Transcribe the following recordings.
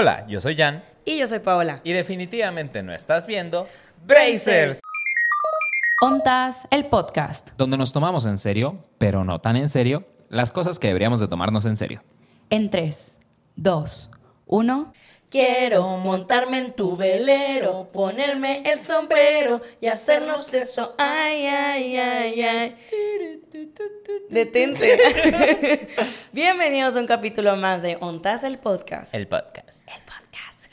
Hola, yo soy Jan Y yo soy Paola. y definitivamente no estás viendo Brazers, Ontas, el podcast. donde nos tomamos en serio, pero no tan en serio, las cosas que deberíamos de tomarnos en serio. En 3, 2, 1. Quiero montarme en tu velero, ponerme el sombrero y hacernos eso. Ay, ay, ay, ay. Detente. Bienvenidos a un capítulo más de Ontas, el podcast. El podcast. El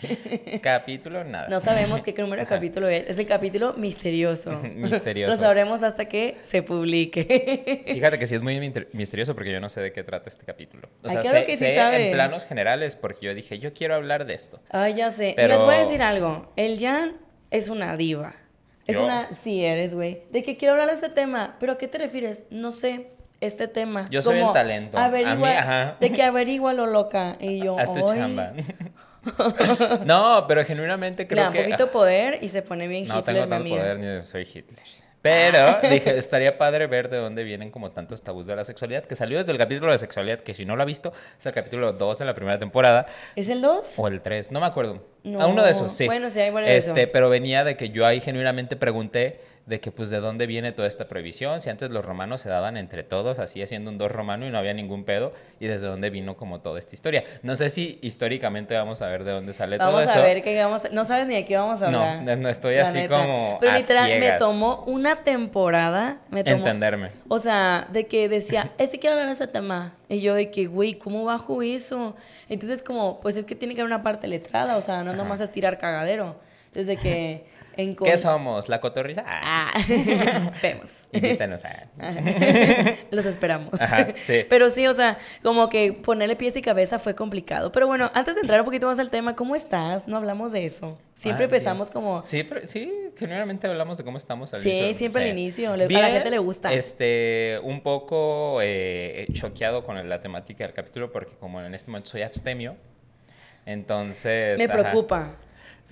Capítulo nada. No sabemos qué número de capítulo es. Es el capítulo misterioso. Misterioso. Lo sabremos hasta que se publique. Fíjate que sí es muy mister- misterioso porque yo no sé de qué trata este capítulo. O Ay, sea, claro sé, que sí sé sabes. en planos generales porque yo dije, yo quiero hablar de esto. Ay, ya sé. Pero- Les voy a decir algo. El Jan es una diva. Es ¿Yo? una... Sí, eres, güey. De que quiero hablar de este tema. ¿Pero a qué te refieres? No sé. Este tema. Yo soy el talento. A mí, Averigua, ajá. De que averigua lo loca. Y yo, Haz tu chamba. no, pero genuinamente Le creo da un que... poquito poder y se pone bien No Hitler, tengo tanto amiga. poder ni soy Hitler. Pero dije, estaría padre ver de dónde vienen como tantos tabús de la sexualidad, que salió desde el capítulo de sexualidad, que si no lo ha visto, es el capítulo 2 de la primera temporada, ¿Es el 2? o el 3, no me acuerdo. No. A uno de esos, sí. Bueno, sí, hay este, eso. Pero venía de que yo ahí genuinamente pregunté de que pues de dónde viene toda esta prohibición, si antes los romanos se daban entre todos, así haciendo un dos romano y no había ningún pedo, y desde dónde vino como toda esta historia. No sé si históricamente vamos a ver de dónde sale todo Vamos eso. a ver qué vamos a... No sabes ni de qué vamos a hablar. no, no estoy así neta. como Pero a literal, me tomó una temporada. Me tomó, Entenderme. O sea, de que decía, es que quiero hablar de este tema. Y yo de que, güey, ¿cómo bajo eso? Entonces, como, pues es que tiene que haber una parte letrada, o sea, no nomás es tirar cagadero. Entonces, de que... En ¿Qué somos? ¿La cotorriza? Ah, Ah, vemos. invítanos a... Los esperamos. Ajá, sí. Pero sí, o sea, como que ponerle pies y cabeza fue complicado. Pero bueno, antes de entrar un poquito más al tema, ¿cómo estás? No hablamos de eso. Siempre Ah, bien. empezamos como... Sí, pero, sí, generalmente hablamos de cómo estamos al Sí, inicio. siempre al inicio, a la gente le gusta. Este, un poco eh, choqueado con la temática del capítulo porque como en este momento soy abstemio, entonces... Me ajá, preocupa.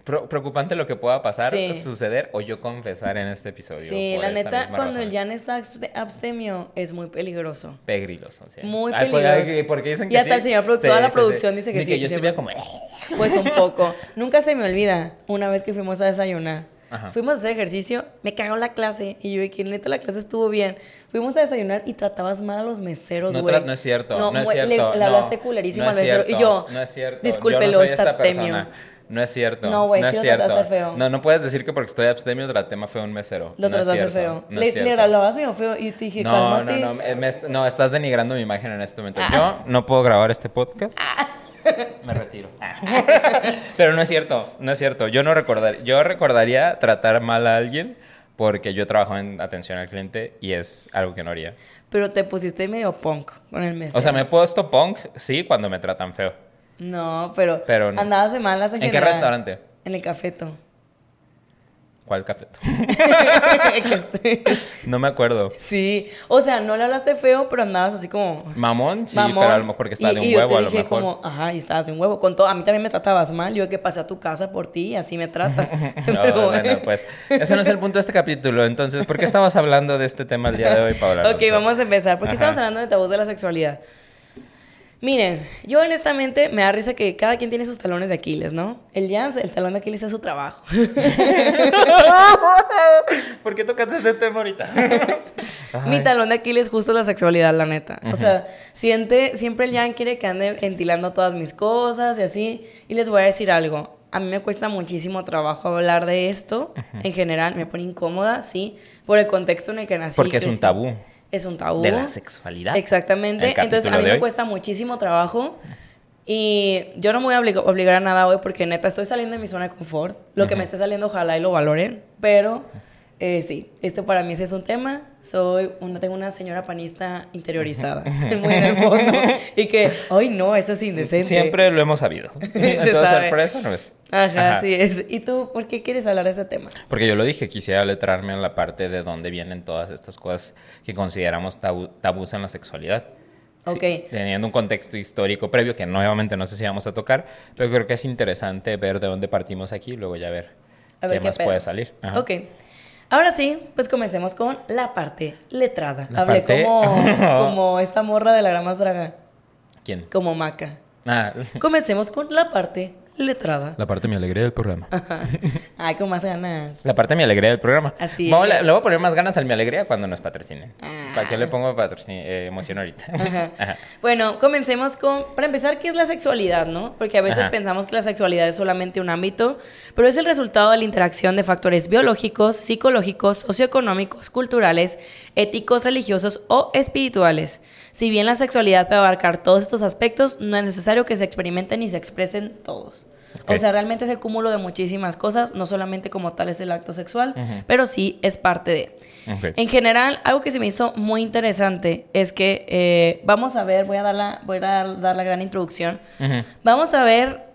Preocupante lo que pueda pasar, Sí. suceder o yo confesar en este episodio. Sí, la neta, cuando el. Jan está abste- abstemio, es muy peligroso. Pegriloso, sí. Muy pues, peligroso. ay, porque dicen Y que hasta sí. el señor produ- Sí, toda la producción dice que Ni sí, que yo estuviera como... Pues un poco. Nunca se me olvida una vez que fuimos a desayunar. Ajá. Fuimos a hacer ejercicio, me cagó la clase y yo vi que neta la clase estuvo bien. Fuimos a desayunar y tratabas mal a los meseros, No, güey. tra- no es cierto, no, es güey, le- cierto. Le, no, hablaste culerísimo no al es mesero. cierto, y yo, no es cierto. discúlpelo, yo no soy está esta abstemio. persona. No es cierto. No, güey, no sí es lo cierto. trataste feo. No, no puedes decir que porque estoy abstemio traté más feo un mesero. Lo no trataste feo. no le, es le hablabas medio feo y te dije, No, no, cálmate. no, me- me no, estás denigrando mi imagen en este momento. Ah. Yo no puedo grabar este podcast. Me retiro. Pero no es cierto, no es cierto. Yo no recordar, yo recordaría tratar mal a alguien porque yo trabajo en atención al cliente y es algo que no haría. Pero te pusiste medio punk con el mesero. O sea, me he puesto punk, sí, cuando me tratan feo. No, pero, Pero no. andabas de malas en ¿En qué restaurante? En el cafeto. ¿Cuál café? no me acuerdo. sí, o sea, no le hablaste feo, pero andabas así como... Mamón, sí, mamón. pero a lo mejor porque estaba de un y yo huevo te a lo dije mejor. como, ajá, y estabas de un huevo. Con todo, a mí también me tratabas mal. Yo que pasé a tu casa por ti y así me tratas. No, Pero no, bueno. no, pues ese no es el punto de este capítulo. Entonces, ¿por qué estamos hablando de este tema el día de hoy, Paola? Ok, Alonso? vamos a empezar. ¿Por qué Ajá. estamos hablando de tabús de la sexualidad? Miren, yo honestamente me da risa que cada quien tiene sus talones de Aquiles, ¿no? El Jans, el talón de Aquiles es su trabajo. ¿Por qué tocaste este tema ahorita? Mi talón de Aquiles justo es la sexualidad, la neta. O sea, siente, siempre el Jan quiere que ande ventilando todas mis cosas y así. Y les voy a decir algo. A mí me cuesta muchísimo trabajo hablar de esto. En general, me pone incómoda, sí, por el contexto en el que nací. Porque es un tabú. Es un tabú. De la sexualidad. Exactamente. Entonces, a mí me hoy. cuesta muchísimo trabajo. Y yo no me voy a oblig- obligar a nada hoy porque neta estoy saliendo de mi zona de confort. Lo que me esté saliendo, ojalá y lo valoren. Pero eh, sí, esto para mí sí es un tema. Soy una, tengo una señora panista interiorizada, muy en el fondo. Y que, ay no, esto es indecente. Siempre lo hemos sabido. Entonces, sabe. sorpresa no es. Ajá, sí es. ¿Y tú por qué quieres hablar de este tema? Porque yo lo dije, quisiera letrarme en la parte de dónde vienen todas estas cosas que consideramos tabú- tabús en la sexualidad. Sí, Ok. teniendo un contexto histórico previo que nuevamente no sé si vamos a tocar, pero creo que es interesante ver de dónde partimos aquí y luego ya ver, A ver qué, más pedo. puede salir. Ajá. Ok. Ahora sí, pues comencemos con la parte letrada. La Hablé parte- como, como esta morra de la gran más draga, ¿Quién? como Maca. Ah, Comencemos con la parte letrada. La parte de mi alegría del programa. Ay, con más ganas. La parte de mi alegría del programa. Así Vamos, es. Le, le voy a poner más ganas al mi alegría cuando nos patrocinen. Ah. ¿Para qué le pongo patrocin eh, emoción ahorita? Ajá. Ajá. Bueno, comencemos con, para empezar, ¿qué es la sexualidad, no? Porque a veces Ajá. pensamos que la sexualidad es solamente un ámbito, pero es el resultado de la interacción de factores biológicos, psicológicos, socioeconómicos, culturales, éticos, religiosos o espirituales. Si bien la sexualidad puede abarcar todos estos aspectos, no es necesario que se experimenten y se expresen todos. Ok. O sea, realmente es el cúmulo de muchísimas cosas, no solamente como tal es el acto sexual, pero sí es parte de. Ok. En general, algo que se me hizo muy interesante es que eh, vamos a ver, voy a dar la, voy a dar, dar la gran introducción. Vamos a ver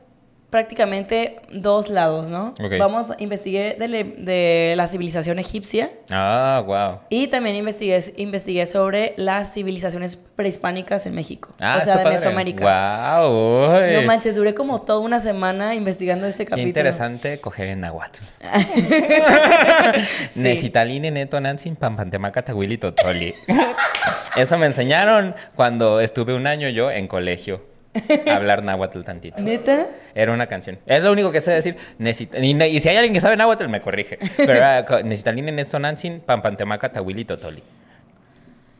prácticamente dos lados, ¿no? Ok. Vamos, investigué de, le- de la civilización egipcia Ah, wow. y también investigué, investigué sobre las civilizaciones prehispánicas en México. Ah, o sea, de padre. Mesoamérica. Wow. uy. No manches, duré como toda una semana investigando este Qué capítulo. interesante coger en Nahuatl. Sí. Necitaline neto nansin pampantemaca totoli. Eso me enseñaron cuando estuve un año yo en colegio. hablar náhuatl tantito. ¿Neta? Era una canción. Es lo único que sé decir. Necita- y, y si hay alguien que sabe náhuatl, me corrige. Pero era co- Necitaline neto nansin pampantemaca tahuili totoli.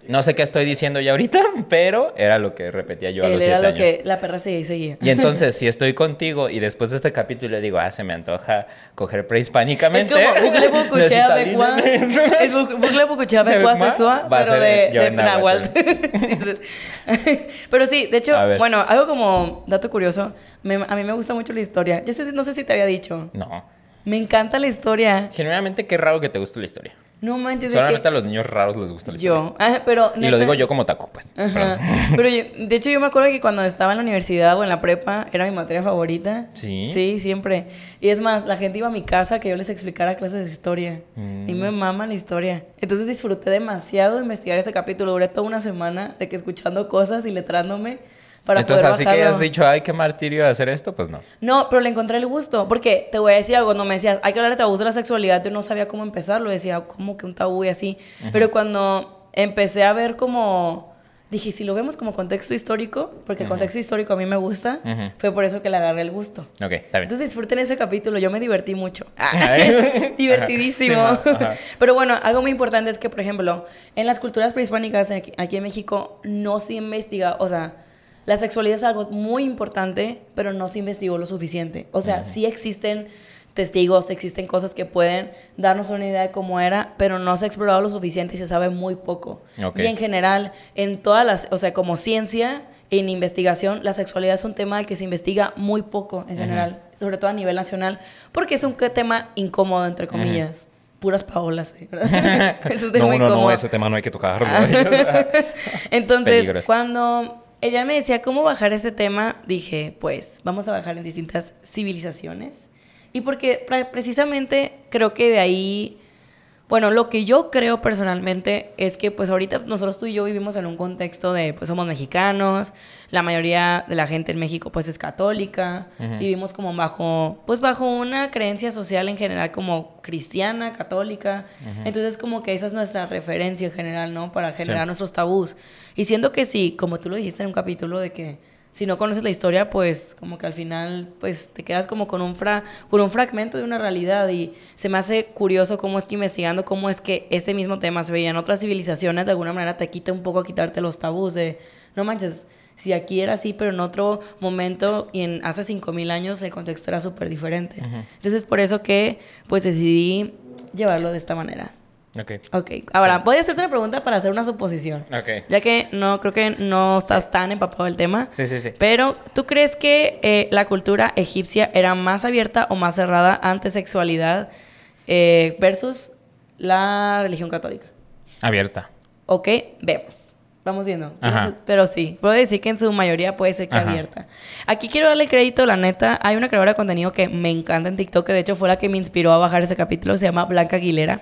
No sé qué estoy diciendo ya ahorita, pero era lo que repetía yo a Él los era siete lo años. que la perra seguía y seguía. Y entonces, si estoy contigo y después de este capítulo le digo, ah, se me antoja coger Es prehispánicamente. como bucle bucuchea becua. Es bu- bucle bucuchea ¿Se becua sexua, pero de, de náhuatl. pero sí, de hecho, bueno, algo como dato curioso, me- a mí me gusta mucho la historia. Yo sé no sé si te había dicho. No. Me encanta la historia. Generalmente, qué raro que te guste la historia. No manches, Solamente que- a los niños raros les gusta la yo. Ah, pero Y lo digo yo como taco, pues. Ajá. Pero yo- de hecho yo me acuerdo que cuando estaba en la universidad o en la prepa era mi materia favorita. ¿Sí? Sí, siempre. Y es más, la gente iba a mi casa que yo les explicara clases de historia. Mm. Y me mama la historia. Entonces disfruté demasiado de investigar ese capítulo. Duré toda una semana de que escuchando cosas y letrándome para Entonces, poder así que bajarlo. has dicho, ay, qué martirio hacer esto, pues no. No, pero le encontré el gusto. Porque te voy a decir algo, no me decías, hay que hablar de tabús de la sexualidad. Yo no sabía cómo empezarlo. Decía, como que un tabú y así. Pero cuando empecé a ver como. Dije, si lo vemos como contexto histórico, porque el contexto histórico a mí me gusta, Ujú. fue por eso que le agarré el gusto. Ok, está bien. Entonces disfruten ese capítulo, yo me divertí mucho. Ay. Divertidísimo. Ajá, sí, ajá. Pero bueno, algo muy importante es que, por ejemplo, en las culturas prehispánicas aquí en México no se investiga, o sea, la sexualidad es algo muy importante, pero no se investigó lo suficiente. O sea, sí existen testigos, existen cosas que pueden darnos una idea de cómo era, pero no se ha explorado lo suficiente y se sabe muy poco. Y en general, en todas las, o sea, como ciencia, en investigación, la sexualidad es un tema que se investiga muy poco en general, sobre todo a nivel nacional, porque es un tema incómodo, entre comillas. Puras paolas. ¿eh? es un tema No, no, incómodo. no, ese tema no hay que tocarlo. Entonces, cuando ella me decía cómo bajar este tema, dije, pues vamos a bajar en distintas civilizaciones. Y porque pre- precisamente creo que de ahí, bueno, lo que yo creo personalmente es que pues ahorita nosotros tú y yo vivimos en un contexto de, pues somos mexicanos, la mayoría de la gente en México pues es católica, vivimos como bajo, pues bajo una creencia social en general como cristiana, católica, entonces como que esa es nuestra referencia en general, ¿no? Para generar Sí. nuestros tabús. Y siento que sí, como tú lo dijiste en un capítulo de que si no conoces la historia, pues como que al final pues te quedas como con un, fra con un fragmento de una realidad y se me hace curioso cómo es que investigando cómo es que este mismo tema se veía en otras civilizaciones, de alguna manera te quita un poco quitarte los tabús de, no manches, si aquí era así, pero en otro momento y en hace 5000 años el contexto era súper diferente. Entonces por eso que pues decidí llevarlo de esta manera. Ok. Ok, ahora Sí. voy a hacerte una pregunta para hacer una suposición. Ok. Ya que no creo que no estás tan empapado del tema. Sí, sí, sí. Pero, ¿tú crees que eh, la cultura egipcia era más abierta o más cerrada ante sexualidad eh, versus la religión católica? Abierta. Ok, vemos. Vamos viendo. Entonces, pero sí, puedo decir que en su mayoría puede ser que Ajá. abierta. Aquí quiero darle crédito, la neta. Hay una creadora de contenido que me encanta en TikTok, que de hecho fue la que me inspiró a bajar ese capítulo. Se llama Blanca Aguilera.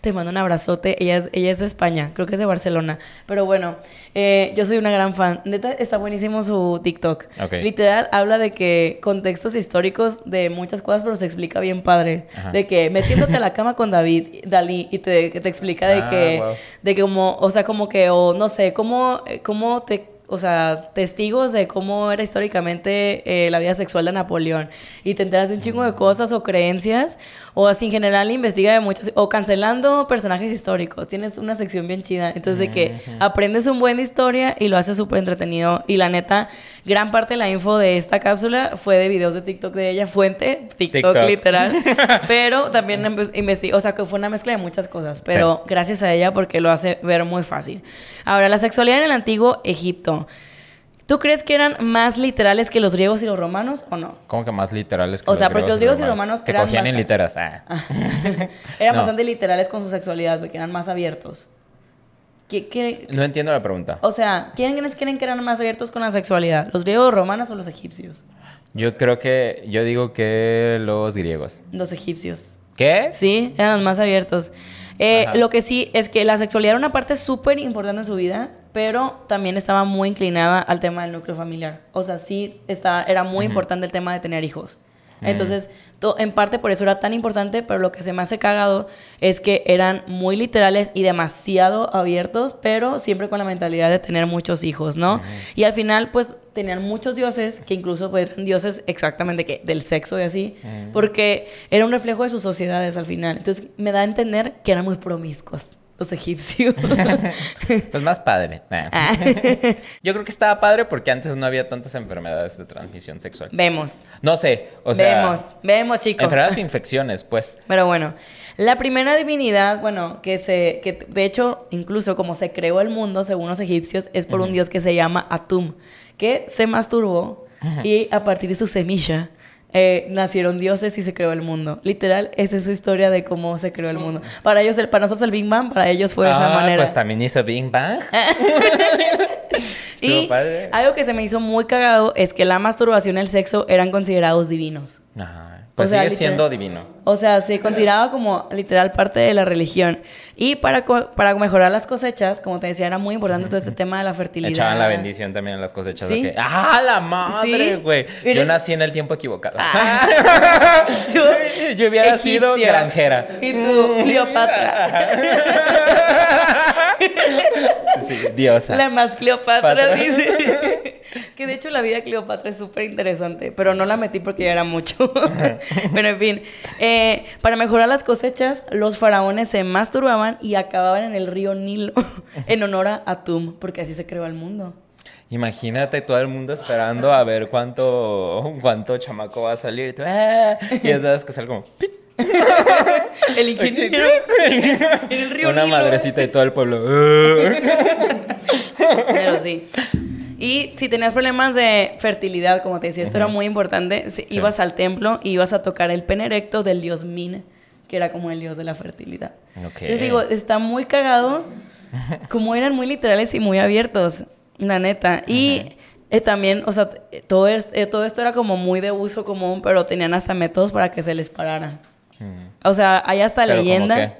Te mando un abrazote. Ella es, ella es de España, creo que es de Barcelona. Pero bueno, eh, yo soy una gran fan. Neta, está buenísimo su TikTok. Ok. Literal, habla de que contextos históricos de muchas cosas, pero se explica bien padre. Ajá. De que metiéndote a la cama con David, Dalí, y te, te explica de Ah, que wow. de que como, o sea, como que, o no sé, cómo, eh, cómo te o sea, testigos de cómo era históricamente eh, la vida sexual de Napoleón y te enteras de un chingo de cosas o creencias o así en general investiga de muchas o cancelando personajes históricos. Tienes una sección bien chida. Entonces de que aprendes un buen de historia y lo haces súper entretenido y la neta, gran parte de la info de esta cápsula fue de videos de TikTok de ella, fuente TikTok, literal, pero también investigué, o sea, que fue una mezcla de muchas cosas, pero gracias a ella porque lo hace ver muy fácil. Ahora, la sexualidad en el antiguo Egipto. ¿Tú crees que eran más literales que los griegos y los romanos o no? ¿Cómo que más literales que o sea, porque los griegos y romanos que cogían en literas. Ah. eran bastante literales con su sexualidad, porque eran más abiertos. No entiendo la pregunta. O sea, ¿quiénes creen que eran más abiertos con la sexualidad? ¿Los griegos, romanos o los egipcios? Yo creo que, yo digo que los griegos. Los egipcios. ¿Qué? Sí, eran los más abiertos. Eh, lo que sí es que la sexualidad era una parte súper importante en su vida, pero también estaba muy inclinada al tema del núcleo familiar. O sea, sí estaba, era muy importante el tema de tener hijos. Entonces, en parte por eso era tan importante, pero lo que se me hace cagado es que eran muy literales y demasiado abiertos, pero siempre con la mentalidad de tener muchos hijos, ¿no? Y al final, pues, tenían muchos dioses, que incluso pues, eran dioses exactamente que del sexo y así, porque era un reflejo de sus sociedades al final. Entonces, me da a entender que eran muy promiscuos egipcios. pues más padre. Ah. Yo creo que estaba padre porque antes no había tantas enfermedades de transmisión sexual. Vemos. No sé, o sea. Vemos, vemos, chicos. Enfermedades o infecciones, pues. Pero bueno, la primera divinidad, bueno, que se, que de hecho, incluso como se creó el mundo, según los egipcios, es por un dios que se llama Atum, que se masturbó y a partir de su semilla eh, nacieron dioses y se creó el mundo. Literal, esa es su historia de cómo se creó el mundo. Para ellos, para nosotros el Big Bang, para ellos fue de esa ah, manera. Pues también hizo Big Bang. y algo que se me hizo muy cagado es que la masturbación y el sexo eran considerados divinos. Ajá. Pues sigue siendo divino. O sea, se consideraba como literal parte de la religión. Y para, para mejorar las cosechas, como te decía, era muy importante todo este tema de la fertilidad. Echaban la bendición también en las cosechas. ¿Sí? ¡Ah, la madre, güey! Yo nací en el tiempo equivocado. Ah. yo, hubiera sido granjera. Y tú, Cleopatra. sí, diosa. La más Cleopatra, dice. que de hecho la vida de Cleopatra es súper interesante, pero no la metí porque ya era mucho. bueno, en fin. Eh, para mejorar las cosechas, los faraones se masturbaban y acababan en el río Nilo en honor a Atum, porque así se creó el mundo. Imagínate todo el mundo esperando a ver cuánto, cuánto chamaco va a salir. Y, tú, ah", y es que sale como... el ingeniero en el río Una madrecita y todo el pueblo. Pero sí. Y si tenías problemas de fertilidad, como te decía, esto era muy importante, ibas al templo y ibas a tocar el pene erecto del dios Min, que era como el dios de la fertilidad. Entonces digo, está muy cagado, como eran muy literales y muy abiertos, la neta. Y eh, también, o sea, todo, eh, todo esto era como muy de uso común, pero tenían hasta métodos para que se les parara. O sea, hay hasta leyendas.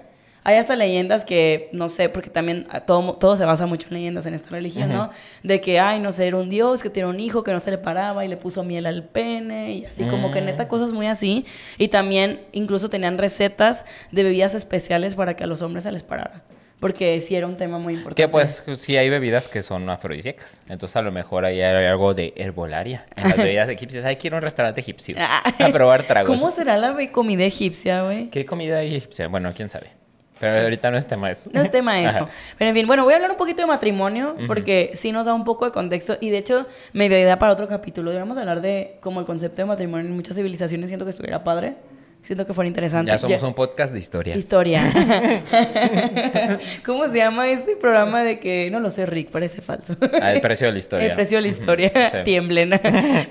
Hay hasta leyendas que, no sé, porque también todo, todo se basa mucho en leyendas en esta religión, ¿no? De que, ay, no sé, era un dios que tiene un hijo que no se le paraba y le puso miel al pene y así, como que neta mm. cosas muy así. Y también incluso tenían recetas de bebidas especiales para que a los hombres se les parara porque sí era un tema muy importante. Que pues sí hay bebidas que son afrodisíacas, entonces a lo mejor ahí hay algo de herbolaria en las bebidas egipcias. Ay, quiero un restaurante egipcio a probar tragos. ¿Cómo será la comida egipcia, güey? ¿Qué comida egipcia? Bueno, quién sabe. Pero ahorita no es tema eso. No es tema eso. Pero en fin, bueno, voy a hablar un poquito de matrimonio porque sí nos da un poco de contexto y de hecho me dio idea para otro capítulo. Deberíamos hablar de como el concepto de matrimonio en muchas civilizaciones. Siento que estuviera padre. Siento que fuera interesante. Ya somos un podcast de historia. Historia. ¿Cómo se llama este programa de que no lo sé, Rick, parece falso? Ah, el precio de la historia. El precio de la historia. Tiemblen.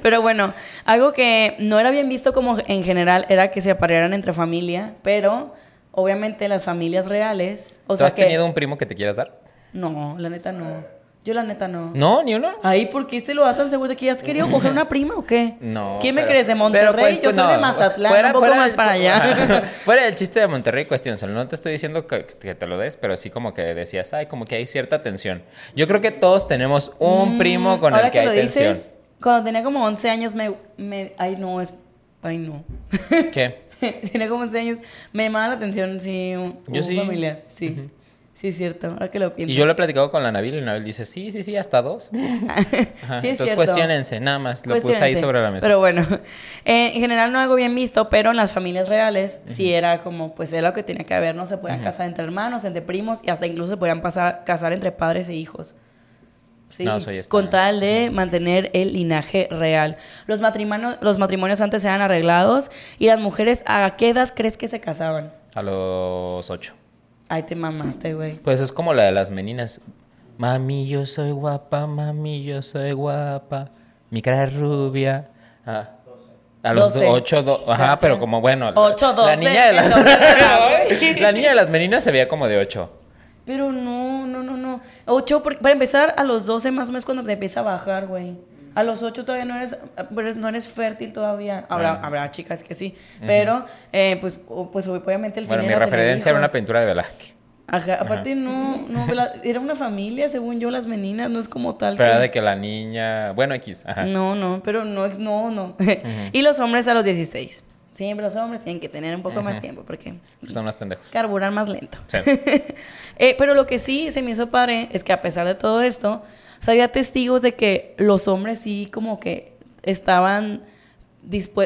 Pero bueno, algo que no era bien visto como en general era que se aparearan entre familia, pero Obviamente las familias reales... O has tenido un primo que te quieras dar? No, la neta no. Yo la neta no. ¿No? ¿Ni uno? Ahí, ¿por qué te lo das tan seguro de que has querido coger una prima o qué? No. ¿Quién me crees? ¿De Monterrey? Pues, Yo pues, soy de Mazatlán, un poco más para allá. fuera del chiste de Monterrey, cuestión. No te estoy diciendo que, te lo des, pero sí como que decías, ay, como que hay cierta tensión. Yo creo que todos tenemos un mm, primo con el que, hay tensión. Cuando tenía como 11 años me, me... Ay, no, es... Ay, no. ¿Qué? Tiene como 11 años. Me llamaba la atención, sí, un, Yo sí. familiar, sí. Sí, es cierto, ahora que lo pienso. Y yo lo he platicado con la Nabil y la Nabil dice, sí, sí, sí, hasta dos. Ajá. Sí, es Entonces cuestionense, nada más, lo puse ahí sobre la mesa. Pero bueno, eh, en general no algo bien visto, pero en las familias reales sí era como, pues era lo que tenía que haber, no se podían casar entre hermanos, entre primos y hasta incluso se podían pasar, casar entre padres e hijos. Sí, No, eso ya está. con tal de mantener el linaje real. Los matrimonios, los matrimonios antes eran arreglados y las mujeres, ¿a qué edad crees que se casaban? A los ocho. Ay, te mamaste, güey. Pues es como la de las meninas. Mami, yo soy guapa, mami, yo soy guapa. Mi cara es rubia. Ah. A los Doce. 8, ajá, Doce. pero como bueno. la- Ocho, La doce, niña de las, la niña de las meninas se veía como de 8. Pero no, no, no, no. Ocho, por- para empezar, a los 12 más o menos cuando te empieza a bajar, güey. A los 8 todavía no eres, no eres fértil todavía. Habrá, Ah. habrá chicas que sí. Pero, eh, pues, pues obviamente el Bueno, mi referencia era una pintura de Velázquez. Ajá, aparte no, no, la- era una familia, según yo, las meninas, no es como tal. Pero que- de que la niña. Bueno, X. Ajá. No, no, pero no, no, no. y los hombres a los 16. Siempre los hombres tienen que tener un poco más tiempo porque Son unos pendejos. carburar más lento. Sí. Eh, pero lo que sí se me hizo padre es que a pesar de todo esto, sea, había testigos de que los hombres sí como que estaban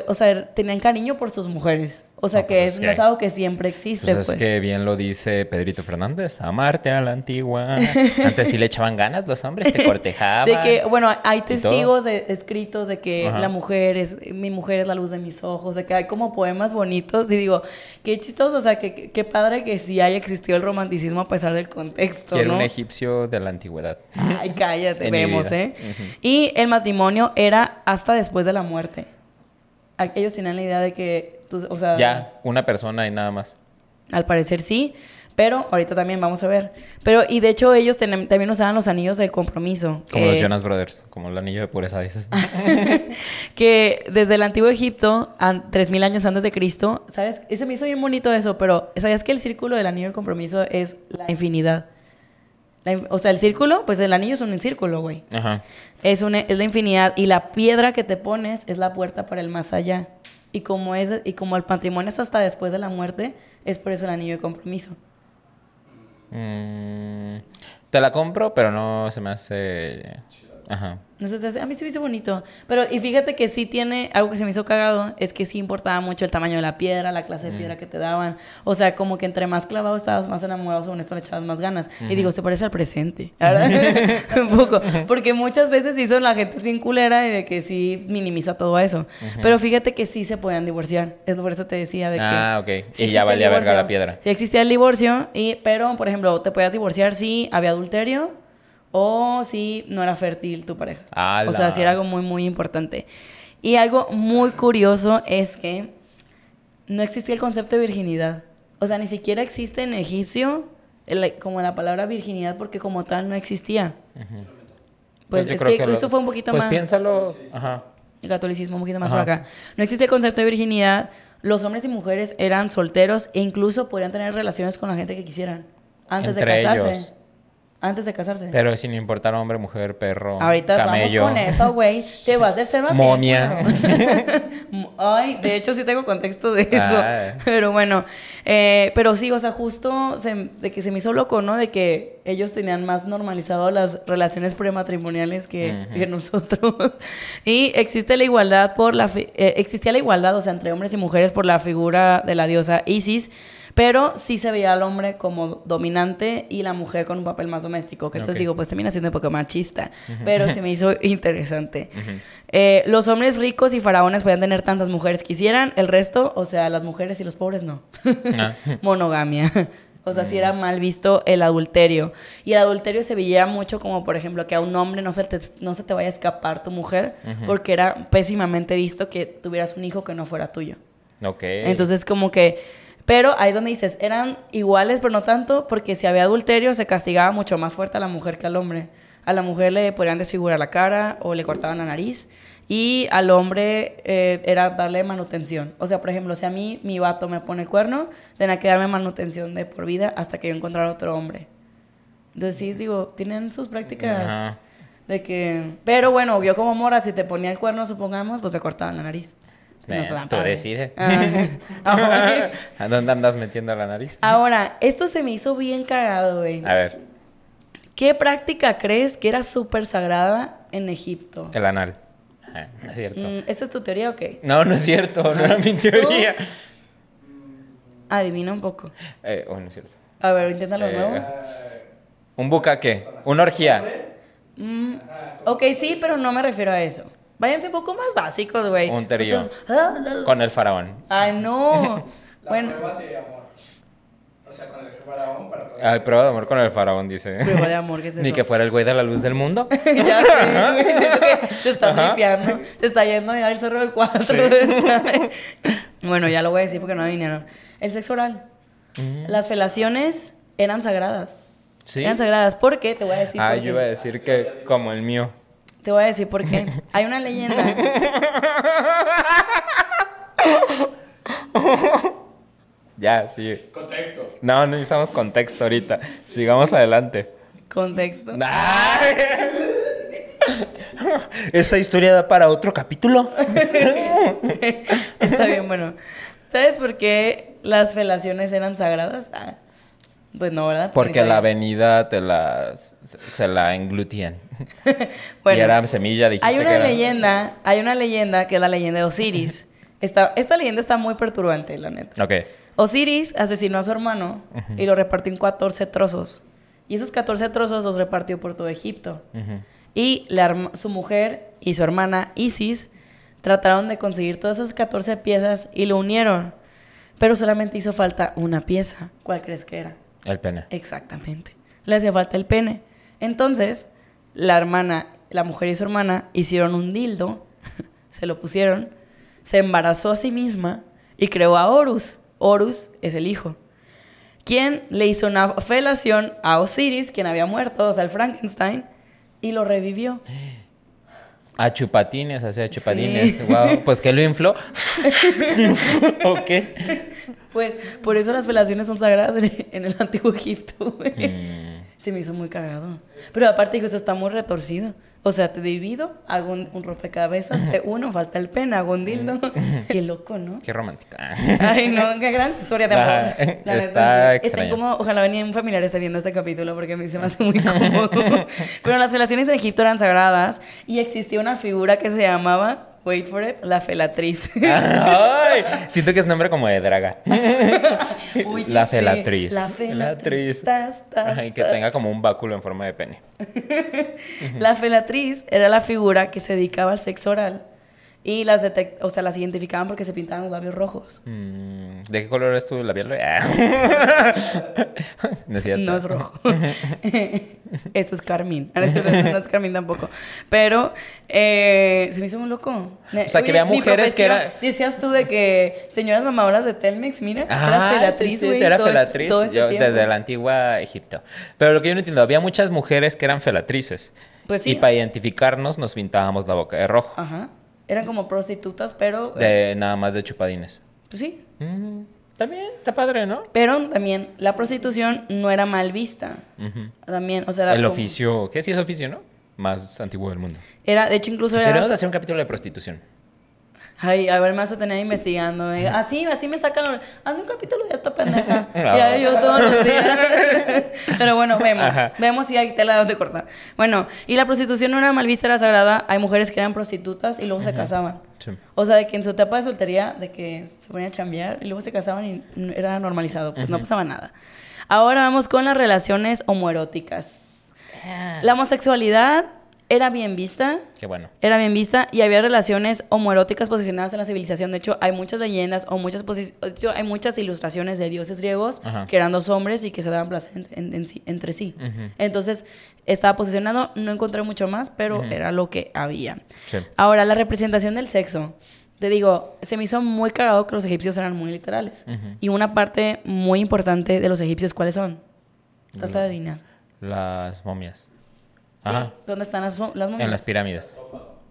o sea, tenían cariño por sus mujeres. O sea, No, que pues es, es no que- es algo que siempre existe. Pues es pues. que bien lo dice Pedrito Fernández, amarte a la antigua. Antes sí le echaban ganas los hombres, te cortejaban. De que, bueno, hay testigos de- escritos de que Ajá. la mujer es, mi mujer es la luz de mis ojos, de que hay como poemas bonitos y digo, qué chistoso, o sea, que, qué padre que sí haya existido el romanticismo a pesar del contexto, Que era ¿no? un egipcio de la antigüedad. Ay, cállate, vemos. ¿eh? Y el matrimonio era hasta después de la muerte. A- Ellos tenían la idea de que, tú- o sea, Ya, una persona y nada más. al parecer sí, pero ahorita también vamos a ver. Pero, y de hecho ellos también usaban los anillos del compromiso. Como los Jonas Brothers, como el anillo de pureza, dices. que desde el antiguo Egipto, an- 3000 años antes de Cristo, ¿sabes? Ese me hizo bien bonito eso, pero ¿sabías que el círculo del anillo del compromiso es la infinidad? La o sea, el círculo, pues el anillo es un círculo, güey. Ajá. Es, una, es la infinidad y la piedra que te pones es la puerta para el más allá. Y como, es, y como el patrimonio es hasta después de la muerte, es por eso el anillo de compromiso. Mm, te la compro, pero no se me hace. Ajá. Hace- a mí se me hizo bonito. Pero, y fíjate que sí tiene, algo que se me hizo cagado, es que sí importaba mucho el tamaño de la piedra, la clase de Mm. piedra que te daban. O sea, como que entre más clavado estabas, más enamorado, según esto le echabas más ganas. Y digo, se parece al presente, ¿verdad? Un poco. Porque muchas veces sí son, la gente es bien culera y de que sí minimiza todo eso. Pero fíjate que sí se podían divorciar. Es por eso te decía de que... Ah, ok. sí y ya valía verga la piedra. Sí existía el divorcio, y, pero, por ejemplo, te podías divorciar si había adulterio o si no era fértil tu pareja. O sea, si era algo muy, muy importante. Y algo muy curioso es que no existía el concepto de virginidad. O sea, ni siquiera existe en egipcio el- como la palabra virginidad porque como tal no existía. Pues, yo es que, lo- esto fue un poquito pues más... piénsalo. Ajá. El catolicismo un poquito más Ajá. por acá. No existe el concepto de virginidad. Los hombres y mujeres eran solteros e incluso podían tener relaciones con la gente que quisieran. Antes Entre de casarse. ellos. Antes de casarse. Pero sin importar hombre, mujer, perro, Ahorita camello. vamos con eso, güey. Te vas de a cien, Momia. Ay, de hecho sí tengo contexto de eso. Ah. Pero bueno, eh, pero sí, o sea, justo se- de que se me hizo loco, ¿no? De que ellos tenían más normalizado las relaciones prematrimoniales que, nosotros. y existe la igualdad por la fi- eh, existía la igualdad, o sea, entre hombres y mujeres por la figura de la diosa Isis. Pero sí se veía al hombre como dominante y la mujer con un papel más doméstico. Que entonces digo, pues termina siendo un poco machista. Pero se me hizo interesante. Eh, los hombres ricos y faraones podían tener tantas mujeres que quisieran. El resto, o sea, las mujeres y los pobres no. Ah. Monogamia. O sea, sí era mal visto el adulterio. Y el adulterio se veía mucho como, por ejemplo, que a un hombre no se te, no se te vaya a escapar tu mujer, porque era pésimamente visto que tuvieras un hijo que no fuera tuyo. Ok. Entonces, como que. Pero ahí es donde dices, eran iguales, pero no tanto, porque si había adulterio se castigaba mucho más fuerte a la mujer que al hombre. A la mujer le podían desfigurar la cara o le cortaban la nariz. Y al hombre eh, era darle manutención. O sea, por ejemplo, si a mí mi vato me pone el cuerno, tenía que darme manutención de por vida hasta que yo encontrara otro hombre. Entonces, sí, digo, tienen sus prácticas Ajá. de que... Pero bueno, yo como mora, si te ponía el cuerno, supongamos, pues me cortaban la nariz. Eh, tú decides. Ah. ¿A dónde andas metiendo la nariz? Ahora, esto se me hizo bien cagado, güey. A ver, ¿Qué práctica crees que era súper sagrada en Egipto? el anal. Ajá, no es cierto. Mm, ¿Esto es tu teoría o qué? No, no es cierto, no era mi teoría. Adivina un poco. Eh, oh, no es cierto. A ver, inténtalo de Eh, nuevo. ¿Un bucaque? ¿Una orgía? Mm, ok, sí, pero no me refiero a eso. Váyanse un poco más básicos, güey. Un trío. Ah, la, la. Con el faraón. Ay, no. La bueno, prueba de amor. O sea, con el faraón para poder... Ay, prueba de amor con el faraón, dice. prueba de amor, ¿qué es eso? Ni que fuera el güey de la luz del mundo. ya sé, güey. Siento que se está tripeando. Se está yendo ya el cerro del 4. bueno, ya lo voy a decir porque no me vinieron. El sexo oral. Las felaciones eran sagradas. ¿Sí? Eran sagradas. ¿Por qué? Te voy a decir Ah, yo iba a decir que como el mío. Te voy a decir por qué. Hay una leyenda. Ya, sí. Contexto. No, necesitamos contexto ahorita. Sigamos adelante. Contexto. Ay. Esa historia da para otro capítulo. Está bien, bueno. ¿Sabes por qué las felaciones eran sagradas? Ah, pues no, ¿verdad? Porque la avenida te la, se la englutían. Bueno, y era semilla, dijiste hay que una era- leyenda, hay una leyenda que es la leyenda de Osiris. Está, esta leyenda está muy perturbante, la neta. Ok. Osiris asesinó a su hermano y lo repartió en 14 trozos. Y esos 14 trozos los repartió por todo Egipto. Y la su mujer y su hermana Isis trataron de conseguir todas esas 14 piezas y lo unieron. Pero solamente hizo falta una pieza. ¿Cuál crees que era? El pene. Exactamente. Le hacía falta el pene. Entonces, la hermana, la mujer y su hermana hicieron un dildo, se lo pusieron, se embarazó a sí misma y creó a Horus. Horus es el hijo. Quien le hizo una felación a Osiris, quien había muerto, o sea, el Frankenstein, y lo revivió. A chupatines, hacía chupatines. Sí. Wow. Pues que lo infló. ¿O qué? Pues por eso las felaciones son sagradas en, el antiguo Egipto. güey. Mm. Se me hizo muy cagado. Pero aparte dijo, eso está muy retorcido. O sea, te divido, hago un, un rompecabezas, te uno, falta el pene, hago un dildo. Qué loco, ¿no? Qué romántica. Ay, no, qué gran historia de amor. La está. Estén como, ojalá venía un familiar esté viendo este capítulo porque a mí se me hace muy cómodo. Pero las felaciones en Egipto eran sagradas y existía una figura que se llamaba, wait for it, la felatriz. Ay, siento que es nombre como de draga. La sí, felatriz. La felatriz. Ay, que tenga como un báculo en forma de pene. La felatriz era la figura que se dedicaba al sexo oral y las detec- o sea, las identificaban porque se pintaban los labios rojos. Mm, ¿De qué color es tu labial? No es cierto. No es rojo. Esto es carmín. No es carmín tampoco. Pero eh, se me hizo muy loco. O sea, que había mi mujeres que era- Decías tú de que señoras mamadoras de Telmex, mira, Ah, eras felatriz, sí, sí, güey. era todo este- felatriz todo este yo, desde la antigua Egipto. Pero lo que yo no entiendo, había muchas mujeres que eran felatrices. Pues sí. Y para identificarnos nos pintábamos la boca de rojo. Ajá. Eran como prostitutas, pero... eh, De nada más de chupadines. pues sí. Mm, También, está padre, ¿no? Pero también la prostitución no era mal vista. También, o sea... era El como- oficio, ¿qué sí es oficio, no? Más antiguo del mundo. Era, de hecho, incluso era... Deberíamos hacer un capítulo de prostitución. Ay, a ver, me vas a tener investigando. eh. Así, así me sacan los... Hazme un capítulo de esta pendeja. Ah. Ya yo todos los días. Pero bueno, vemos. Ajá. Vemos si hay tela donde cortar. Bueno, y la prostitución no era mal vista, era sagrada. Hay mujeres que eran prostitutas y luego se casaban. Sí. O sea, de que en su etapa de soltería, de que se ponían a chambear y luego se casaban y era normalizado. Pues no pasaba nada. Ahora vamos con las relaciones homoeróticas. Ah. La homosexualidad era bien vista. Qué bueno. Era bien vista y había relaciones homoeróticas posicionadas en la civilización. De hecho, hay muchas leyendas o muchas de hecho, hay muchas ilustraciones de dioses griegos Ajá. que eran dos hombres y que se daban placer en- en- en sí- entre sí. Entonces, estaba posicionado, no encontré mucho más, pero era lo que había. Sí. Ahora, la representación del sexo. Te digo, se me hizo muy cagado que los egipcios eran muy literales. Y una parte muy importante de los egipcios, ¿cuáles son? Trata de adivinar. Las momias. Ajá. ¿Dónde están las, las momias? En las pirámides.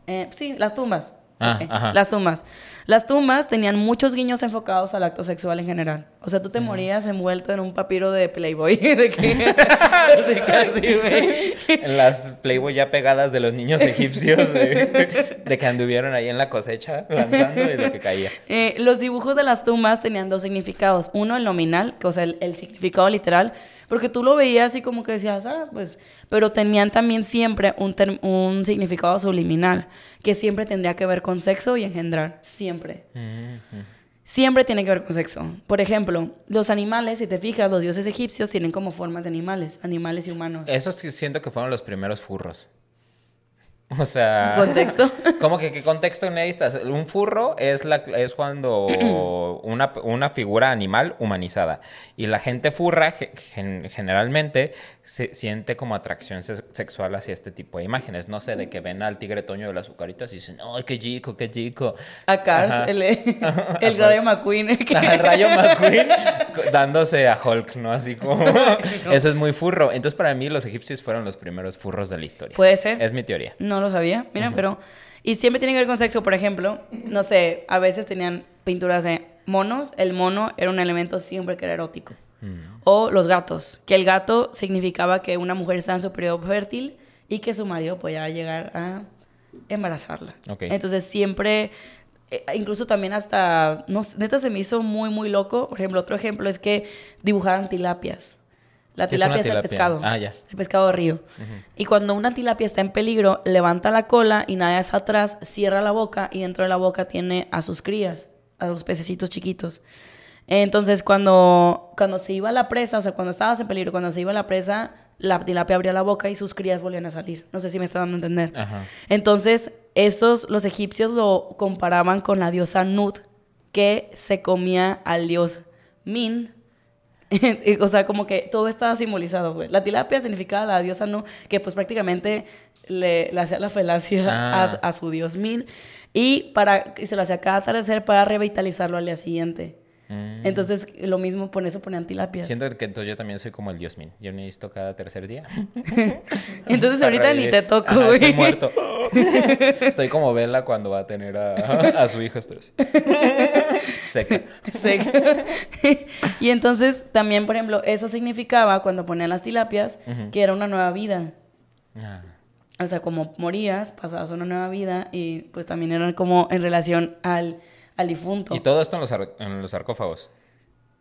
Eh, sí, las tumbas. Ah, ajá. Las tumbas. Las tumbas tenían muchos guiños enfocados al acto sexual en general. O sea, tú te morías envuelto en un papiro de Playboy. de que... Casi, las Playboy ya pegadas de los niños egipcios de, de que anduvieron ahí en la cosecha lanzando y de que caía. Eh, los dibujos de las tumbas tenían dos significados. Uno, el nominal, que, o sea, el, el significado literal, porque tú lo veías y como que decías, ah, pues, pero tenían también siempre un, un significado subliminal, que siempre tendría que ver con sexo y engendrar, siempre. Siempre tiene que ver con sexo. Por ejemplo, los animales, si te fijas, los dioses egipcios tienen como formas de animales, animales y humanos. Esos siento que fueron los primeros furros. O sea... ¿Contexto? ¿Cómo que qué contexto necesitas? Un furro es, la, es cuando una, una figura animal humanizada. Y la gente furra ge- gen- generalmente se siente como atracción se- sexual hacia este tipo de imágenes. No sé, de que ven al tigre toño de las azucaritas y dicen, ¡ay, qué chico, qué chico! A Cars, Ajá. el, el Rayo McQueen. que- Ajá, el rayo McQueen dándose a Hulk, ¿no? Así como... Eso es muy furro. Entonces, para mí, los egipcios fueron los primeros furros de la historia. Puede ser. Es mi teoría. No lo sabía, mira, pero... Y siempre tiene que ver con sexo, por ejemplo, no sé, a veces tenían pinturas de monos, el mono era un elemento siempre que era erótico. O los gatos, que el gato significaba que una mujer estaba en su periodo fértil y que su marido podía llegar a embarazarla. Ok. Entonces siempre, eh, incluso también hasta, no, neta se me hizo muy, muy loco. Por ejemplo, otro ejemplo es que dibujaran tilapias. La ¿Qué es tilapia es, el tilapia? pescado. Ah, ya. El pescado de río. Y cuando una tilapia está en peligro, levanta la cola y nada hacia atrás, cierra la boca y dentro de la boca tiene a sus crías, a los pececitos chiquitos. Entonces, cuando, cuando se iba la presa, o sea, cuando estabas en peligro, cuando se iba la presa, la tilapia abría la boca y sus crías volvían a salir. No sé si me está dando a entender. Ajá. Entonces, estos, los egipcios lo comparaban con la diosa Nut, que se comía al dios Min. o sea, como que todo estaba simbolizado, güey. La tilapia significaba la diosa Nut, que pues prácticamente le, le hacía la felacia Ah. a, a su dios Min. Y, para, y se lo hacía cada atardecer para revitalizarlo al día siguiente. Mm. Entonces, lo mismo, por eso ponían tilapias. Siento que entonces yo también soy como el dios min. Yo necesito cada tercer día. Entonces, ahorita ni te toco, Ajá, güey. Estoy muerto. Estoy como Vela cuando va a tener a, a su hija. Estoy así. Seca. Sí. y entonces también, por ejemplo, eso significaba cuando ponían las tilapias que era una nueva vida. Ah. O sea, como morías, pasabas una nueva vida y pues también eran como en relación al, al difunto. Y todo esto en los, en los sarcófagos.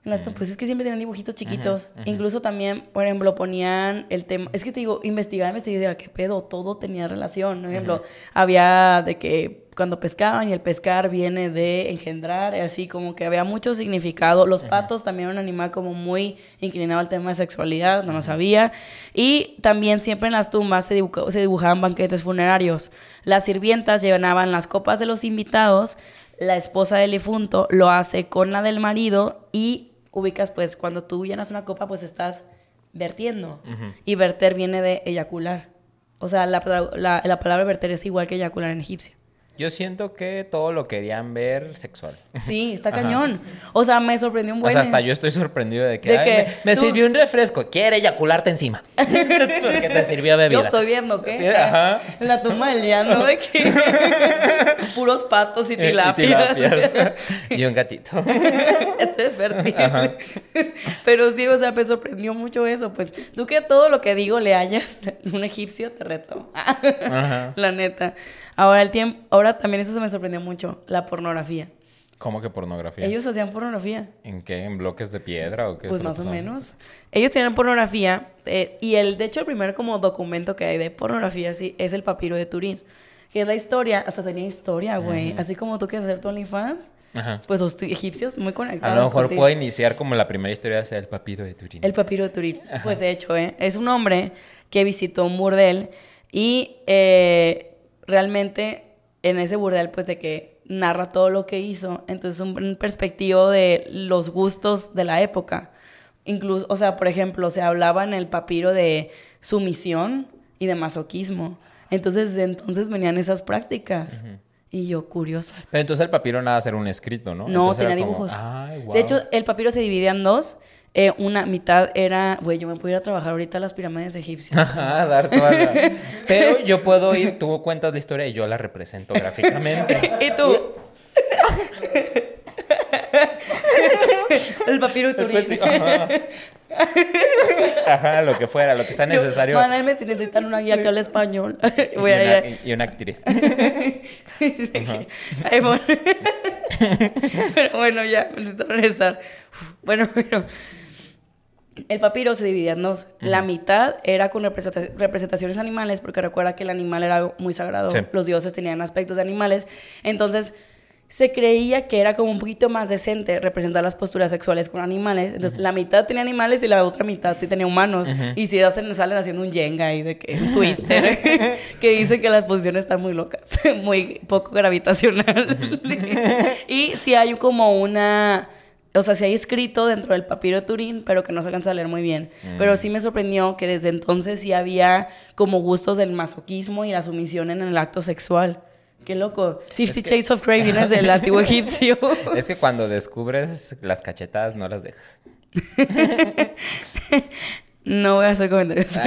En las- Pues es que siempre tenían dibujitos chiquitos. Incluso también, por ejemplo, ponían el tema. Es que te digo, investigaba, investigaba ¿qué pedo? Todo tenía relación. Por ejemplo, había de que cuando pescaban y el pescar viene de engendrar, así como que había mucho significado. Los patos también eran un animal como muy inclinado al tema de sexualidad, no lo sabía. Y también siempre en las tumbas se, dibuca- se dibujaban banquetes funerarios. Las sirvientas llenaban las copas de los invitados la esposa del difunto lo hace con la del marido y ubicas, pues, cuando tú llenas una copa, pues estás vertiendo. Y verter viene de eyacular. O sea, la, la- la palabra verter es igual que eyacular en egipcio. Yo siento que todo lo querían ver sexual. Sí, está Ajá. cañón. O sea, me sorprendió un O buen... sea, hasta yo estoy sorprendido de que, De "Ay, que me, me tú- sirvió un refresco. Quiere eyacularte encima. Porque te sirvió bebida. Yo estoy viendo, ¿qué? Ajá. La tumba del llano, de que... Puros patos y Y tilapias. tilapias. y un gatito. Este es fértil. Pero sí, o sea, me sorprendió mucho eso. Pues tú que todo lo que digo le hayas un egipcio, te reto. Ajá. La neta. Ahora el tiempo, ahora también eso se me sorprendió mucho, la pornografía. ¿Cómo que pornografía? Ellos hacían pornografía. ¿En qué? ¿En bloques de piedra o qué? Pues más o menos. Ellos tenían pornografía eh, y el, de hecho, el primer como documento que hay de pornografía sí, es el papiro de Turín. Que es la historia, hasta tenía historia, güey. Así como tú quieres hacer tu OnlyFans, Ajá. pues los egipcios muy conectados. A lo mejor contigo. puede iniciar como la primera historia sea el papiro de Turín. El papiro de Turín. Pues de hecho, ¿eh? es un hombre que visitó un burdel y eh, realmente en ese burdel, pues de que narra todo lo que hizo. Entonces, un, un perspectivo de los gustos de la época. Incluso, o sea, por ejemplo, se hablaba en el papiro de sumisión y de masoquismo. Entonces, de entonces venían esas prácticas. Y yo, curioso. Pero entonces el papiro nada era un escrito, ¿no? No, Entonces tenía como, dibujos. Ay, De hecho, el papiro se dividía en dos. Eh, una mitad era, güey, yo me puedo ir a trabajar ahorita a las pirámides egipcias. Ajá, dar toda la... Pero yo puedo ir, tú cuentas la historia y yo la represento gráficamente. y tú. El papiro Turín. Ajá. Ajá, lo que fuera, lo que sea necesario. Mándame si necesitan una guía que hable español. Y Voy a una, ir. y una actriz. Ay, bueno. pero bueno, ya, necesito regresar. Bueno, pero el papiro se dividía en dos. La mitad era con representa- representaciones animales, porque recuerda que el animal era algo muy sagrado. Sí. Los dioses tenían aspectos de animales. Entonces, se creía que era como un poquito más decente representar las posturas sexuales con animales. Entonces, la mitad tenía animales y la otra mitad sí tenía humanos. Y si hacen, salen haciendo un jenga y de que un twister que dice que las posiciones están muy locas, muy poco gravitacional. y si hay como una o sea, sí hay escrito dentro del papiro de Turín, pero que no se alcanza a leer muy bien. Pero sí me sorprendió que desde entonces sí había como gustos del masoquismo y la sumisión en el acto sexual. Qué loco. Fifty Shades of Grey viene del antiguo egipcio. Es que cuando descubres las cachetadas no las dejas. No voy a hacer comentarios.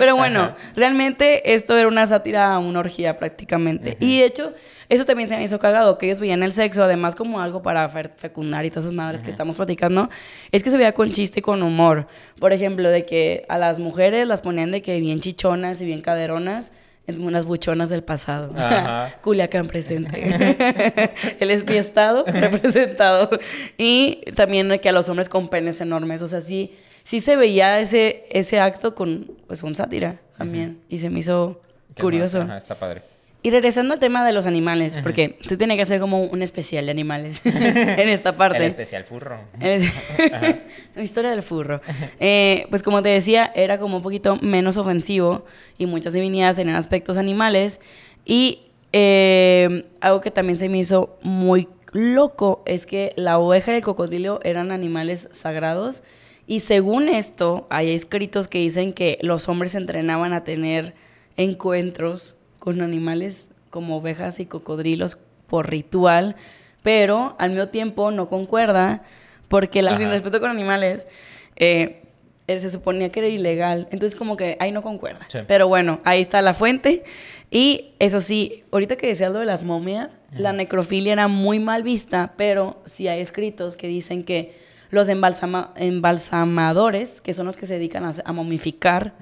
Pero bueno, realmente esto era una sátira a una orgía prácticamente. Y de hecho, eso también se me hizo cagado, que ellos veían el sexo, además como algo para fe- fecundar y todas esas madres que estamos platicando, es que se veía con chiste y con humor. Por ejemplo, de que a las mujeres las ponían de que bien chichonas y bien caderonas. unas buchonas del pasado. Ajá. Culiacán presente. Él es mi estado representado. Y también de que a los hombres con penes enormes. O sea, sí, sí se veía ese, ese acto con, pues, con sátira también. Y se me hizo curioso. más- ajá, está padre. Y regresando al tema de los animales, porque tú tienes que hacer como un especial de animales en esta parte. El especial furro. La historia del furro. Eh, pues como te decía, era como un poquito menos ofensivo y muchas divinidades tenían aspectos animales. Y eh, algo que también se me hizo muy loco es que la oveja y el cocodrilo eran animales sagrados. Y según esto, hay escritos que dicen que los hombres se entrenaban a tener encuentros con animales como ovejas y cocodrilos por ritual, pero al mismo tiempo no concuerda porque la, sin respeto con animales eh, eh, se suponía que era ilegal, entonces como que ahí no concuerda. Sí. Pero bueno, ahí está la fuente y eso sí, ahorita que decías lo de las momias, la necrofilia era muy mal vista, pero sí hay escritos que dicen que los embalsama- embalsamadores, que son los que se dedican a, a momificar,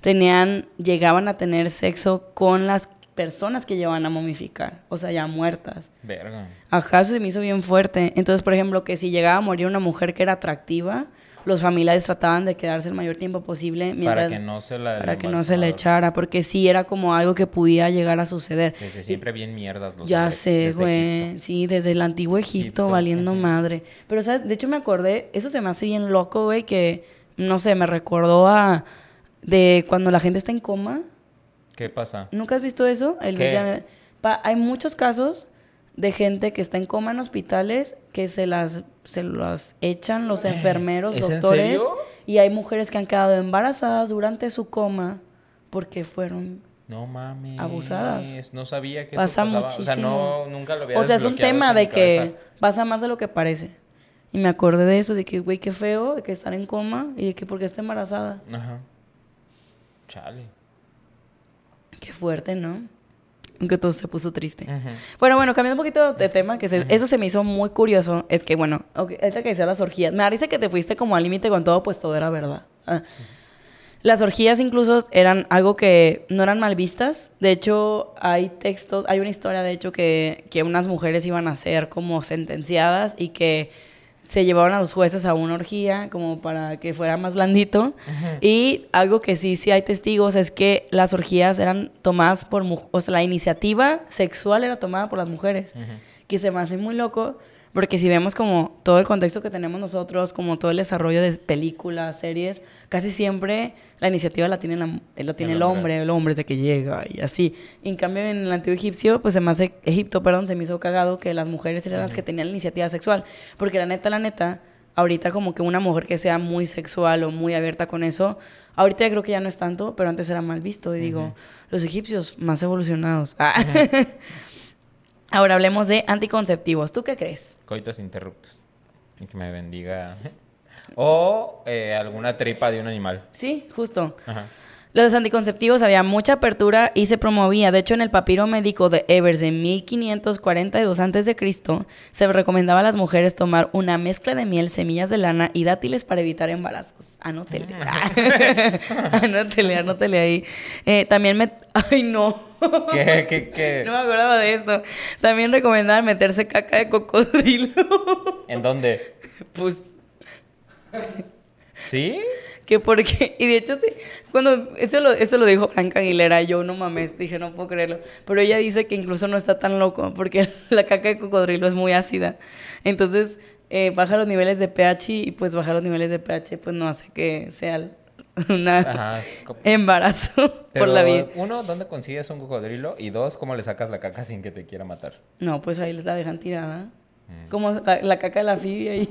tenían, llegaban a tener sexo con las personas que llevan a momificar, o sea, ya muertas. Verga. Ajá, eso se me hizo bien fuerte. Entonces, por ejemplo, que si llegaba a morir una mujer que era atractiva, los familiares trataban de quedarse el mayor tiempo posible mientras, Para que no se la... para que no se le echara, porque sí era como algo que podía llegar a suceder. Desde siempre bien mierdas los Ya sé, güey. Sí, desde el antiguo Egipto, Egipto, valiendo madre. Pero, ¿sabes? De hecho, me acordé, eso se me hace bien loco, güey, que, no sé, me recordó a. de cuando la gente está en coma. ¿Qué pasa? ¿Nunca has visto eso? Hay muchos casos de gente que está en coma en hospitales que se las se las echan los enfermeros, ¿Es en doctores y hay mujeres que han quedado embarazadas durante su coma porque fueron No mames. Abusadas. No sabía que Pasa eso pasaba. O sea, muchísimo. no, nunca lo había O sea, es un tema de que cabeza. pasa más de lo que parece. Y me acordé de eso, de que, güey, qué feo, de que estar en coma y de que porque está embarazada. Ajá. Chale. Qué fuerte, ¿no? Aunque todo se puso triste. Bueno, bueno, cambiando un poquito de tema, que se- eso se me hizo muy curioso. Es que, bueno, ok, ahorita que decía las orgías, me parece que te fuiste como al límite con todo, pues todo era verdad. Ah. Las orgías incluso eran algo que no eran mal vistas. De hecho, hay textos, hay una historia, de hecho, que, que unas mujeres iban a ser como sentenciadas y que se llevaron a los jueces a una orgía como para que fuera más blandito. Y algo que sí, sí hay testigos es que las orgías eran tomadas por mujeres, o sea, la iniciativa sexual era tomada por las mujeres, que se me hace muy loco. Porque si vemos como todo el contexto que tenemos nosotros, como todo el desarrollo de películas, series, casi siempre la iniciativa la tiene, la, eh, lo tiene El el hombre. hombre, el hombre es de que llega y así. Y en cambio en el antiguo egipcio, pues se me hace, Egipto, perdón, se me hizo cagado que las mujeres eran las que tenían la iniciativa sexual. Porque la neta, la neta, ahorita como que una mujer que sea muy sexual o muy abierta con eso, ahorita creo que ya no es tanto, pero antes era mal visto. Y digo, los egipcios más evolucionados. Ah. Ahora hablemos de anticonceptivos. ¿Tú qué crees? Coitos interruptos. Y que me bendiga. O eh, alguna tripa de un animal. Sí, justo. Ajá. Los anticonceptivos había mucha apertura y se promovía. De hecho, en el papiro médico de Evers de 1542 a.C., se recomendaba a las mujeres tomar una mezcla de miel, semillas de lana y dátiles para evitar embarazos. Anótele. anótele, anótele ahí. Eh, también me... Ay, no. ¿Qué, qué, qué? No me acordaba de esto. También recomendaban meterse caca de cocodrilo. ¿En dónde? pues ¿Sí? Que porque y de hecho sí, cuando esto lo, esto lo dijo Franca Aguilera yo no mames dije no puedo creerlo pero ella dice que incluso no está tan loco porque la caca de cocodrilo es muy ácida entonces eh, baja los niveles de pH y pues bajar los niveles de pH pues no hace que sea una embarazo por la vida Uno, ¿dónde consigues un cocodrilo? Y dos, ¿cómo le sacas la caca sin que te quiera matar? no pues ahí les la dejan tirada Mm. como la, la caca de la fibia ahí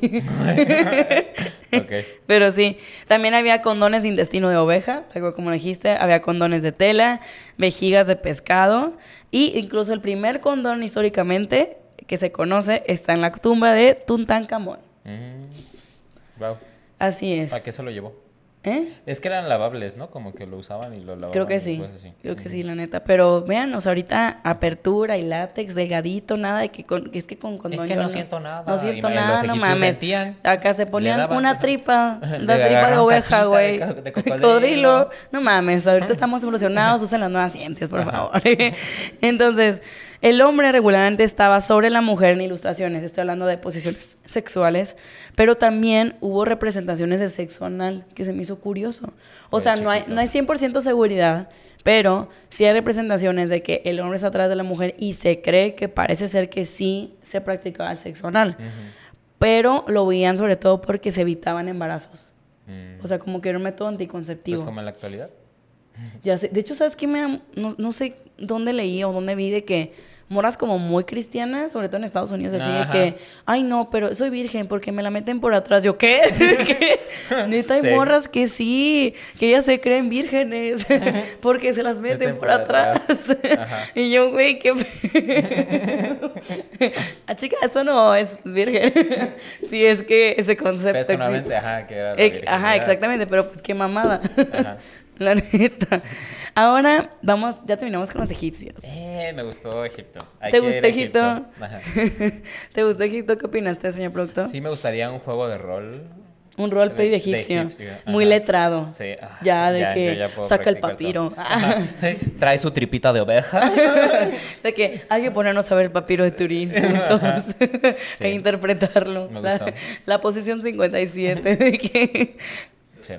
Pero sí, también había condones de intestino de oveja, como dijiste, había condones de tela, vejigas de pescado y incluso el primer condón históricamente que se conoce está en la tumba de Tutankamón. Mm. Wow. Así es. ¿Para qué se lo llevó? ¿Eh? Es que eran lavables, ¿no? Como que lo usaban y lo lavaban. Creo que sí. así. Creo que sí, la neta. Pero vean, o sea, ahorita apertura y látex, delgadito, nada de que, con, que es que con condón que no siento nada. No siento Y nada, no mames. sentían, Acá se ponían daban- una tripa, la tripa de oveja, güey. de de cocodrilo. Cocodrilo. No mames, ahorita estamos evolucionados, usen las nuevas ciencias, por Ajá. favor. Entonces, el hombre regularmente estaba sobre la mujer en ilustraciones, estoy hablando de posiciones sexuales, pero también hubo representaciones de sexo anal, que se me hizo curioso. O sea, no hay, no hay 100% seguridad, pero sí hay representaciones de que el hombre está atrás de la mujer y se cree que parece ser que sí se practicaba el sexo anal. Ujú. Pero lo veían sobre todo porque se evitaban embarazos. Mm. O sea, como que era un método anticonceptivo. Pues como en la actualidad. Ya sé. De hecho, ¿sabes qué? Me, no sé dónde leí o dónde vi de que moras como muy cristianas, sobre todo en Estados Unidos, así Ajá. de que, ay, no, pero soy virgen porque me la meten por atrás. Yo, ¿qué? ¿Qué? Neta, hay Sí. morras que sí, que ellas se creen vírgenes porque se las meten, Meten por, por atrás. y yo, güey, qué. ah, chica, eso no es virgen. sí, es que ese concepto existe. Personalmente, ajá, que era la Ajá, exactamente, pero pues qué mamada. Ajá. La neta. Ahora vamos, ya terminamos con los egipcios. Eh, me gustó Egipto. Hay ¿Te gustó Egipto? ¿Te gustó Egipto? ¿Qué opinaste, señor productor? Sí, me gustaría un juego de rol. Un roleplay de, De- de egipcio. Muy letrado. Sí. ah, Ya, de que ya saca el papiro. Trae su tripita de oveja. de que hay que ponernos a ver el papiro de Turín juntos Sí. e interpretarlo. Me La, gustó. la posición 57 de que Sí.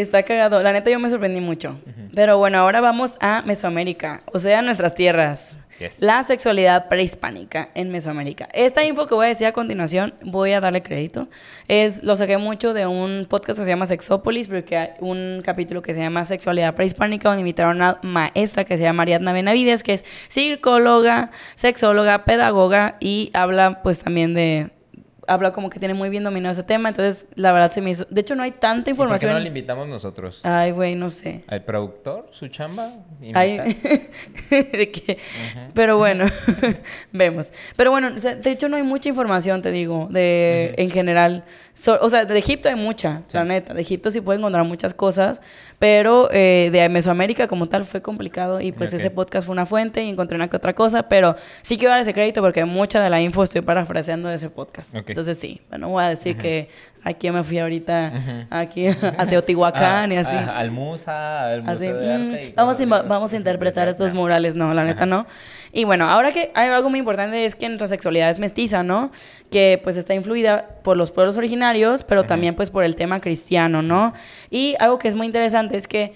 Está cagado. La neta yo me sorprendí mucho. Pero bueno, ahora vamos a Mesoamérica, o sea, nuestras tierras. Yes. La sexualidad prehispánica en Mesoamérica. Esta info que voy a decir a continuación, voy a darle crédito. Es, lo saqué mucho de un podcast que se llama Sexópolis, porque hay un capítulo que se llama Sexualidad prehispánica, donde invitaron a una maestra que se llama Ariadna Benavides, que es psicóloga, sexóloga, pedagoga y habla pues también de... Habla como que tiene muy bien dominado ese tema, entonces la verdad se me hizo... De hecho no hay tanta ¿Y por qué información. no le invitamos nosotros? Ay, güey, no sé. ¿Al productor? ¿Su chamba? Ay, de que- Pero bueno, vemos. Pero bueno, o sea, de hecho no hay mucha información, te digo, de en general. So- o sea, de Egipto hay mucha, Sí. la neta. De Egipto sí puede encontrar muchas cosas, pero eh, de Mesoamérica como tal fue complicado y pues ese podcast fue una fuente y encontré una que otra cosa, pero sí quiero dar ese crédito porque mucha de la info estoy parafraseando de ese podcast. Ok. Entonces sí, bueno, voy a decir que aquí me fui ahorita, aquí a Teotihuacán y así. al Musa, al Así, Museo de mm, Arte. y vamos, vamos a interpretar estos murales, no, la neta no. Y bueno, ahora que hay algo muy importante es que nuestra sexualidad es mestiza, ¿no? Que pues está influida por los pueblos originarios, pero también pues por el tema cristiano, ¿no? Y algo que es muy interesante es que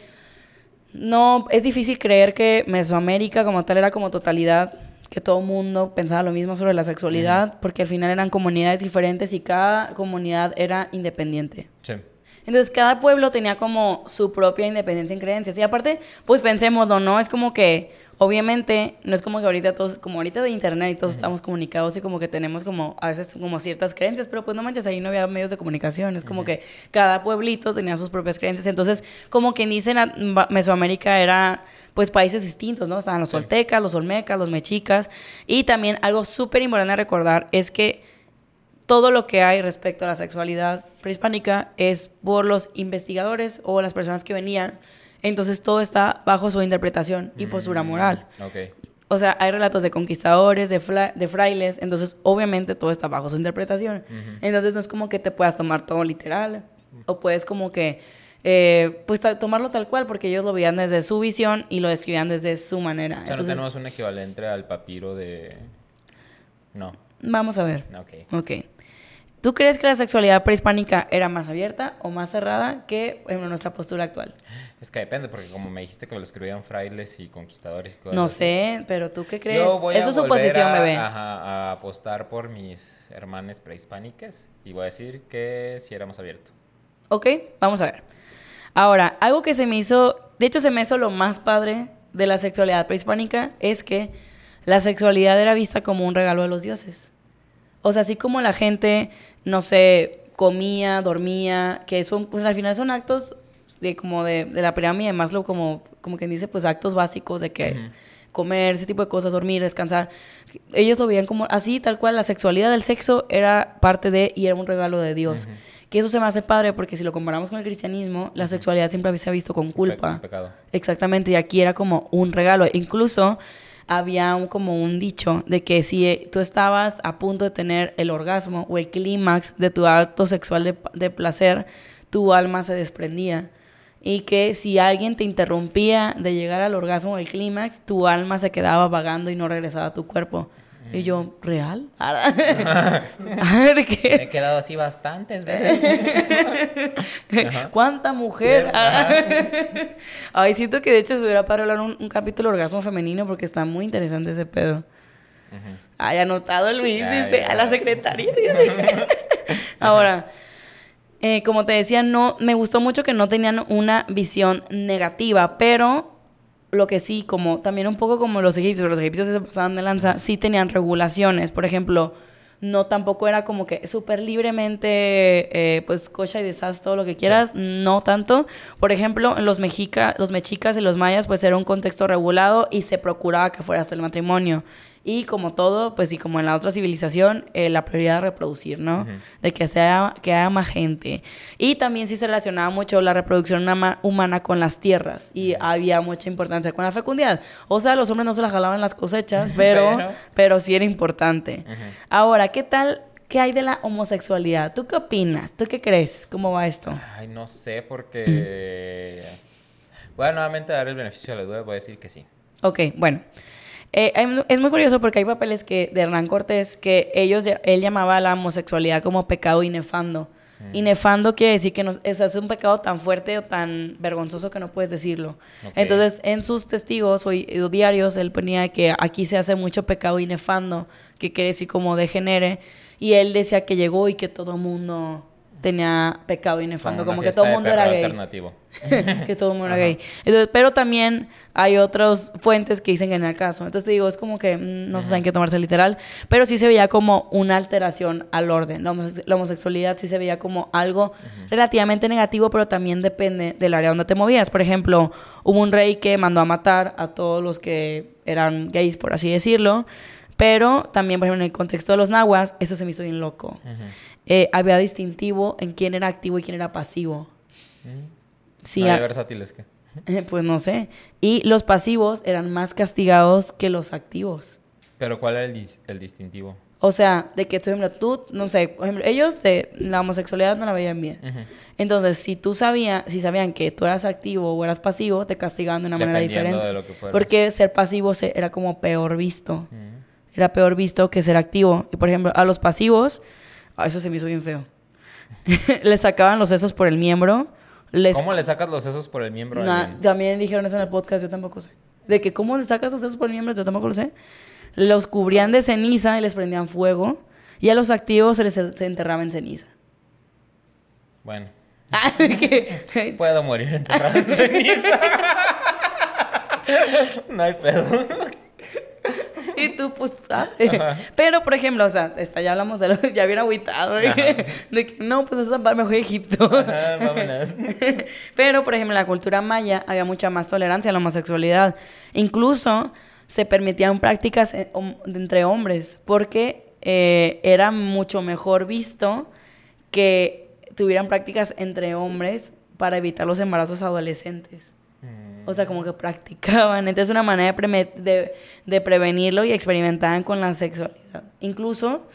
no, es difícil creer que Mesoamérica como tal era como totalidad, que todo mundo pensaba lo mismo sobre la sexualidad, porque al final eran comunidades diferentes y cada comunidad era independiente. Sí. Entonces cada pueblo tenía como su propia independencia en creencias. Y aparte, pues pensémoslo, ¿no? Es como que obviamente no es como que ahorita todos, como ahorita de internet y todos estamos comunicados y como que tenemos como a veces como ciertas creencias, pero pues no manches, ahí no había medios de comunicación, es como que cada pueblito tenía sus propias creencias, entonces como quien dice en Mesoamérica era pues países distintos, ¿no? Estaban los Sí. toltecas, los olmecas, los mexicas y también algo súper importante a recordar es que todo lo que hay respecto a la sexualidad prehispánica es por los investigadores o las personas que venían. Entonces todo está bajo su interpretación y postura moral. Ok. O sea, hay relatos de conquistadores, de, fla- de frailes, entonces obviamente todo está bajo su interpretación. Entonces no es como que te puedas tomar todo literal o puedes como que, eh, pues tomarlo tal cual porque ellos lo veían desde su visión y lo describían desde su manera. O sea, no Entonces, tenemos un equivalente al papiro de... No. vamos a ver. Ok. Ok. ¿Tú crees que la sexualidad prehispánica era más abierta o más cerrada que ejemplo, nuestra postura actual? Es que depende, porque como me dijiste que lo escribían frailes y conquistadores y cosas No así. sé, pero ¿tú qué crees? Yo voy Eso a es bebé. ajá, a apostar por mis hermanas prehispánicas y voy a decir que sí éramos abiertos. Ok, vamos a ver. Ahora, algo que se me hizo, de hecho se me hizo lo más padre de la sexualidad prehispánica es que la sexualidad era vista como un regalo de los dioses. O sea, así como la gente, no sé, comía, dormía, que son, pues al final son actos de como de, de la pirámide de Maslow, como, como quien dice, pues actos básicos de que comer, ese tipo de cosas, dormir, descansar. Ellos lo veían como así, tal cual, la sexualidad del sexo era parte de y era un regalo de Dios. Que eso se me hace padre porque si lo comparamos con el cristianismo, la sexualidad siempre se ha visto con culpa. pecado. Exactamente, y aquí era como un regalo. Incluso había un, como un dicho de que si eh, tú estabas a punto de tener el orgasmo o el clímax de tu acto sexual de, de placer, tu alma se desprendía. Y que si alguien te interrumpía de llegar al orgasmo o el clímax, tu alma se quedaba vagando y no regresaba a tu cuerpo. Y yo, ¿real? ¿De Me qué? he quedado así bastantes veces. ¿Cuánta mujer? Ay, siento que de hecho se hubiera para hablar un, un capítulo de orgasmo femenino porque está muy interesante ese pedo. Ay, anotado Luis, Ya, dice, ya. a la secretaria. dice. Ahora, eh, como te decía, no, me gustó mucho que no tenían una visión negativa, pero lo que sí, como también un poco como los egipcios, los egipcios se pasaban de lanza, sí tenían regulaciones. Por ejemplo, no tampoco era como que súper libremente, eh, pues cocha y deshaz todo lo que quieras, no tanto. Por ejemplo, en los mexica, los mexicas y los mayas, pues era un contexto regulado y se procuraba que fuera hasta el matrimonio. Y como todo, pues y como en la otra civilización, eh, la prioridad de reproducir, ¿no? Ujú. De que sea, que haya más gente. Y también sí se relacionaba mucho la reproducción humana con las tierras. Y había mucha importancia con la fecundidad. O sea, los hombres no se la jalaban las cosechas, pero, Pero- pero sí era importante. Ahora, ¿qué tal? ¿Qué hay de la homosexualidad? ¿Tú qué opinas? ¿Tú qué crees? ¿Cómo va esto? Ay, no sé, porque... Voy a nuevamente dar el beneficio de la duda, voy a decir que sí. Ok, bueno. Eh, es muy curioso porque hay papeles que de Hernán Cortés que ellos él llamaba a la homosexualidad como pecado inefando. Mm. Inefando quiere decir que no, o sea, es un pecado tan fuerte o tan vergonzoso que no puedes decirlo. Entonces, en sus testigos o, o diarios, él ponía que aquí se hace mucho pecado inefando, que quiere decir como degenere. Y él decía que llegó y que todo mundo tenía pecado inefando, como, una que todo el mundo era gay. alternativo. que todo el mundo era gay. Entonces, pero también hay otras fuentes que dicen que era el caso. Entonces te digo, es como que mm, no se saben qué tomarse literal, pero sí se veía como una alteración al orden. La, homose- la homosexualidad sí se veía como algo relativamente negativo, pero también depende del área donde te movías. Por ejemplo, hubo un rey que mandó a matar a todos los que eran gays, por así decirlo. Pero también, por ejemplo, en el contexto de los nahuas, eso se me hizo bien loco. Ujú. Eh, había distintivo en quién era activo y quién era pasivo. Sí, no hay a- versátiles que... Pues no sé. Y los pasivos eran más castigados que los activos. Pero ¿cuál era el, dis- el distintivo? O sea, de que, por ejemplo, tú, no sé, por ejemplo, ellos de la homosexualidad no la veían bien. Entonces, si tú sabías, si sabían que tú eras activo o eras pasivo, te castigaban de una manera diferente. de lo que fueras. Porque ser pasivo se- era como peor visto. Ujú. Era peor visto que ser activo. Y por ejemplo, a los pasivos, eso se me hizo bien feo. les sacaban los sesos por el miembro. Les ¿Cómo le sacas los sesos por el miembro también dijeron eso en el podcast, yo tampoco sé. De que cómo le sacas los sesos por el miembro, yo tampoco lo sé. Los cubrían de ceniza y les prendían fuego. Y a los activos se les se enterraba en ceniza. Bueno, Ah, puedo morir enterrado en ceniza. no hay pedo. Y tú, pues, ah, Pero, por ejemplo, o sea, esta, ya hablamos de lo ya bien agüitado, ¿eh? de que no, pues eso va mejor Egipto. Ajá, vámonos. Pero, por ejemplo, en la cultura maya había mucha más tolerancia a la homosexualidad. Incluso se permitían prácticas hom- entre hombres, porque eh, era mucho mejor visto que tuvieran prácticas entre hombres para evitar los embarazos adolescentes. O sea, como que practicaban. Entonces, una manera de, preme- de, de prevenirlo y experimentaban con la sexualidad. Incluso,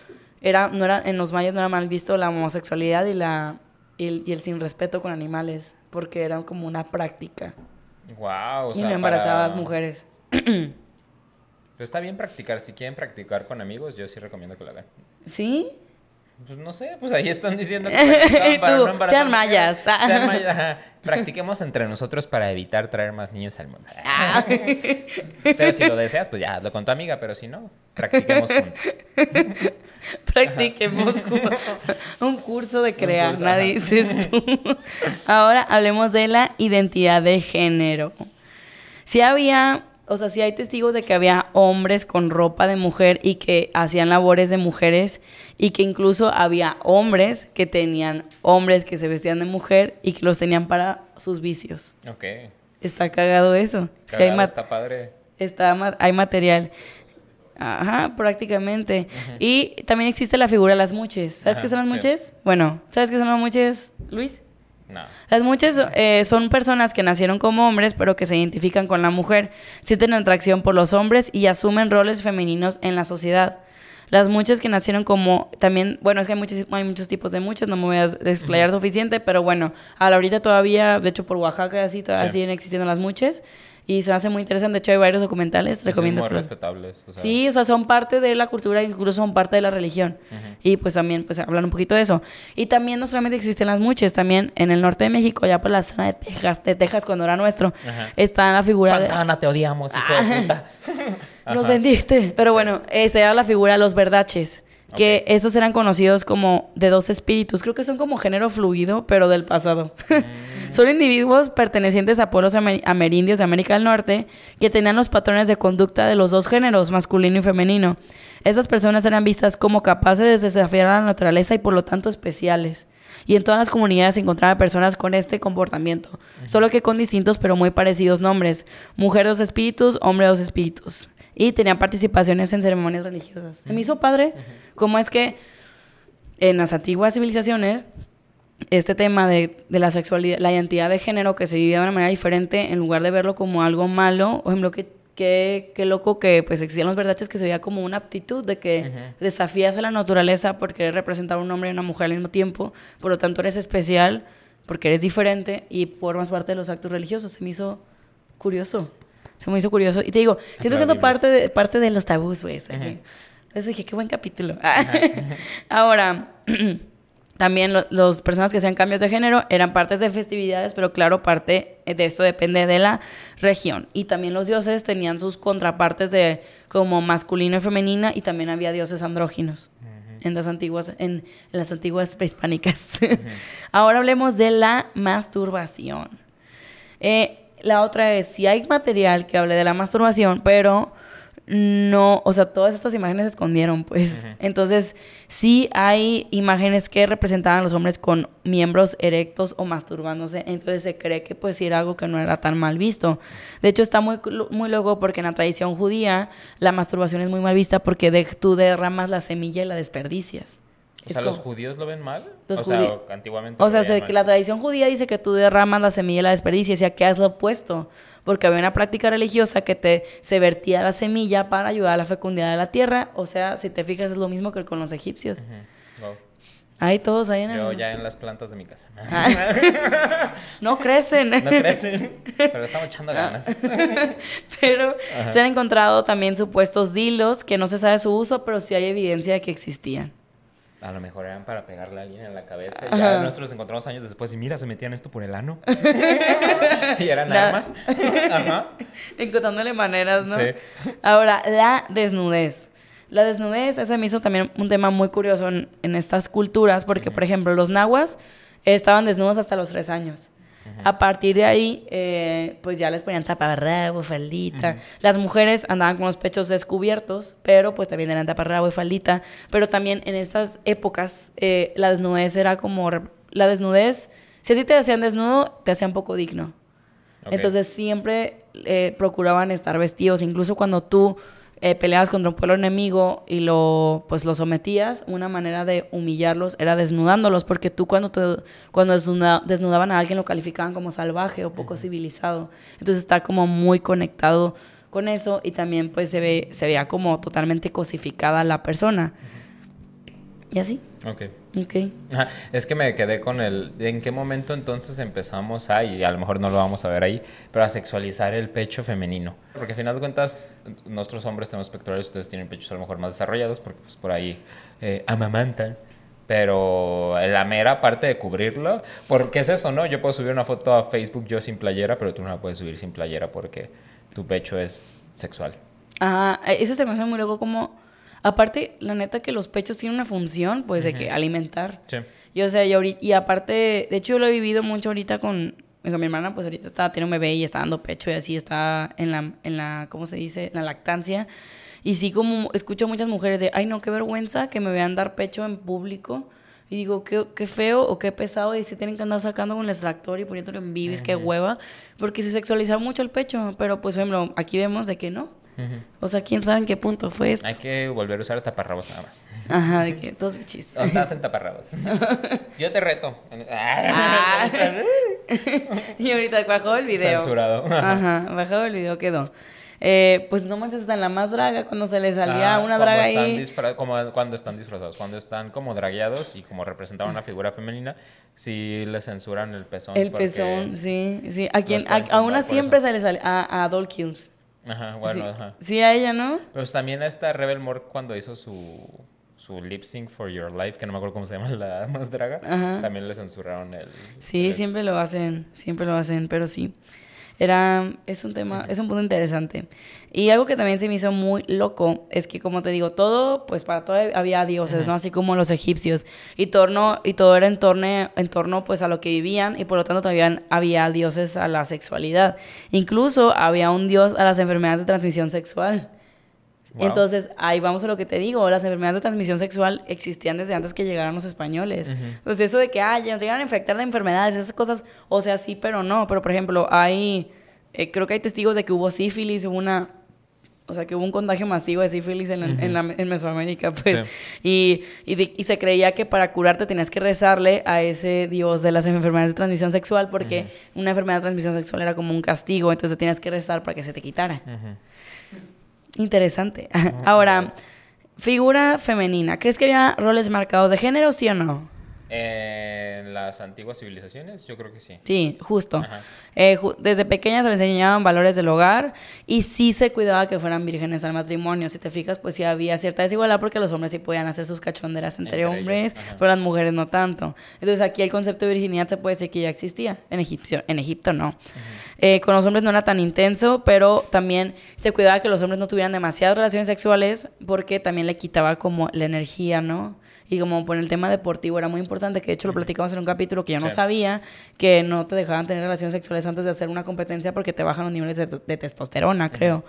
era, no era, en los mayas no era mal visto la homosexualidad y, la, y, el, y el sin respeto con animales, porque era como una práctica. Wow, o y no embarazaba a las para- mujeres. Pero está bien practicar. Si quieren practicar con amigos, yo sí recomiendo que lo hagan. ¿Sí? Pues no sé, pues ahí están diciendo que para tú, no sean mayas. Sean mayas. ajá. Practiquemos entre nosotros para evitar traer más niños al mundo. Ah. Pero si lo deseas, pues ya hazlo con tu amiga, pero si no, practiquemos juntos. Practiquemos juntos. un curso de crear, curso, nadie ajá. dices tú. Ahora hablemos de la identidad de género. Si había, o sea, si hay testigos de que había hombres con ropa de mujer y que hacían labores de mujeres y que incluso había hombres que tenían hombres que se vestían de mujer y que los tenían para sus vicios. Ok. Está cagado eso. Hay ma- está padre. está ma- hay material. Ajá, prácticamente. Y también existe la figura de las muches. ¿Sabes Ajá, qué son las sí. muches? Bueno, ¿sabes qué son las muches, Luis? No. Las muches eh, son personas que nacieron como hombres, pero que se identifican con la mujer, sienten atracción por los hombres y asumen roles femeninos en la sociedad. Las muchas que nacieron como también, bueno, es que hay muchos, hay muchos tipos de muchas, no me voy a desplayar suficiente, pero bueno, a la ahorita todavía, de hecho por Oaxaca así, todavía Sí. siguen existiendo las muchas y se me hace muy interesante, de hecho hay varios documentales, recomiendo muy que los- respetables. o sea, Sí, o sea, son parte de la cultura, incluso son parte de la religión. Y pues también, pues hablan un poquito de eso. Y también no solamente existen las muches, también en el norte de México, ya por la zona de Texas, de Texas cuando era nuestro, Ajá. está la figura de... Santana, te odiamos, hijo de puta. Nos vendiste. Pero bueno, esa era la figura de los verdaches. Que esos eran conocidos como de dos espíritus. Creo que son como género fluido, pero del pasado. Mm. son individuos pertenecientes a pueblos amer- amerindios de América del Norte que tenían los patrones de conducta de los dos géneros, masculino y femenino. Estas personas eran vistas como capaces de desafiar a la naturaleza y por lo tanto especiales. Y en todas las comunidades se encontraban personas con este comportamiento, solo que con distintos pero muy parecidos nombres. Mujer dos espíritus, hombre dos espíritus. Y tenían participaciones en ceremonias religiosas. Se me hizo padre cómo es que en las antiguas civilizaciones este tema de, de la sexualidad, la identidad de género que se vivía de una manera diferente, en lugar de verlo como algo malo, por ejemplo, que qué qué loco que pues existían los verdaches que se veía como una aptitud de que Ujú. desafías a la naturaleza porque representar a un hombre y una mujer al mismo tiempo, por lo tanto eres especial porque eres diferente y formas parte de los actos religiosos. Se me hizo curioso. Se me hizo curioso. Y te digo, siento que es parte de, parte de los tabús, güey. Entonces dije, qué buen capítulo. Ahora, también lo- los personas que hacían cambios de género eran partes de festividades, pero claro, parte de esto depende de la región. Y también los dioses tenían sus contrapartes de como masculino y femenina, y también había dioses andróginos en las antiguas, en, las antiguas prehispánicas. Ahora hablemos de la masturbación. Eh, la otra es, si hay material que hable de la masturbación, pero no, o sea, todas estas imágenes se escondieron, pues. Entonces, sí hay imágenes que representaban a los hombres con miembros erectos o masturbándose, entonces se cree que pues era algo que no era tan mal visto. De hecho, está muy, muy loco porque en la tradición judía la masturbación es muy mal vista porque de- tú derramas la semilla y la desperdicias. O sea, ¿los judíos lo ven mal? Los o sea, antiguamente o sea, se- que la tradición judía dice que tú derramas la semilla y la desperdicias, y aquí es lo opuesto. Porque había una práctica religiosa que te se vertía la semilla para ayudar a la fecundidad de la tierra. O sea, si te fijas, es lo mismo que con los egipcios. Wow. Ahí todos ahí en Yo el... ya en las plantas de mi casa. No crecen. No crecen, pero estamos echando ganas. pero Ajá. se han encontrado también supuestos dilos que no se sabe su uso, pero sí hay evidencia de que existían. A lo mejor eran para pegarle a alguien en la cabeza. Ya nosotros nos encontramos años después y mira, se metían esto por el ano. y eran armas. Ajá. Encontrándole maneras, ¿no? Sí. Ahora, la desnudez. La desnudez, ese me hizo también un tema muy curioso en, en estas culturas, porque, por ejemplo, los nahuas estaban desnudos hasta los tres años. A partir de ahí, eh, pues ya les ponían taparrabo, faldita. Las mujeres andaban con los pechos descubiertos, pero pues también eran taparrabo y faldita. Pero también en estas épocas, eh, la desnudez era como... La desnudez, si a ti te hacían desnudo, te hacían poco digno. Entonces siempre eh, procuraban estar vestidos, incluso cuando tú eh, peleabas contra un pueblo enemigo y lo pues lo sometías, una manera de humillarlos era desnudándolos, porque tú cuando te- cuando desnuda- desnudaban a alguien lo calificaban como salvaje o poco civilizado. Entonces está como muy conectado con eso y también pues se ve se veía como totalmente cosificada la persona. Y así. Ok. Ok. Ajá, Es que me quedé con el... ¿En qué momento entonces empezamos a, y a lo mejor no lo vamos a ver ahí, pero a sexualizar el pecho femenino? Porque al final de cuentas, nosotros hombres tenemos pectorales, ustedes tienen pechos a lo mejor más desarrollados, porque pues por ahí eh, amamantan. Pero la mera parte de cubrirlo, porque es eso, ¿no? Yo puedo subir una foto a Facebook yo sin playera, pero tú no la puedes subir sin playera porque tu pecho es sexual. Ajá, eh, eso se me hace muy loco como... Aparte, la neta que los pechos tienen una función, pues, de que alimentar. Sí. Y o sea, y, ahorita- y aparte, de hecho yo lo he vivido mucho ahorita con, con mi hermana, pues ahorita está, tiene un bebé y está dando pecho y así está en la, en la, ¿cómo se dice? En la lactancia. Y sí como escucho a muchas mujeres de, ay no, qué vergüenza que me vean dar pecho en público. Y digo, qué, qué feo o qué pesado. Y se tienen que andar sacando con el extractor y poniéndolo en bibis, qué hueva. Porque se sexualiza mucho el pecho. Pero pues, por ejemplo, aquí vemos de que no. O sea, quién sabe en qué punto fue esto. Hay que volver a usar taparrabos nada más. Ajá, de que todos bichis. O estás en taparrabos. Yo te reto. Ah. y ahorita bajó el video. Censurado. Ajá, bajado el video quedó. Eh, pues no manches, hasta en la más draga, cuando se le salía Ah, una draga ahí. como cuando están disfrazados, cuando están como dragueados y como representaban una figura femenina, sí le censuran el pezón. El pezón, sí, sí. A, quien, a, una siempre eso. se le sale. A, a Kills. Ajá, bueno, sí. ajá. Sí, a ella, ¿no? Pues también a esta Rebel Moore cuando hizo su, su lip sync for your life, que no me acuerdo cómo se llama la más draga, Ajá. también le censuraron el... Sí, el- siempre lo hacen, siempre lo hacen, pero sí. Era, es un tema, es un punto interesante. Y algo que también se me hizo muy loco es que, como te digo, todo, pues para todo había dioses, ¿no? Así como los egipcios. Y, torno, y todo era en torno, en torno, pues, a lo que vivían y por lo tanto también había dioses a la sexualidad. Incluso había un dios a las enfermedades de transmisión sexual. Wow. Entonces, ahí vamos a lo que te digo, las enfermedades de transmisión sexual existían desde antes que llegaran los españoles. Entonces, eso de que, ah, ya nos llegan a infectar de enfermedades, esas cosas, o sea, sí, pero no. Pero, por ejemplo, hay, eh, creo que hay testigos de que hubo sífilis, hubo una, o sea, que hubo un contagio masivo de sífilis en, la- en, la- en Mesoamérica, pues. Y, y, de- y se creía que para curarte tenías que rezarle a ese dios de las enfermedades de transmisión sexual, porque una enfermedad de transmisión sexual era como un castigo, entonces te tenías que rezar para que se te quitara. Interesante. Ahora, figura femenina. ¿Crees que había roles marcados de género, sí o no? En las antiguas civilizaciones, yo creo que sí. Sí, justo. Eh, ju- desde pequeñas se les enseñaban valores del hogar y sí se cuidaba que fueran vírgenes al matrimonio. Si te fijas, pues sí había cierta desigualdad porque los hombres sí podían hacer sus cachonderas entre, hombres, pero las mujeres no tanto. Entonces aquí el concepto de virginidad se puede decir que ya existía. En Egipcio, en Egipto no. Eh, con los hombres no era tan intenso, pero también se cuidaba que los hombres no tuvieran demasiadas relaciones sexuales porque también le quitaba como la energía, ¿no? Y como por el tema deportivo era muy importante, que de hecho lo platicamos en un capítulo que yo no Sí. sabía, que no te dejaban tener relaciones sexuales antes de hacer una competencia porque te bajan los niveles de, de testosterona, creo.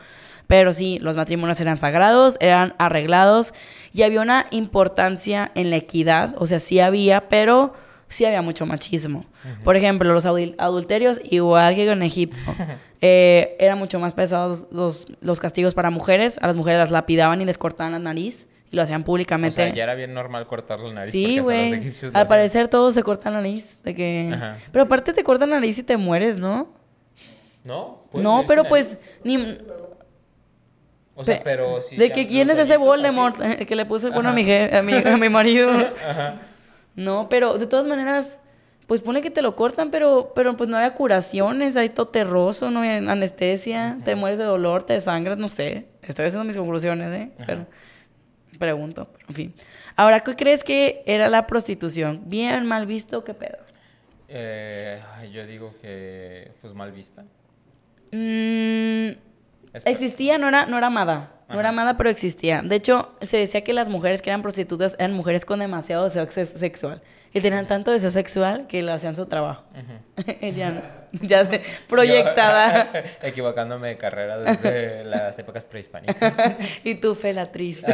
Pero sí, los matrimonios eran sagrados, eran arreglados y había una importancia en la equidad, o sea, sí había, pero sí había mucho machismo. Por ejemplo, los adul- adulterios, igual que en Egipto, eh, eran mucho más pesados los, los castigos para mujeres. A las mujeres las lapidaban y les cortaban la nariz y lo hacían O públicamente. sea, ya era bien normal cortar la nariz. Sí, güey. Al parecer todos se cortan la nariz. De que... Ajá. Pero aparte te cortan la nariz y te mueres, ¿no? ¿No? ¿Puedes No, pero pues... Ni... O sea, pe- pero sí. de que quién es ese Voldemort así- que le puso el cuerno a mi, a, mi, a mi marido. Ajá. No, pero de todas maneras, pues pone que te lo cortan, pero, pero pues no había curaciones, hay todo terroso, no hay anestesia, te mueres de dolor, te desangras, no sé. Estoy haciendo mis conclusiones, ¿eh? Ajá. Pero pregunto, pero en fin. Ahora, ¿qué crees que era la prostitución? ¿Bien, mal visto, qué pedo? Eh, yo digo que, pues mal vista. Mm, existía, no era, no era amada. No era mala, pero existía. De hecho, se decía que las mujeres que eran prostitutas eran mujeres con demasiado deseo sex- sexual. Que tenían tanto deseo sexual que lo hacían su trabajo. ya, ya se- proyectada. Yo, equivocándome de carrera desde las épocas prehispánicas. y tú, felatriz.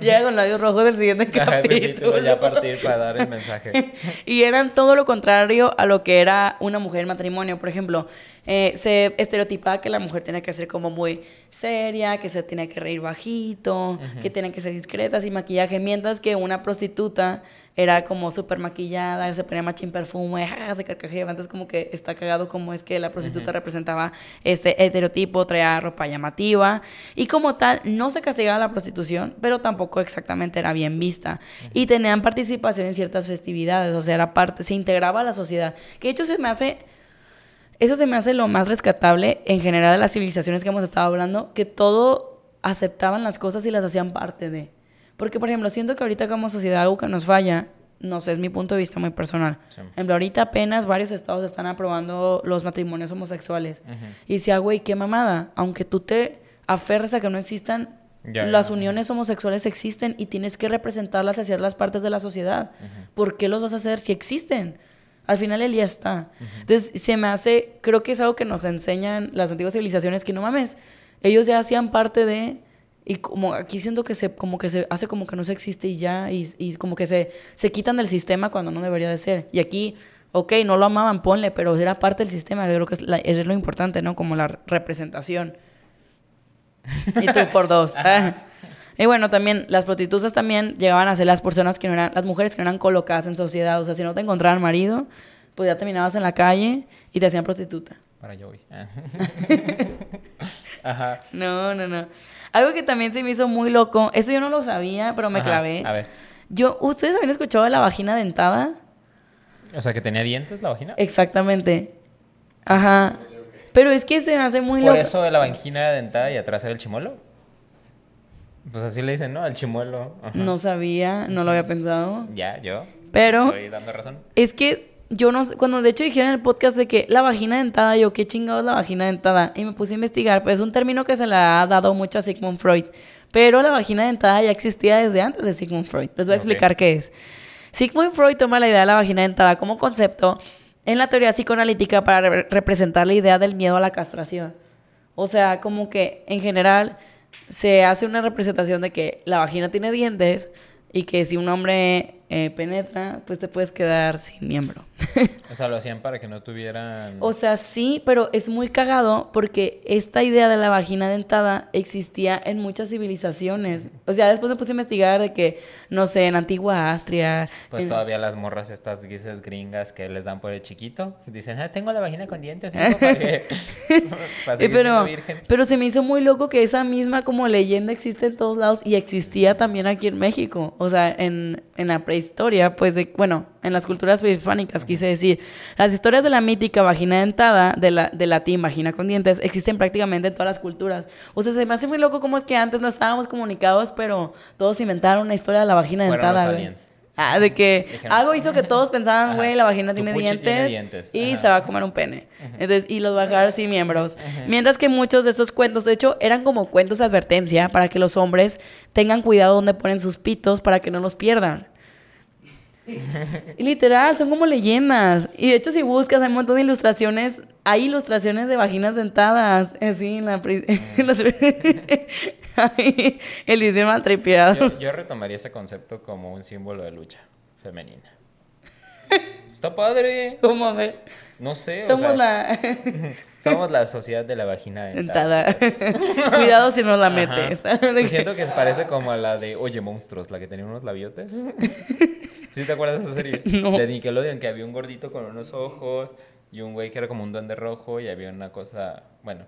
Llega con labios rojos del siguiente Ajá, capítulo. ya a partir para dar el mensaje. y eran todo lo contrario a lo que era una mujer en matrimonio. Por ejemplo, eh, se estereotipaba que la mujer tenía que ser como muy seria, que se tenía que reír bajito, que tenía que ser discreta, sin maquillaje, mientras que una prostituta era como súper maquillada, se ponía machín perfume, ¡ah! se carcajeaba. Entonces, como que está cagado como es que la prostituta representaba este estereotipo, traía ropa llamativa. Y como tal, no se castigaba la prostitución, pero tampoco exactamente era bien vista. Y tenían participación en ciertas festividades, o sea, era parte, se integraba a la sociedad. Que de hecho se me hace. Eso se me hace lo más rescatable en general de las civilizaciones que hemos estado hablando, que todo aceptaban las cosas y las hacían parte de. Porque, por ejemplo, siento que ahorita como sociedad algo que nos falla, no sé, es mi punto de vista muy personal. Sí. Por ejemplo, ahorita apenas varios estados están aprobando los matrimonios homosexuales. Y decía, güey, qué mamada. Aunque tú te aferres a que no existan, Ya, las ya. uniones homosexuales existen y tienes que representarlas y hacerlas partes de la sociedad. ¿Por qué los vas a hacer si existen? Al final el día está. Entonces, se me hace, creo que es algo que nos enseñan las antiguas civilizaciones que no mames, ellos ya hacían parte de y como aquí siento que se como que se hace como que no se existe y ya y, y como que se se quitan del sistema cuando no debería de ser. Y aquí Ok, no lo amaban, ponle, pero era parte del sistema, yo creo que es, la- es lo importante, ¿no? Como la representación. Y tú por dos. Y bueno, también las prostitutas también llegaban a ser las personas que no eran, las mujeres que no eran colocadas en sociedad. O sea, si no te encontraban marido, pues ya terminabas en la calle y te hacían prostituta. Para Joey. Ah. Ajá. No, no, no. Algo que también se me hizo muy loco, eso yo no lo sabía, pero me Ajá, clavé. A ver. Yo, ¿ustedes habían escuchado de la vagina dentada? O sea, que tenía dientes la vagina. Exactamente. Ajá. Pero es que se me hace muy Por loco. eso de la vagina dentada y atrás era el chimuelo. Pues así le dicen, ¿no? Al chimuelo. Ajá. No sabía, no lo había pensado. Ya, yo. Pero Estoy dando razón. es que yo no sé, cuando de hecho dijeron en el podcast de que la vagina dentada, yo, ¿qué chingados la vagina dentada? Y me puse a investigar, pues es un término que se le ha dado mucho a Sigmund Freud. Pero la vagina dentada ya existía desde antes de Sigmund Freud. Les voy a explicar qué es. Sigmund Freud toma la idea de la vagina dentada como concepto en la teoría psicoanalítica para re- representar la idea del miedo a la castración. O sea, como que en general se hace una representación de que la vagina tiene dientes y que si un hombre eh, penetra, pues te puedes quedar sin miembro. O sea, lo hacían para que no tuvieran. o sea, sí, pero es muy cagado porque esta idea de la vagina dentada existía en muchas civilizaciones. O sea, después me puse a investigar de que, no sé, en antigua Austria. Pues en- todavía las morras estas guises gringas que les dan por el chiquito. Dicen, ah, tengo la vagina con dientes. para que- para Eh, seguir pero, siendo virgen. pero se me hizo muy loco que esa misma como leyenda existe en todos lados y existía también aquí en México. O sea, en, en la prehistoria, pues, de, bueno, en las culturas prehispánicas, quise decir. Las historias de la mítica vagina dentada, de la, de latín vagina con dientes, existen prácticamente en todas las culturas. O sea, se me hace muy loco cómo es que antes no estábamos comunicados, pero todos inventaron una historia de la vagina Fueron dentada. los. Ah, de que Dijeron, algo hizo que todos pensaban, güey, la vagina tiene dientes, tiene dientes, y ajá. se va a comer un pene. Entonces, y los va a dejar miembros. Mientras que muchos de estos cuentos, de hecho, eran como cuentos de advertencia para que los hombres tengan cuidado donde ponen sus pitos para que no los pierdan. Y literal, son como leyendas. Y de hecho, si buscas, hay un montón de ilustraciones. Hay ilustraciones de vaginas dentadas. Así en la. pri- en las- Ay, el diseño mal tripeado. Yo, yo retomaría ese concepto como un símbolo de lucha femenina. Está padre. ¿Cómo a ver? No sé. o Somos sea, la somos la sociedad de la vagina dentada. Cuidado si no la metes. Pues siento que se parece como a la de Oye Monstruos, la que tenía unos labiotes. ¿Sí te acuerdas de esa serie? No. De Nickelodeon, que había un gordito con unos ojos y un güey que era como un duende rojo y había una cosa. Bueno.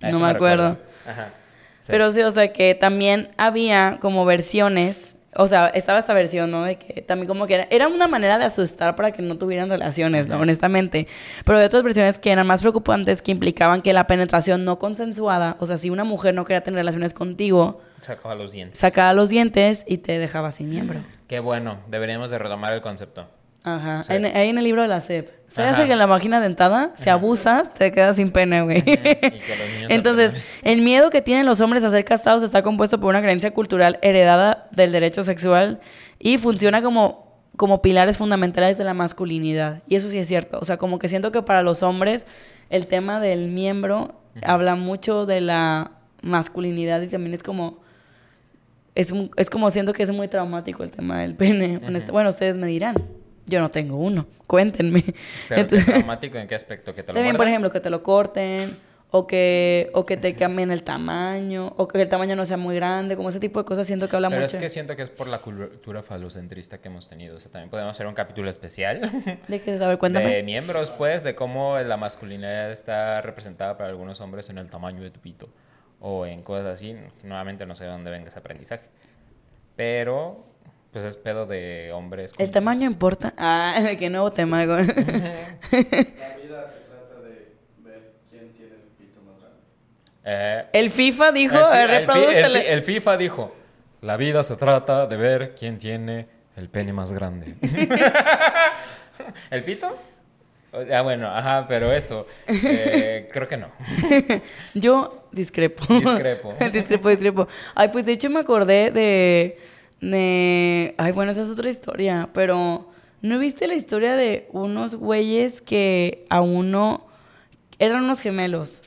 No me acuerdo. Ajá. Sí. Pero sí, o sea, que también había como versiones. O sea, estaba esta versión, ¿no? De que también como que era, era una manera de asustar para que no tuvieran relaciones, ¿no? Honestamente. Pero hay otras versiones que eran más preocupantes que implicaban que la penetración no consensuada, o sea, si una mujer no quería tener relaciones contigo, Sacaba los dientes. sacaba los dientes y te dejaba sin miembro. Qué bueno, deberíamos de retomar el concepto. Ajá. Sí. En- ahí en el libro de la Ajá. hace que en la vagina dentada, si abusas, te quedas sin pene, güey. Entonces, el miedo que tienen los hombres a ser casados está compuesto por una creencia cultural heredada del derecho sexual y funciona como, como pilares fundamentales de la masculinidad. Y eso sí es cierto. O sea, como que siento que para los hombres el tema del miembro habla mucho de la masculinidad y también es como... Es, un- es como siento que es muy traumático el tema del pene. Bueno, ustedes me dirán. Yo no tengo uno. Cuéntenme. Pero Entonces- ¿qué traumático en qué aspecto? ¿Que te lo también, por ejemplo, que te lo corten, o que, o que te cambien el tamaño, o que el tamaño no sea muy grande, como ese tipo de cosas siento que habla Pero mucho. es que siento que es por la cultura falocentrista que hemos tenido. O sea, también podemos hacer un capítulo especial De que, a ver, cuéntame. de miembros, pues, de cómo la masculinidad está representada para algunos hombres en el tamaño de tu pito. O en cosas así. Nuevamente no sé de dónde venga ese aprendizaje. Pero, pues es pedo de hombres. ¿El tamaño importa? Ah, qué nuevo tema. güey. La vida se trata de ver quién tiene el pito más grande. Eh, el FIFA dijo, el, fi- el FIFA dijo, la vida se trata de ver quién tiene el pene más grande. ¿El pito? Ah, bueno, ajá, pero eso, eh, creo que no. Yo discrepo. Discrepo. discrepo, discrepo. Ay, pues de hecho me acordé de, de... Ay, bueno, esa es otra historia, pero ¿no viste la historia de unos güeyes que a uno... Eran unos gemelos.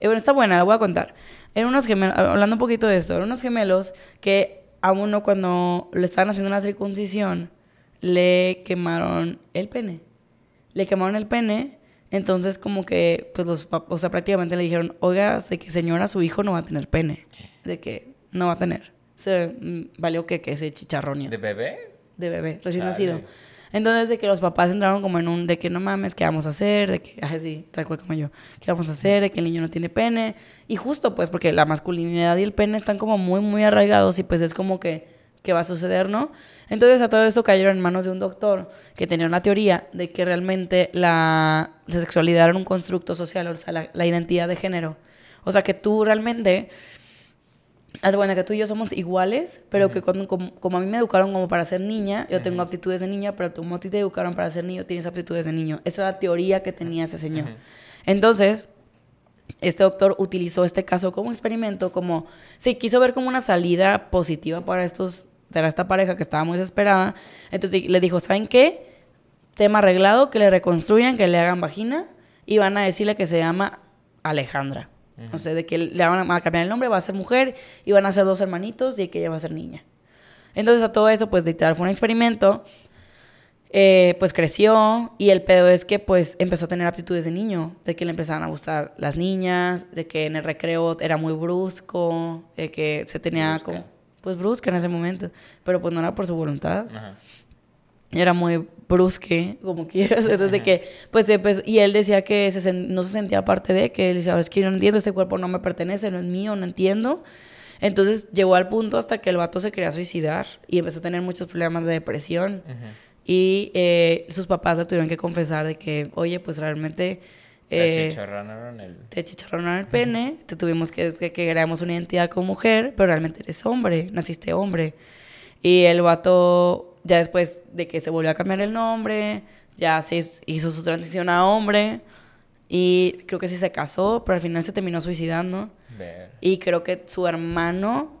Eh, bueno, está buena, la voy a contar. Eran unos gemelos, hablando un poquito de esto, eran unos gemelos que a uno cuando le estaban haciendo una circuncisión le quemaron el pene. Le quemaron el pene, entonces como que, pues los o sea, prácticamente le dijeron, oiga, de que señora, su hijo no va a tener pene. De que no va a tener. Se mm, valió que, que ese chicharrón ¿De bebé? de bebé, recién Chale. nacido. Entonces, de que los papás entraron como en un, de que no mames, ¿qué vamos a hacer? De que, ay, sí, tal cual como yo, ¿qué vamos a hacer? De que el niño no tiene pene. Y justo, pues, porque la masculinidad y el pene están como muy, muy arraigados y pues es como que, ¿qué va a suceder, no? Entonces, a todo esto cayeron en manos de un doctor que tenía una teoría de que realmente la, la sexualidad era un constructo social, o sea, la, la identidad de género. O sea, que tú realmente Haz cuenta que tú y yo somos iguales, pero que cuando, como, como a mí me educaron como para ser niña, yo tengo aptitudes de niña, pero como a ti te educaron para ser niño, tienes aptitudes de niño. Esa era la teoría que tenía ese señor. Entonces, este doctor utilizó este caso como experimento, como, sí, quiso ver como una salida positiva para estos, para esta pareja que estaba muy desesperada. Entonces le dijo, ¿saben qué? Tema arreglado, que le reconstruyan, que le hagan vagina, y van a decirle que se llama Alejandra. O sea, de que le van a cambiar el nombre, va a ser mujer, y van a ser dos hermanitos, y que ella va a ser niña. Entonces a todo eso, pues literal fue un experimento. Eh, pues creció y el pedo es que pues empezó a tener aptitudes de niño, de que le empezaban a gustar las niñas, de que en el recreo era muy brusco, de que se tenía Brusca. como pues brusca en ese momento, pero pues no era por su voluntad Ajá. era muy brusque, como quieras. Entonces, de que, pues, empezó- y él decía que se no se sentía parte de, que él decía, es que yo no entiendo, este cuerpo no me pertenece, no es mío, no entiendo. Entonces, llegó al punto hasta que el vato se quería suicidar y empezó a tener muchos problemas de depresión. Ujú. Y eh, sus papás le tuvieron que confesar de que, oye, pues realmente... Le eh, achicharraron el... te chicharronaron el pene, te tuvimos que decir que queríamos una identidad como mujer, pero realmente eres hombre, naciste hombre. Y el vato, ya después de que se volvió a cambiar el nombre, ya se hiz- hizo su transición a hombre, y creo que sí se casó, pero al final se terminó suicidando. Ver. Y creo que su hermano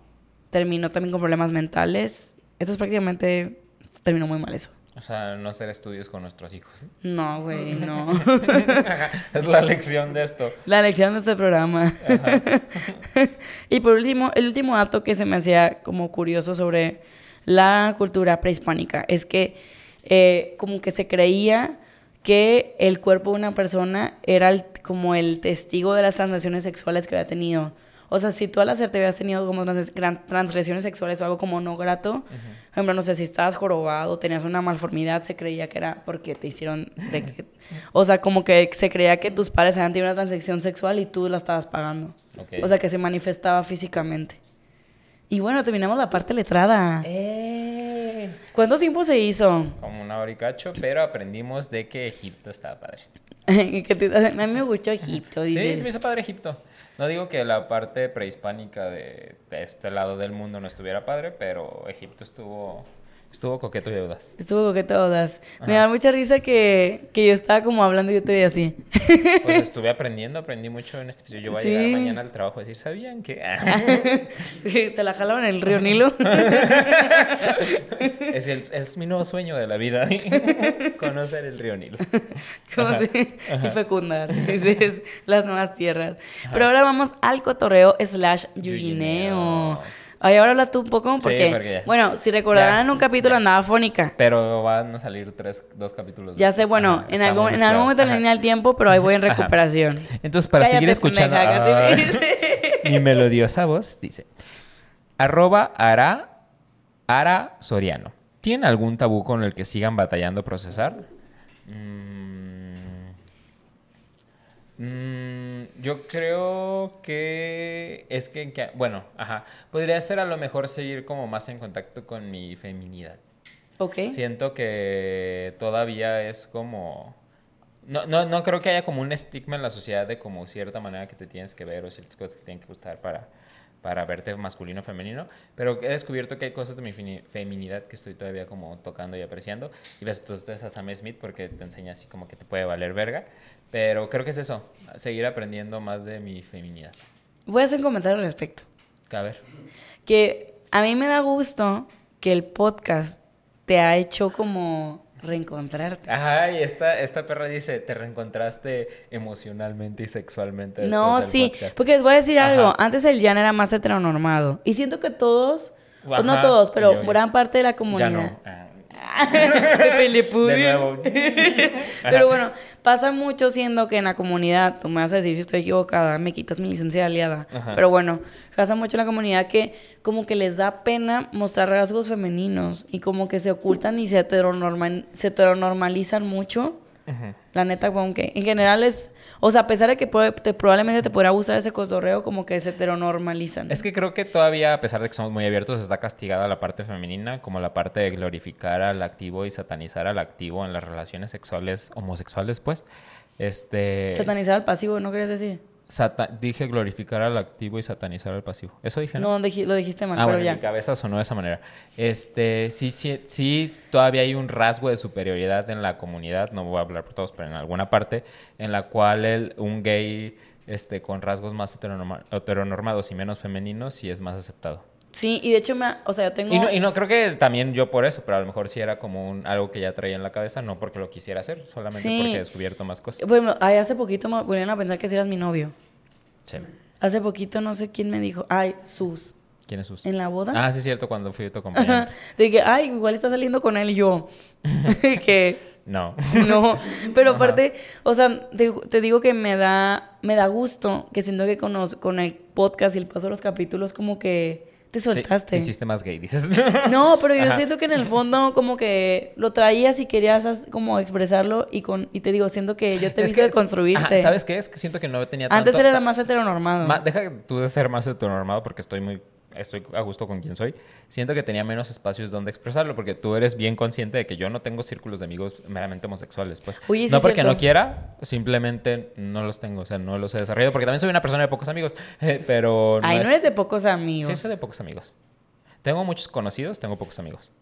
terminó también con problemas mentales. Esto es prácticamente, terminó muy mal eso. O sea, no hacer estudios con nuestros hijos. No, güey, no. es la lección de esto. La lección de este programa. y por último, el último dato que se me hacía como curioso sobre la cultura prehispánica es que eh, como que se creía que el cuerpo de una persona era el- como el testigo de las transgresiones sexuales que había tenido. O sea, si tú al hacerte habías tenido como trans- transgresiones sexuales o algo como no grato, por ejemplo, no sé, si estabas jorobado, tenías una malformidad, se creía que era porque te hicieron de que... O sea, como que se creía que tus padres habían tenido una transacción sexual y tú la estabas pagando. O sea, que se manifestaba físicamente. Y bueno, terminamos la parte letrada. Eh. ¿Cuánto tiempo se hizo? Como una hora y cacho, pero aprendimos de que Egipto estaba padre. Que a mí me gustó Egipto, dice. Sí, se me hizo padre Egipto. No digo que la parte prehispánica de, de este lado del mundo no estuviera padre, pero Egipto estuvo Estuvo coqueto y audaz. Estuvo coqueto audaz. Me da mucha risa que, que yo estaba como hablando y yo te veía así. Pues estuve aprendiendo, aprendí mucho en este episodio. Yo voy a llegar mañana al trabajo a decir, ¿sabían que? Se la jalaban en el río Nilo. es, el- es mi nuevo sueño de la vida, conocer el río Nilo. como si- y fecundar dices, las nuevas tierras. Pero ahora vamos al cotorreo slash yugineo. Yugineo. Ay, ahora habla tú un poco porque, porque ya. bueno, si recordarán Ya. un capítulo andaba fónica. Pero van a salir tres, dos capítulos. Ya sé, bueno, Ajá, en algún, en algún momento en línea del tiempo, pero ahí voy en Ajá. recuperación. Entonces, para Cállate, seguir escuchando pendeja, mi melodiosa voz, dice, arroba ara, ara soriano. ¿Tienen algún tabú con el que sigan batallando procesar? Mm, mm, yo creo que es que, que- bueno, ajá, podría ser a lo mejor seguir como más en contacto con mi feminidad. Ok. Siento que todavía es como... No, no, no creo que haya como un estigma en la sociedad de como cierta manera que te tienes que ver o ciertas cosas que tienen que gustar para, para verte masculino o femenino, pero he descubierto que hay cosas de mi feminidad que estoy todavía como tocando y apreciando. Y ves, tú, tú estás a Sam Smith porque te enseña así como que te puede valer verga, pero creo que es eso, seguir aprendiendo más de mi feminidad. Voy a hacer un comentario al respecto. A ver. Que a mí me da gusto que el podcast te ha hecho como reencontrarte. Ajá, y esta, esta perra dice, te reencontraste emocionalmente y sexualmente. No, del sí, podcast". porque les voy a decir Ajá. algo. Antes el Jan era más heteronormado. Y siento que todos, pues no todos, pero yo- gran parte de la Ya comunidad. no. Ah. Pepe Le Pew. De nuevo. Pero bueno, pasa mucho siendo que en la comunidad, tú me vas a decir si estoy equivocada, me quitas mi licencia de aliada. Ajá. Pero bueno, pasa mucho en la comunidad que como que les da pena mostrar rasgos femeninos y como que se ocultan y se, heteronorman- se heteronormalizan mucho. Ujú. La neta, aunque en general es, o sea, a pesar de que puede- te- probablemente te podrá gustar ese cotorreo, como que se heteronormalizan. Es que creo que todavía, a pesar de que somos muy abiertos, está castigada la parte femenina, como la parte de glorificar al activo y satanizar al activo en las relaciones sexuales homosexuales, pues. Este. Satanizar al pasivo, ¿no querías decir? Dije glorificar al activo y satanizar al pasivo. Eso dije, ¿no? No, lo dijiste mal, Ah, pero bueno, en ya. mi cabeza sonó de esa manera. Este, sí, sí, sí, todavía hay un rasgo de superioridad en la comunidad, no voy a hablar por todos, pero en alguna parte, en la cual el, un gay este, con rasgos más heteronorma- heteronormados y menos femeninos sí es más aceptado. Sí, y de hecho, me, o sea, yo tengo... Y no, y no creo que también yo por eso, pero a lo mejor sí era como un, algo que ya traía en la cabeza, no porque lo quisiera hacer, solamente Sí. porque he descubierto más cosas. Bueno, ay, hace poquito me volvieron a pensar que si eras mi novio. Sí. Hace poquito no sé quién me dijo, ay, Sus, ¿Quién es sus? en la boda. Ah, sí es cierto, cuando fui tu acompañante. Que, ay, igual está saliendo con él y yo. que no. no. Pero aparte, o sea, te, te digo que me da, me da gusto que siento que con, con el podcast y el paso de los capítulos como que te Te, soltaste. te hiciste más gay, dices. No, pero yo Ajá. siento que en el fondo como que lo traías y querías as- como expresarlo y con y te digo, siento que yo te visto que- de construirte. Ajá, ¿Sabes qué? Es que siento que no tenía tanto... Antes eras ta- más heteronormado. ma- deja tú de ser más heteronormado porque estoy muy... Estoy a gusto con quien soy. Siento que tenía menos espacios donde expresarlo porque tú eres bien consciente de que yo no tengo círculos de amigos meramente homosexuales, pues. No porque cierto. no quiera, simplemente no los tengo, o sea, no los he desarrollado porque también soy una persona de pocos amigos, pero no Ay, no es- eres de pocos amigos. Sí, soy de pocos amigos. Tengo muchos conocidos, tengo pocos amigos.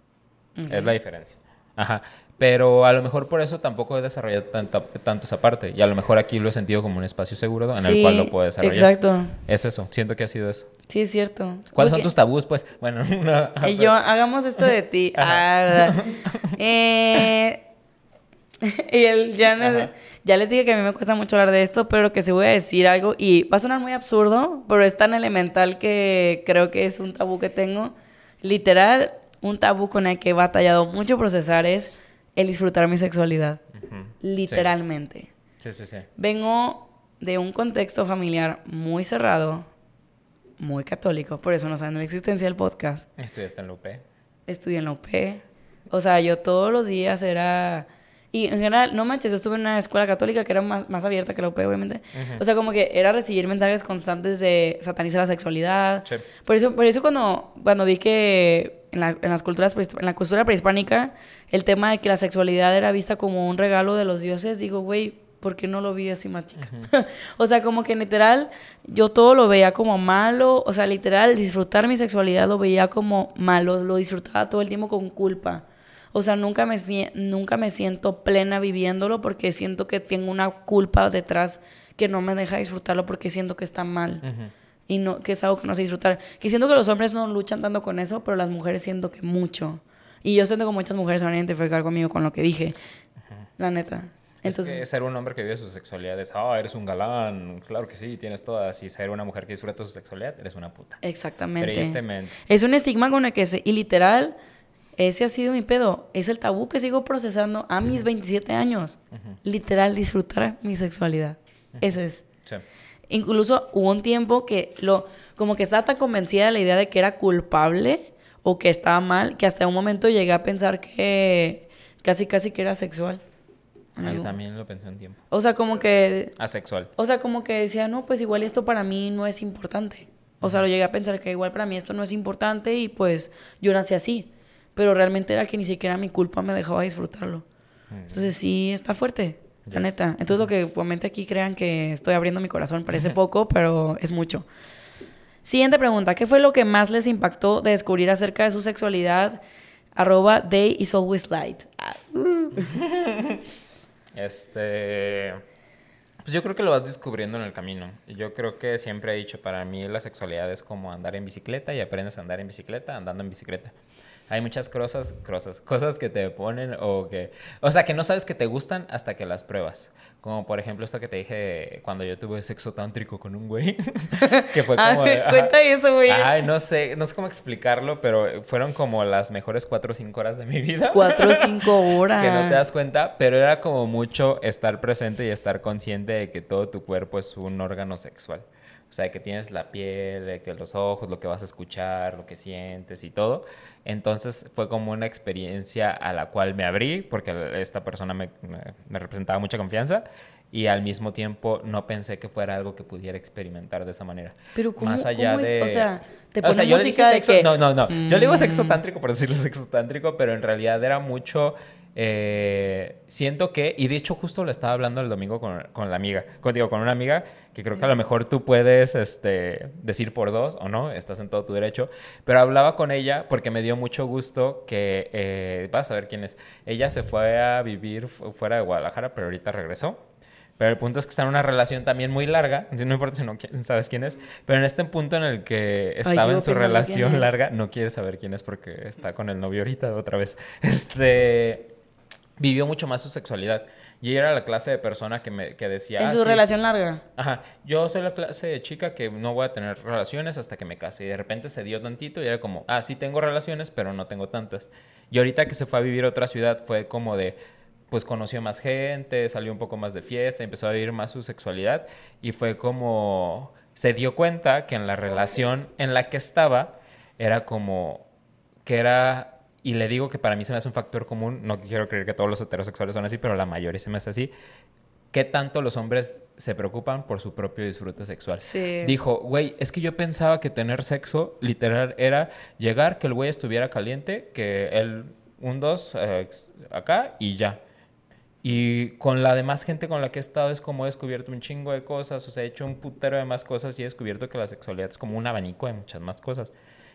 Es la diferencia. Ajá. Pero a lo mejor por eso tampoco he desarrollado tanta- tanto esa parte. Y a lo mejor aquí lo he sentido como un espacio seguro en el cual lo puedo desarrollar. Exacto. Es eso. Siento que ha sido eso. Sí, es cierto. ¿Cuáles son tus tabús, pues? Bueno, no, Y yo, hagamos esto de ti. Ah, eh, y él, ya, les- ya les dije que a mí me cuesta mucho hablar de esto, pero que sí voy a decir algo. Y va a sonar muy absurdo, pero es tan elemental que creo que es un tabú que tengo. Literal, un tabú con el que he batallado mucho procesar es el disfrutar mi sexualidad. Literalmente. Sí, sí, sí. Vengo de un contexto familiar muy cerrado, muy católico, por eso no saben la existencia del podcast. Estudiaste en la UP. Estudié en la UP. O sea, yo todos los días era... Y en general, no manches, yo estuve en una escuela católica que era más, más abierta que la UP, obviamente. O sea, como que era recibir mensajes constantes de satanizar la sexualidad. Sí. Por eso, por eso cuando, cuando vi que en, la, en las culturas, prehisp- en la cultura prehispánica, el tema de que la sexualidad era vista como un regalo de los dioses, digo, güey, ¿por qué no lo vi así más chica? o sea, como que literal, yo todo lo veía como malo, o sea, literal, disfrutar mi sexualidad lo veía como malo, lo disfrutaba todo el tiempo con culpa. O sea, nunca me, nunca me siento plena viviéndolo porque siento que tengo una culpa detrás que no me deja disfrutarlo porque siento que está mal. Ujú. Y no, que es algo que no sé disfrutar. Que siento que los hombres no luchan tanto con eso, pero las mujeres siento que mucho. Y yo siento que muchas mujeres se van a identificar conmigo con lo que dije. La neta. Entonces, es que ser un hombre que vive su sexualidad es, ah, eres un galán, claro que sí, tienes todas. Y ser una mujer que disfruta su sexualidad, eres una puta. exactamente. Tristemente. Es un estigma con el que se... Y literal, ese ha sido mi pedo. Es el tabú que sigo procesando a mis 27 años. Literal, disfrutar mi sexualidad. Ese es. Sí. Incluso hubo un tiempo que lo... Como que estaba tan convencida de la idea de que era culpable o que estaba mal, que hasta un momento llegué a pensar que casi casi que era sexual. Ah, Yo también lo pensé un tiempo. O sea, como que Asexual. o sea, como que decía, no, pues igual esto para mí no es importante. O sea, lo llegué a pensar que igual para mí esto no es importante y pues yo nací así. Pero realmente era que ni siquiera mi culpa me dejaba disfrutarlo. Entonces sí, está fuerte, la neta. Entonces lo que comente aquí crean que estoy abriendo mi corazón parece poco, pero es mucho. Siguiente pregunta, ¿qué fue lo que más les impactó de descubrir acerca de su sexualidad? Arroba day is always light. Ah, Este. Pues yo creo que lo vas descubriendo en el camino. Yo creo que siempre he dicho, para mí la sexualidad es como andar en bicicleta y aprendes a andar en bicicleta andando en bicicleta. Hay muchas cosas, cosas, cosas que te ponen o que... O sea, que no sabes que te gustan hasta que las pruebas. Como por ejemplo esto que te dije cuando yo tuve sexo tántrico con un güey. que fue como... Ay, de- cuenta eso, güey. Ay, no sé, no sé cómo explicarlo, pero fueron como las mejores cuatro o cinco horas de mi vida. Cuatro o cinco horas. Que no te das cuenta, pero era como mucho estar presente y estar consciente de que todo tu cuerpo es un órgano sexual. O sea, que tienes la piel, que los ojos, lo que vas a escuchar, lo que sientes y todo. Entonces fue como una experiencia a la cual me abrí porque esta persona me, me- me representaba mucha confianza y al mismo tiempo no pensé que fuera algo que pudiera experimentar de esa manera. Pero ¿cómo, Más allá cómo es? de... O sea, te O sea, yo le dije música de sexo- que... No, no, no. Yo le digo sexo Mm. tántrico por decirle sexo tántrico, pero en realidad era mucho... eh, siento que... Y de hecho justo lo estaba hablando el domingo con, con la amiga. Con, digo, con una amiga que creo que a lo mejor tú puedes este, decir por dos o no. Estás en todo tu derecho. Pero hablaba con ella porque me dio mucho gusto que... eh, vas a ver quién es. Ella se fue a vivir fu- fuera de Guadalajara, pero ahorita regresó. Pero el punto es que está en una relación también muy larga, no importa si no sabes quién es, pero en este punto en el que estaba sigo en su relación larga, no quiere saber quién es porque está con el novio ahorita otra vez. Este vivió mucho más su sexualidad. Y ella era la clase de persona que me que decía, En "Ah, su sí, relación larga. Ajá, yo soy la clase de chica que no voy a tener relaciones hasta que me case. Y de repente se dio tantito y era como, ah, sí tengo relaciones, pero no tengo tantas. Y ahorita que se fue a vivir a otra ciudad fue como de, pues conoció más gente, salió un poco más de fiesta, empezó a vivir más su sexualidad y fue como, se dio cuenta que en la relación en la que estaba era como, que era y le digo que para mí se me hace un factor común, no quiero creer que todos los heterosexuales son así, pero la mayoría se me hace así, qué tanto los hombres se preocupan por su propio disfrute sexual. Sí. Dijo, güey, es que yo pensaba que tener sexo literal era llegar, que el güey estuviera caliente, que él, un dos, eh, acá y ya. Y con la demás gente con la que he estado es como he descubierto un chingo de cosas, o sea, he hecho un putero de más cosas y he descubierto que la sexualidad es como un abanico de muchas más cosas.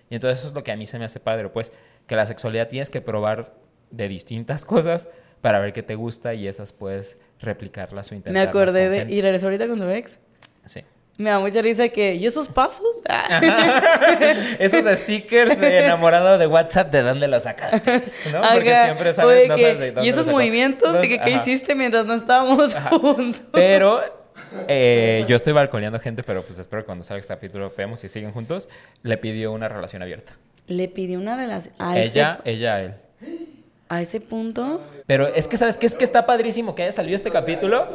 Y entonces eso es lo que a mí se me hace padre, pues, que la sexualidad tienes que probar de distintas cosas para ver qué te gusta y esas puedes replicarlas o Me intentarlas acordé con de... gente. ¿Y regresó ahorita con su ex? Sí. Me da mucha risa que... ¿Y esos pasos? Esos stickers de enamorado de WhatsApp, ¿de dónde los sacaste? ¿No? Porque siempre sabes, de no sabes de dónde Y esos los movimientos de que qué hiciste mientras no estábamos Ajá. juntos. Pero eh, yo estoy balconeando gente, pero pues espero que cuando salga este capítulo veamos si siguen juntos. Le pidió una relación abierta. Le pidió una relación... A Ella, ese, ella, él. a ese punto... Pero es que, ¿sabes qué? Es que está padrísimo que haya salido este capítulo.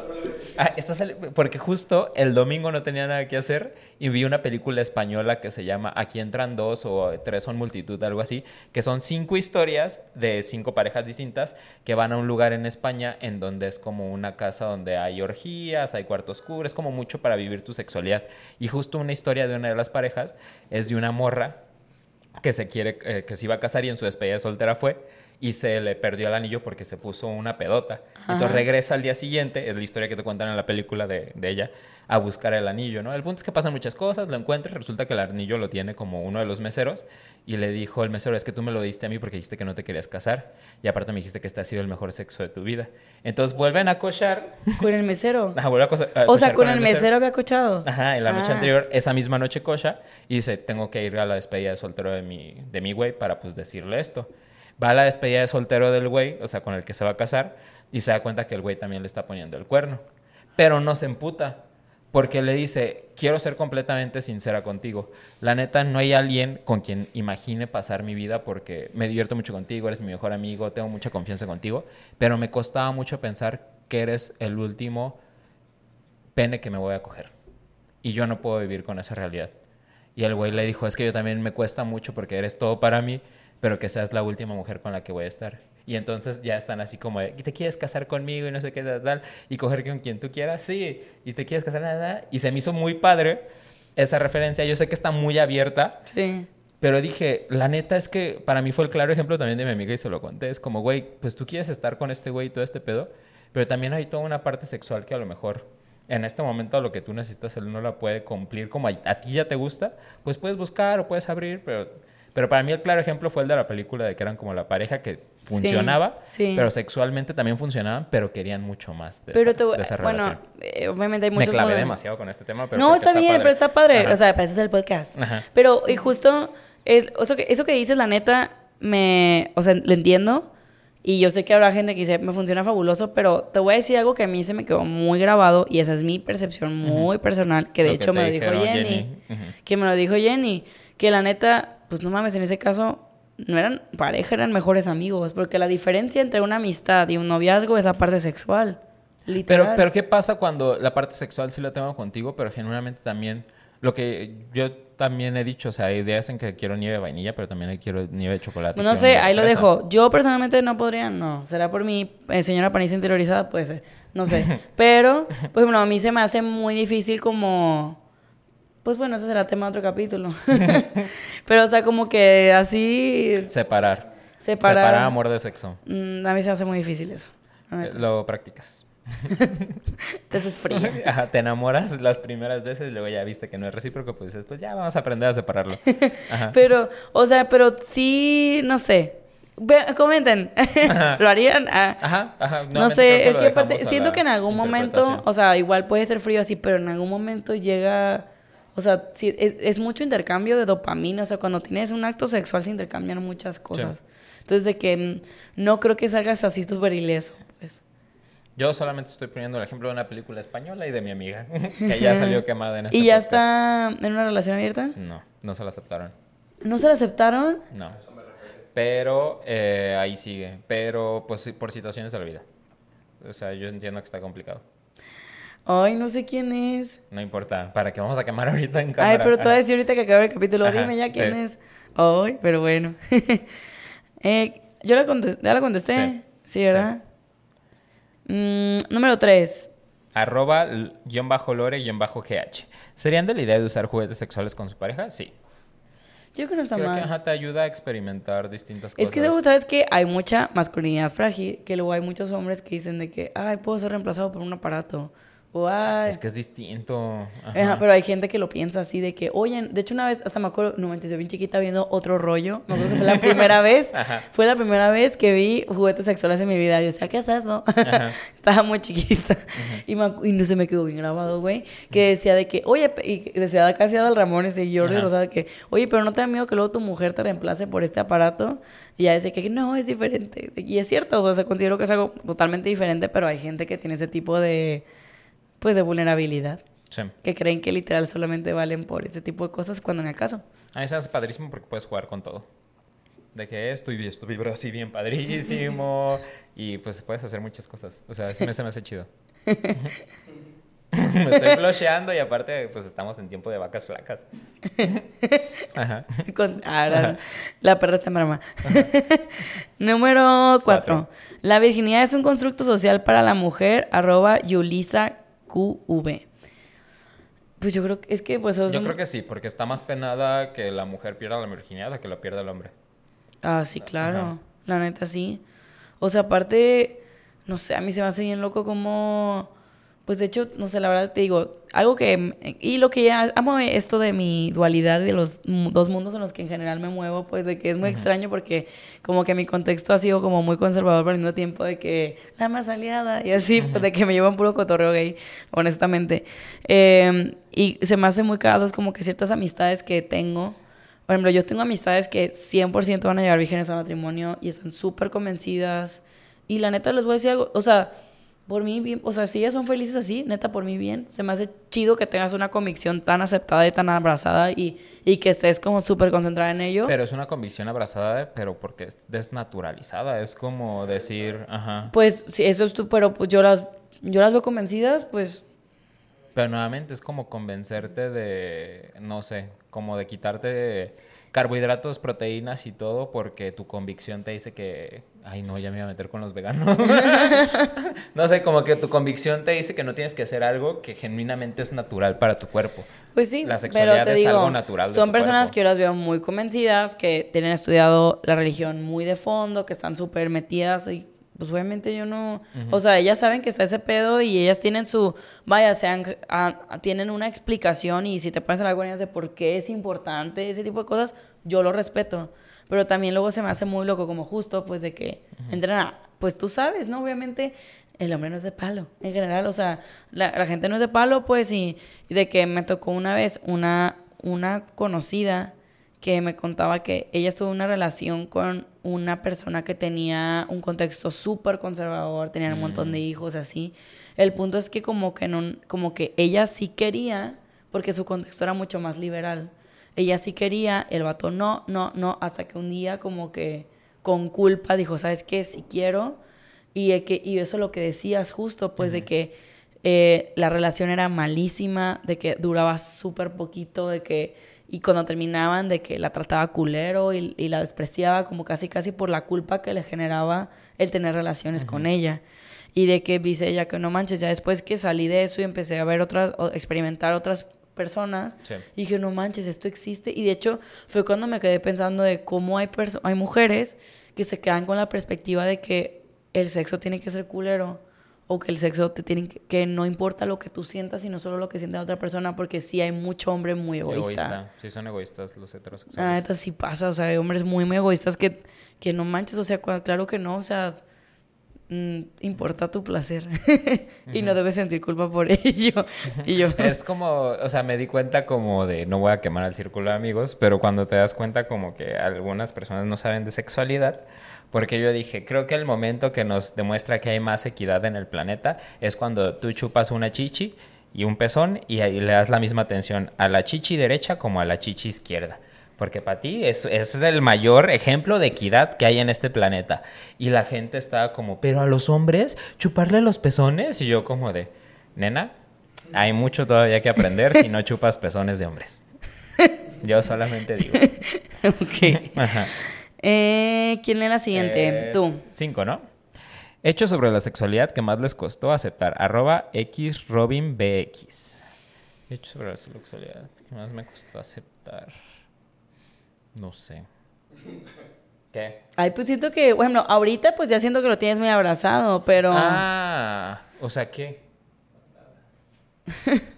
Ah, está sali- porque justo el domingo no tenía nada que hacer y vi una película española que se llama Aquí entran dos o tres son multitud, algo así, que son cinco historias de cinco parejas distintas que van a un lugar en España en donde es como una casa donde hay orgías, hay cuartos oscuro, es como mucho para vivir tu sexualidad. Y justo una historia de una de las parejas es de una morra que se quiere, eh, que se iba a casar y en su despedida de soltera fue y se le perdió el anillo porque se puso una pedota. Entonces Ajá. regresa al día siguiente, es la historia que te cuentan en la película de, de ella, a buscar el anillo, ¿no? El punto es que pasan muchas cosas, lo encuentra, y resulta que el anillo lo tiene como uno de los meseros y le dijo el mesero, es que tú me lo diste a mí porque dijiste que no te querías casar y aparte me dijiste que este ha sido el mejor sexo de tu vida. Entonces vuelven a cochar, Con el mesero. ajá, vuelve a a o sea, cochar con el mesero había cochado. Ajá, en la noche Ah. anterior, esa misma noche cocha, y dice, tengo que ir a la despedida de soltero de mi, de mi güey para pues decirle esto. Va a la despedida de soltero del güey, o sea, con el que se va a casar, y se da cuenta que el güey también le está poniendo el cuerno. Pero no se emputa, porque le dice, quiero ser completamente sincera contigo. La neta, no hay alguien con quien imagine pasar mi vida porque me divierto mucho contigo, eres mi mejor amigo, tengo mucha confianza contigo, pero me costaba mucho pensar que eres el último pene que me voy a coger. Y yo no puedo vivir con esa realidad. Y el güey le dijo, es que yo también me cuesta mucho porque eres todo para mí, pero que seas la última mujer con la que voy a estar. Y entonces ya están así como de, ¿te quieres casar conmigo? Y no sé qué, tal, tal, y coger con quien tú quieras, sí. Y te quieres casar, nada. Y se me hizo muy padre esa referencia. Yo sé que está muy abierta, Sí. pero dije, la neta es que para mí fue el claro ejemplo también de mi amiga y se lo conté. Es como, güey, pues tú quieres estar con este güey y todo este pedo, pero también hay toda una parte sexual que a lo mejor en este momento lo que tú necesitas él no la puede cumplir como a, a ti ya te gusta, pues puedes buscar o puedes abrir, pero, pero para mí el claro ejemplo fue el de la película de que eran como la pareja que Sí, funcionaba, sí. pero sexualmente también funcionaban, pero querían mucho más de Pero esa, te voy- de esa bueno, relación. eh, obviamente hay Me muchos clavé modos- demasiado con este tema, pero no, que está, bien, padre. pero está padre. Ajá. O sea, para eso es el podcast. Ajá. Pero, y justo, es, eso, que, eso que dices, la neta, me. O sea, lo entiendo. Y yo sé que habrá gente que dice, me funciona fabuloso, pero te voy a decir algo que a mí se me quedó muy grabado y esa es mi percepción muy personal, que de Lo hecho te me lo dijo dijeron, Jenny. Ujú. Que me lo dijo Jenny. Que la neta, pues no mames, en ese caso no eran pareja, eran mejores amigos. Porque la diferencia entre una amistad y un noviazgo es la parte sexual. Literal. Pero, pero ¿qué pasa cuando la parte sexual sí la tengo contigo, pero genuinamente también lo que yo también he dicho, o sea, hay días en que quiero nieve de vainilla, pero también quiero nieve de chocolate. Pues no sé, ahí lo dejo. Yo personalmente no podría, no. Será por mi eh, señora panisa interiorizada, puede ser. No sé. Pero, pues bueno, a mí se me hace muy difícil como... Pues bueno, eso será tema de otro capítulo. Pero, o sea, como que así... Separar. Separar. Separar amor de sexo. mm, a mí se me hace muy difícil eso. Eh. Lo practicas. Entonces es frío. Ajá, te enamoras las primeras veces y luego ya viste que no es recíproco, pues dices, pues ya vamos a aprender a separarlo. Ajá. Pero, o sea, pero sí, no sé. Ve- comenten. ¿Lo harían? Ah. Ajá, ajá. No sé, es que aparte, siento que en algún momento, o sea, igual puede ser frío así, pero en algún momento llega, o sea, sí, es, es mucho intercambio de dopamina, o sea, cuando tienes un acto sexual se intercambian muchas cosas. Entonces, de que mm, no creo que salgas así súper ileso, pues. Yo solamente estoy poniendo el ejemplo de una película española y de mi amiga, que ya salió quemada en este ¿Y ya podcast. está en una relación abierta? No, no se la aceptaron. ¿No se la aceptaron? No. Pero eh, ahí sigue. Pero pues por situaciones de la vida. O sea, yo entiendo que está complicado. Ay, no sé quién es. No importa. ¿Para qué vamos a quemar ahorita en cámara? Ay, pero te voy a decir ahorita que acabe el capítulo, Ajá, dime ya quién sí. es. Ay, pero bueno. Eh, yo la contesté, ya la contesté. Sí, Sí. ¿verdad? Mm, número 3. Arroba guion bajo lore guion bajo GH. ¿Serían de la idea de usar juguetes sexuales con su pareja? Sí. Yo creo que no está Creo que mal. ajá, te ayuda a experimentar distintas cosas. Es que sabes que hay mucha masculinidad frágil, que luego hay muchos hombres que dicen de que, ay, puedo ser reemplazado por un aparato. O, ay. Es que es distinto. Ajá, Ajá. pero hay gente que lo piensa así de que, oye, de hecho una vez, hasta me acuerdo, no manches, yo bien chiquita viendo otro rollo, me acuerdo que fue la primera vez, Ajá. fue la primera vez que vi juguetes sexuales en mi vida, yo decía, ¿qué es eso? Estaba muy chiquita y, me y no se me quedó bien grabado, güey, que decía de que, oye, y decía casi Adal Ramones y Jordi. Rosado que, oye, pero no te da miedo que luego tu mujer te reemplace por este aparato, y ya decía que no, es diferente, y es cierto, o sea, considero que es algo totalmente diferente, pero hay gente que tiene ese tipo de, pues, de vulnerabilidad Sí. que creen que literal solamente valen por ese tipo de cosas cuando no es caso. A mí se hace padrísimo porque puedes jugar con todo. De que esto y esto vibra así bien padrísimo. y pues puedes hacer muchas cosas. O sea, sí me, se me hace chido. me estoy flusheando y aparte, pues estamos en tiempo de vacas flacas. Ajá. Con- ahora, la perra está en broma. Número Cuatro. 4. La virginidad es un constructo social para la mujer, arroba Yulisa QV. Pues yo creo que es que pues Yo creo que sí, porque está más penada que la mujer pierda la virginidad a que la pierda el hombre. Ah, sí, claro. Ajá. La neta, sí. O sea, aparte, no sé, a mí se me hace bien loco como... Pues de hecho, no sé, la verdad te digo, algo que... Y lo que ya amo esto de mi dualidad de los dos mundos en los que en general me muevo, pues de que es muy extraño porque como que mi contexto ha sido como muy conservador, pero al mismo tiempo de que la más aliada y así, pues de que me llevan puro cotorreo gay, honestamente. Eh, y se me hace muy cagados como que ciertas amistades que tengo... Por ejemplo, yo tengo amistades que 100% van a llegar vírgenes al matrimonio y están súper convencidas. Y la neta les voy a decir algo, o sea, por mí bien, o sea, si ellas son felices así, neta, por mí bien. Se me hace chido que tengas una convicción tan aceptada y tan abrazada y, y que estés como súper concentrada en ello. Pero es una convicción abrazada, pero porque es desnaturalizada. Es como decir, ajá. Pues si eso es tú, pero pues yo las, yo las veo convencidas, pues Pero nuevamente es como convencerte de, no sé, como de quitarte carbohidratos, proteínas y todo porque tu convicción te dice que, ay no, ya me iba a meter con los veganos. no sé, como que tu convicción te dice que no tienes que hacer algo que genuinamente es natural para tu cuerpo. Pues sí, La sexualidad pero te es digo, algo natural de son tu personas cuerpo. que yo las veo muy convencidas, que tienen estudiado la religión muy de fondo, que están súper metidas y pues obviamente yo no, o sea, ellas saben que está ese pedo y ellas tienen su, vaya, sean, a- tienen una explicación y si te pones a hablar con ellas de por qué es importante ese tipo de cosas, yo lo respeto. Pero también luego se me hace muy loco como justo, pues de que entran a, pues tú sabes, ¿no? Obviamente el hombre no es de palo, en general, o sea, la, la gente no es de palo, pues, y, y de que me tocó una vez una, una conocida que me contaba que ella estuvo en una relación con una persona que tenía un contexto súper conservador, tenían un montón de hijos, así. El punto es que como que, no, como que ella sí quería, porque su contexto era mucho más liberal. Ella sí quería, el vato no, no, no, hasta que un día como que con culpa dijo, ¿sabes qué? Si quiero. Y, que, y eso es lo que decías justo, pues de que eh, la relación era malísima, de que duraba súper poquito, de que... Y cuando terminaban, de que la trataba culero y, y la despreciaba como casi casi por la culpa que le generaba el tener relaciones con ella. Y de que dice ella que no manches, ya después que salí de eso y empecé a ver otras, o experimentar otras personas, Sí. y dije, no manches, esto existe. Y de hecho, fue cuando me quedé pensando de cómo hay, hay mujeres que se quedan con la perspectiva de que el sexo tiene que ser culero. O que el sexo te tiene que, que no importa lo que tú sientas, sino solo lo que siente la otra persona, porque sí hay mucho hombre muy egoísta. Sí, son egoístas los heterosexuales. neta sí pasa, o sea, hay hombres muy, muy egoístas que, que no manches, o sea, claro que no, o sea, mm, importa tu placer y no debes sentir culpa por ello. y yo, Es como, o sea, me di cuenta como de, no voy a quemar al círculo de amigos, pero cuando te das cuenta como que algunas personas no saben de sexualidad, porque yo dije, creo que el momento que nos demuestra que hay más equidad en el planeta es cuando tú chupas una chichi y un pezón y ahí le das la misma atención a la chichi derecha como a la chichi izquierda. Porque para ti es, es el mayor ejemplo de equidad que hay en este planeta. Y la gente estaba como, pero a los hombres, chuparle los pezones. Y yo como de, nena, hay mucho todavía que aprender si no chupas pezones de hombres. Yo solamente digo. ok. Ajá. Eh, ¿Quién lee la siguiente? Es Tú. Cinco, ¿no? Hechos sobre la sexualidad que más les costó aceptar. Arroba xrobinbx. Hechos sobre la sexualidad que más me costó aceptar. No sé. ¿Qué? Ay, pues siento que, bueno, ahorita pues ya siento que lo tienes muy abrazado, pero... Ah, o sea, ¿qué?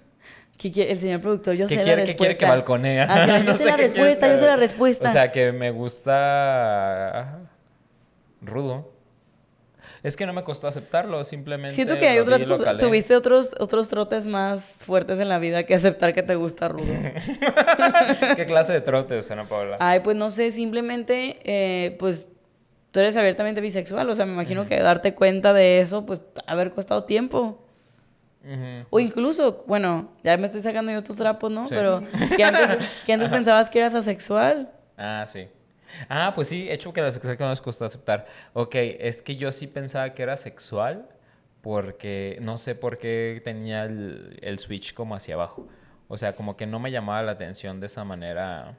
¿Qué quiere- el señor productor, yo ¿Qué sé quiere, la qué respuesta. quiere que balconea? Ajá, yo No sé sé la qué respuesta, yo sé la respuesta. O sea, que me gusta rudo. Es que no me costó aceptarlo, simplemente Siento que hay otras cosas- tuviste otros otros trotes más fuertes en la vida que aceptar que te gusta rudo. ¿Qué clase de trotes, Ana Paula? Ay, pues no sé, simplemente, eh, pues tú eres abiertamente bisexual, o sea, me imagino que darte cuenta de eso, pues haber costado tiempo. O incluso, bueno, ya me estoy sacando yo tus trapos, ¿no? Sí. Pero que antes, que antes pensabas que eras asexual. Ah, sí. Ah, pues sí, hecho que la sexualidad que nos costó aceptar. Ok, es que yo sí pensaba que era sexual porque no sé por qué tenía el, el switch como hacia abajo. O sea, como que no me llamaba la atención de esa manera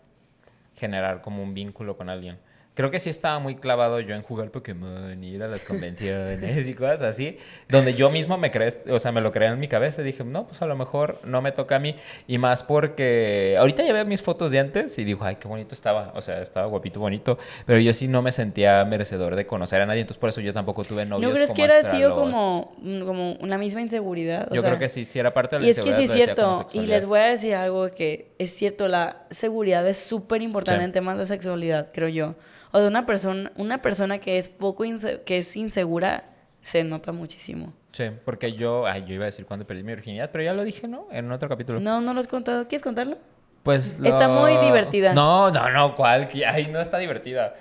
generar como un vínculo con alguien. Creo que sí estaba muy clavado yo en jugar Pokémon, ir a las convenciones y cosas así, donde yo mismo me creé, o sea, me lo creé en mi cabeza y dije, no, pues a lo mejor no me toca a mí. Y más porque ahorita ya veo mis fotos de antes y digo, ay, qué bonito estaba, o sea, estaba guapito, bonito, pero yo sí no me sentía merecedor de conocer a nadie, entonces por eso yo tampoco tuve novios. ¿No crees como que era sido como, mm, como una misma inseguridad? O Yo sea, creo que sí, sí era parte de la Y es que sí es inseguridad, cierto. Y les voy a decir algo que es cierto, la seguridad es súper importante Sí. en temas de sexualidad, creo yo. O de una persona, una persona que es poco inse- que es insegura se nota muchísimo. Sí, porque yo, ay, yo iba a decir cuando perdí mi virginidad, pero ya lo dije, ¿no? En otro capítulo. No, no lo has contado. ¿Quieres contarlo? Pues Está muy divertida. No, no, no, ¿cuál? Ay, no está divertida.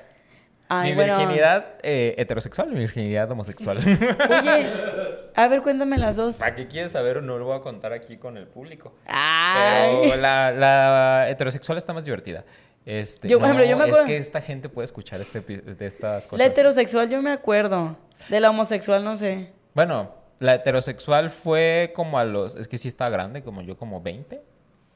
Ay, mi bueno. virginidad eh, heterosexual y mi virginidad homosexual. Oye, a ver, cuéntame las dos. ¿Para qué quieres saber? No lo voy a contar aquí con el público. Ay. Pero la, la heterosexual está más divertida. Este, Yo, por ejemplo, yo me Es acuerdo- que esta gente puede escuchar este, de estas cosas. La heterosexual yo me acuerdo. De la homosexual no sé. Bueno, la heterosexual fue como a los... Es que sí está grande, como yo, como 20,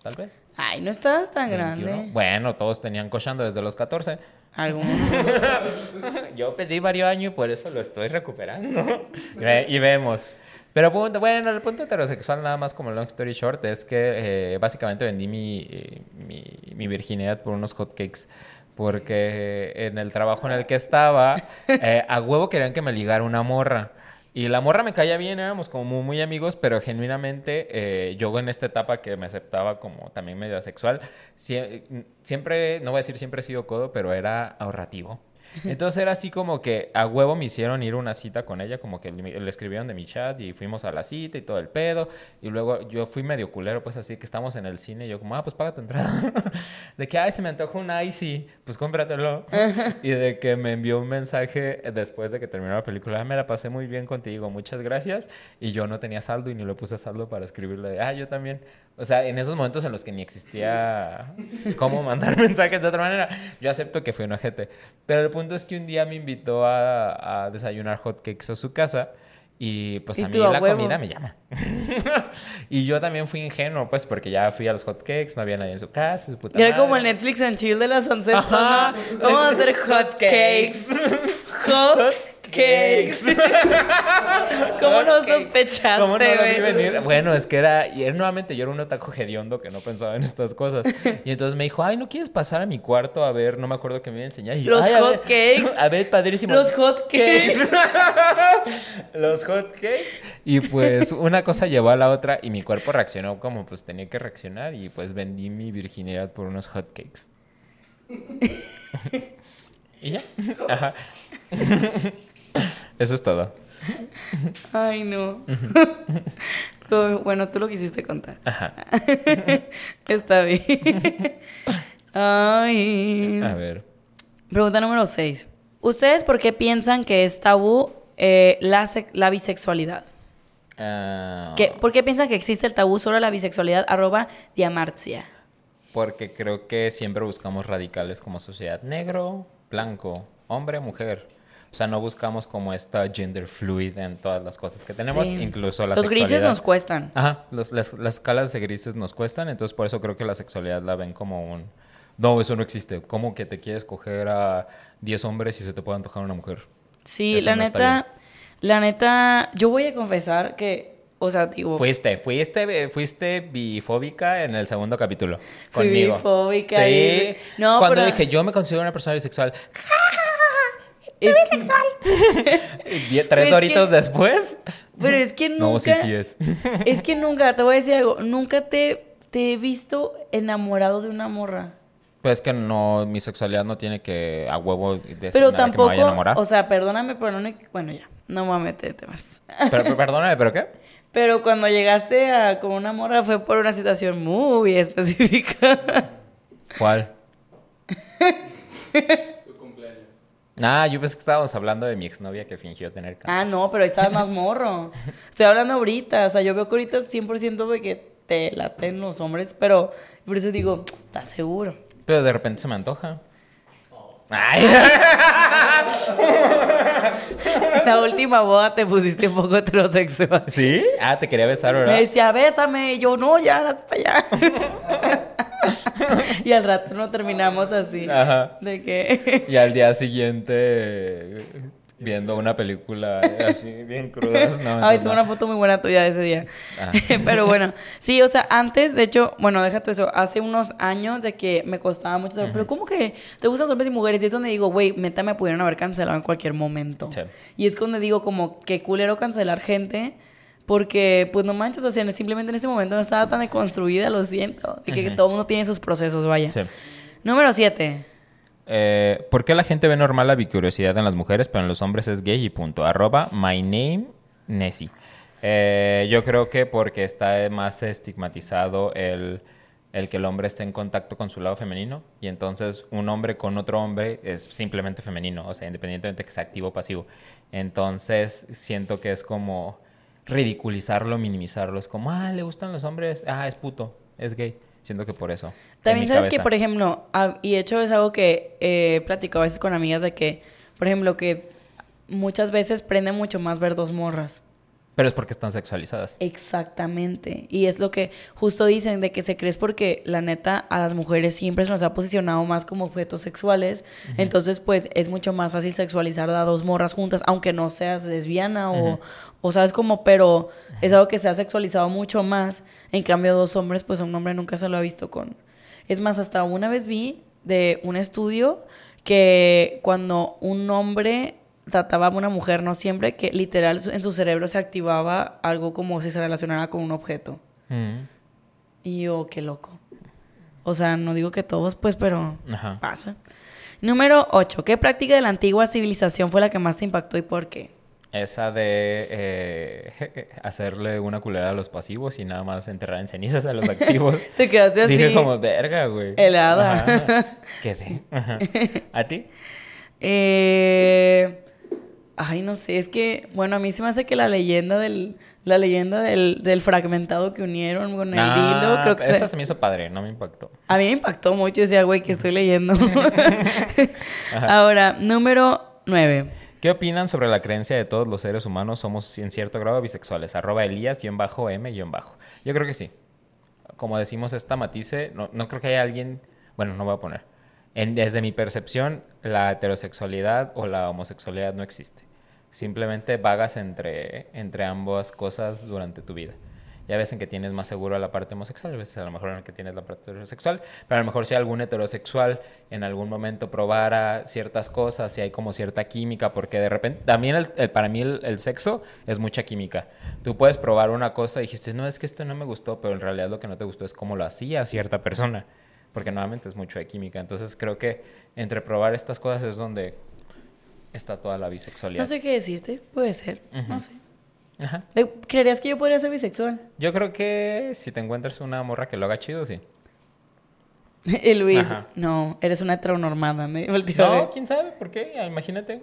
tal vez. Ay, no estabas tan 21. grande. Bueno, todos tenían cochando desde los 14. Algunos. Yo pedí varios años y por eso lo estoy recuperando. y, ve- y vemos. Pero bueno, el punto heterosexual, nada más como long story short, es que eh, básicamente vendí mi, eh, mi, mi virginidad por unos hotcakes. Porque en el trabajo en el que estaba, eh, a huevo querían que me ligara una morra. Y la morra me caía bien, éramos como muy, amigos, pero genuinamente eh, yo en esta etapa que me aceptaba como también medio asexual, sie- siempre, no voy a decir siempre he sido codo, pero era ahorrativo. Entonces era así como que a huevo me hicieron ir una cita con ella, como que le, le escribieron de mi chat y fuimos a la cita y todo el pedo. Y luego yo fui medio culero, pues así que estamos en el cine y yo como, ah, pues paga tu entrada. de que, ay, se me antoja un icy, pues cómpratelo. y de que me envió un mensaje después de que terminó la película, "Ah, me la pasé muy bien contigo, muchas gracias. Y yo no tenía saldo y ni le puse saldo para escribirle, ah, yo también. O sea, en esos momentos en los que ni existía cómo mandar mensajes de otra manera, yo acepto que fue un ojete. Pero el punto es que un día me invitó a, a desayunar hotcakes a su casa y pues Y a mí la huevo. comida me llama. y yo también fui ingenuo, pues porque ya fui a los hotcakes, no había nadie en su casa. su puta Y era como el Netflix and chill de las once. Ajá. Vamos a hacer hot cakes. Hot cakes. ¿Cómo no sospechaste, ¿Cómo no lo vi venir? Bueno, es que era, y nuevamente, yo era un otaku hediondo que no pensaba en estas cosas. Y entonces me dijo, ay, ¿no quieres pasar a mi cuarto a ver? No me acuerdo qué me iba a enseñar. Y Los "Ay, a hot ver". cakes. A ver, padrísimo. Los hot cakes. Los hot cakes. Y pues una cosa llevó a la otra y mi cuerpo reaccionó como pues tenía que reaccionar y pues vendí mi virginidad por unos hot cakes. y ya. Ajá. Eso es todo. Ay, no. Bueno, tú lo quisiste contar. Ajá. Está bien. Ay. A ver. Pregunta número 6. ¿Ustedes por qué piensan que es tabú eh, la, la bisexualidad? Ah, ¿Qué- ¿Por qué piensan que existe el tabú sobre la bisexualidad? Arroba Diamartzia. Porque creo que siempre buscamos radicales como sociedad. Negro, blanco, hombre, mujer. O sea, no buscamos como esta gender fluid en todas las cosas que tenemos, Sí. incluso la Los grises nos cuestan. Ajá, los- las, las escalas de grises nos cuestan, entonces por eso creo que la sexualidad la ven como un... No, eso no existe. ¿Cómo que te quieres coger a 10 hombres y se te puede antojar una mujer? Sí, Eso la no neta, la neta, yo voy a confesar que, o sea, digo, Fuiste, fuiste, fuiste bifóbica en el segundo capítulo. Fui Conmigo. bifóbica Sí. y- No, Cuando pero- dije, yo me considero una persona bisexual. Es- Y die- Tres Es doritos que- después. pero es que nunca, No, sí, sí es. es que nunca, te voy a decir algo, nunca te, te he visto enamorado de una morra. Pues que no, mi sexualidad no tiene que a huevo decir Pero nada que me tampoco, vaya a enamorar. o sea, perdóname, pero no, bueno, ya, no me a meter en temas. Pero, pero perdóname, ¿pero qué? Pero cuando llegaste a con una morra fue por una situación muy específica. ¿Cuál? Ah, yo pensé que estábamos hablando de mi exnovia que fingió tener cáncer. ah, no, pero ahí estabas más morro. Estoy hablando ahorita, o sea, yo veo que ahorita 100% de que te laten los hombres, pero por eso digo, ¿estás seguro? Pero de repente se me antoja. Ay. La última boda te pusiste un poco heterosexual. ¿Sí? Ah, te quería besar, Me ¿verdad? decía, bésame, y yo, no, ya, para allá. y al rato no terminamos así. Ajá. De que... Y al día siguiente viendo una película así bien crudas. No, Ay, tengo no. una foto muy buena tuya de ese día. Ah. Pero bueno, sí, o sea, antes, de hecho, bueno, deja tú eso, hace unos años de que me costaba mucho, trabajo, pero ¿cómo que te gustan hombres y mujeres? Y es donde digo, güey, neta me pudieron haber cancelado en cualquier momento. Sí. Y es donde digo, como, qué culero cancelar gente. Porque, pues no manches, o sea, simplemente en ese momento no estaba tan deconstruida, lo siento. De que Ujú. todo el mundo tiene sus procesos, vaya. Sí. Número 7. Eh, ¿Por qué la gente ve normal la bicuriosidad en las mujeres, pero en los hombres es gay y punto? Arroba my name Nessie. Eh, yo creo que porque está más estigmatizado el, el que el hombre esté en contacto con su lado femenino y entonces un hombre con otro hombre es simplemente femenino, o sea, independientemente de que sea activo o pasivo. Entonces siento que es como ridiculizarlo, minimizarlo. Es como, ah, le gustan los hombres, ah, es puto, es gay. Siento que por eso. También sabes que, por ejemplo, y de hecho es algo que he platicado a veces con amigas de que, por ejemplo, que muchas veces prende mucho más ver dos morras. Pero es porque están sexualizadas. Exactamente. Y es lo que justo dicen de que se cree es porque la neta a las mujeres siempre se nos ha posicionado más como objetos sexuales. Entonces, pues es mucho más fácil sexualizar a dos morras juntas, aunque no seas lesbiana o, o sabes como, pero es algo que se ha sexualizado mucho más. En cambio, dos hombres, pues un hombre nunca se lo ha visto con. Es más, hasta una vez vi de un estudio que cuando un hombre trataba a una mujer, no siempre, que literal en su cerebro se activaba algo como si se relacionara con un objeto. Mm. Y yo, qué loco. O sea, no digo que todos, pues, pero Ajá. pasa. Número 8. ¿Qué práctica de la antigua civilización fue la que más te impactó y por qué? Esa de eh, hacerle una culera a los pasivos y nada más enterrar en cenizas a los activos. Te quedaste así. Dije como, verga, güey. Helada. Ajá. ¿Qué sí? Ajá. ¿A ti? Eh, ay, no sé, es que, bueno, a mí se me hace que la leyenda del, la leyenda del, del fragmentado que unieron con el Ah, dildo, creo que Esa se- se me hizo padre, no me impactó. a mí me impactó mucho, decía, güey, que estoy leyendo. Ahora, número 9. ¿Qué opinan sobre la creencia de todos los seres humanos somos en cierto grado bisexuales? Arroba Elías-M- Yo creo que sí. Como decimos esta matice, no, no creo que haya alguien... Bueno, no voy a poner. En- desde mi percepción, la heterosexualidad o la homosexualidad no existe. Simplemente vagas entre, entre ambas cosas durante tu vida. Ya ves en que tienes más seguro a la parte homosexual, a veces a lo mejor en el que tienes la parte heterosexual, pero a lo mejor si algún heterosexual en algún momento probara ciertas cosas, si hay como cierta química, porque de repente, también el- el- para mí el, el sexo es mucha química. Tú puedes probar una cosa y dijiste, no, es que esto no me gustó, pero en realidad lo que no te gustó es cómo lo hacía cierta persona, porque nuevamente es mucho de química. Entonces creo que entre probar estas cosas es donde está toda la bisexualidad. No sé qué decirte, puede ser, no sé. Ajá. Eh, ¿Creerías que yo podría ser bisexual? Yo creo que si te encuentras una morra que lo haga chido, sí. Y Luis, Ajá. no, eres una heteronormada, me. No, quién sabe, ¿por qué? Ah, Imagínate.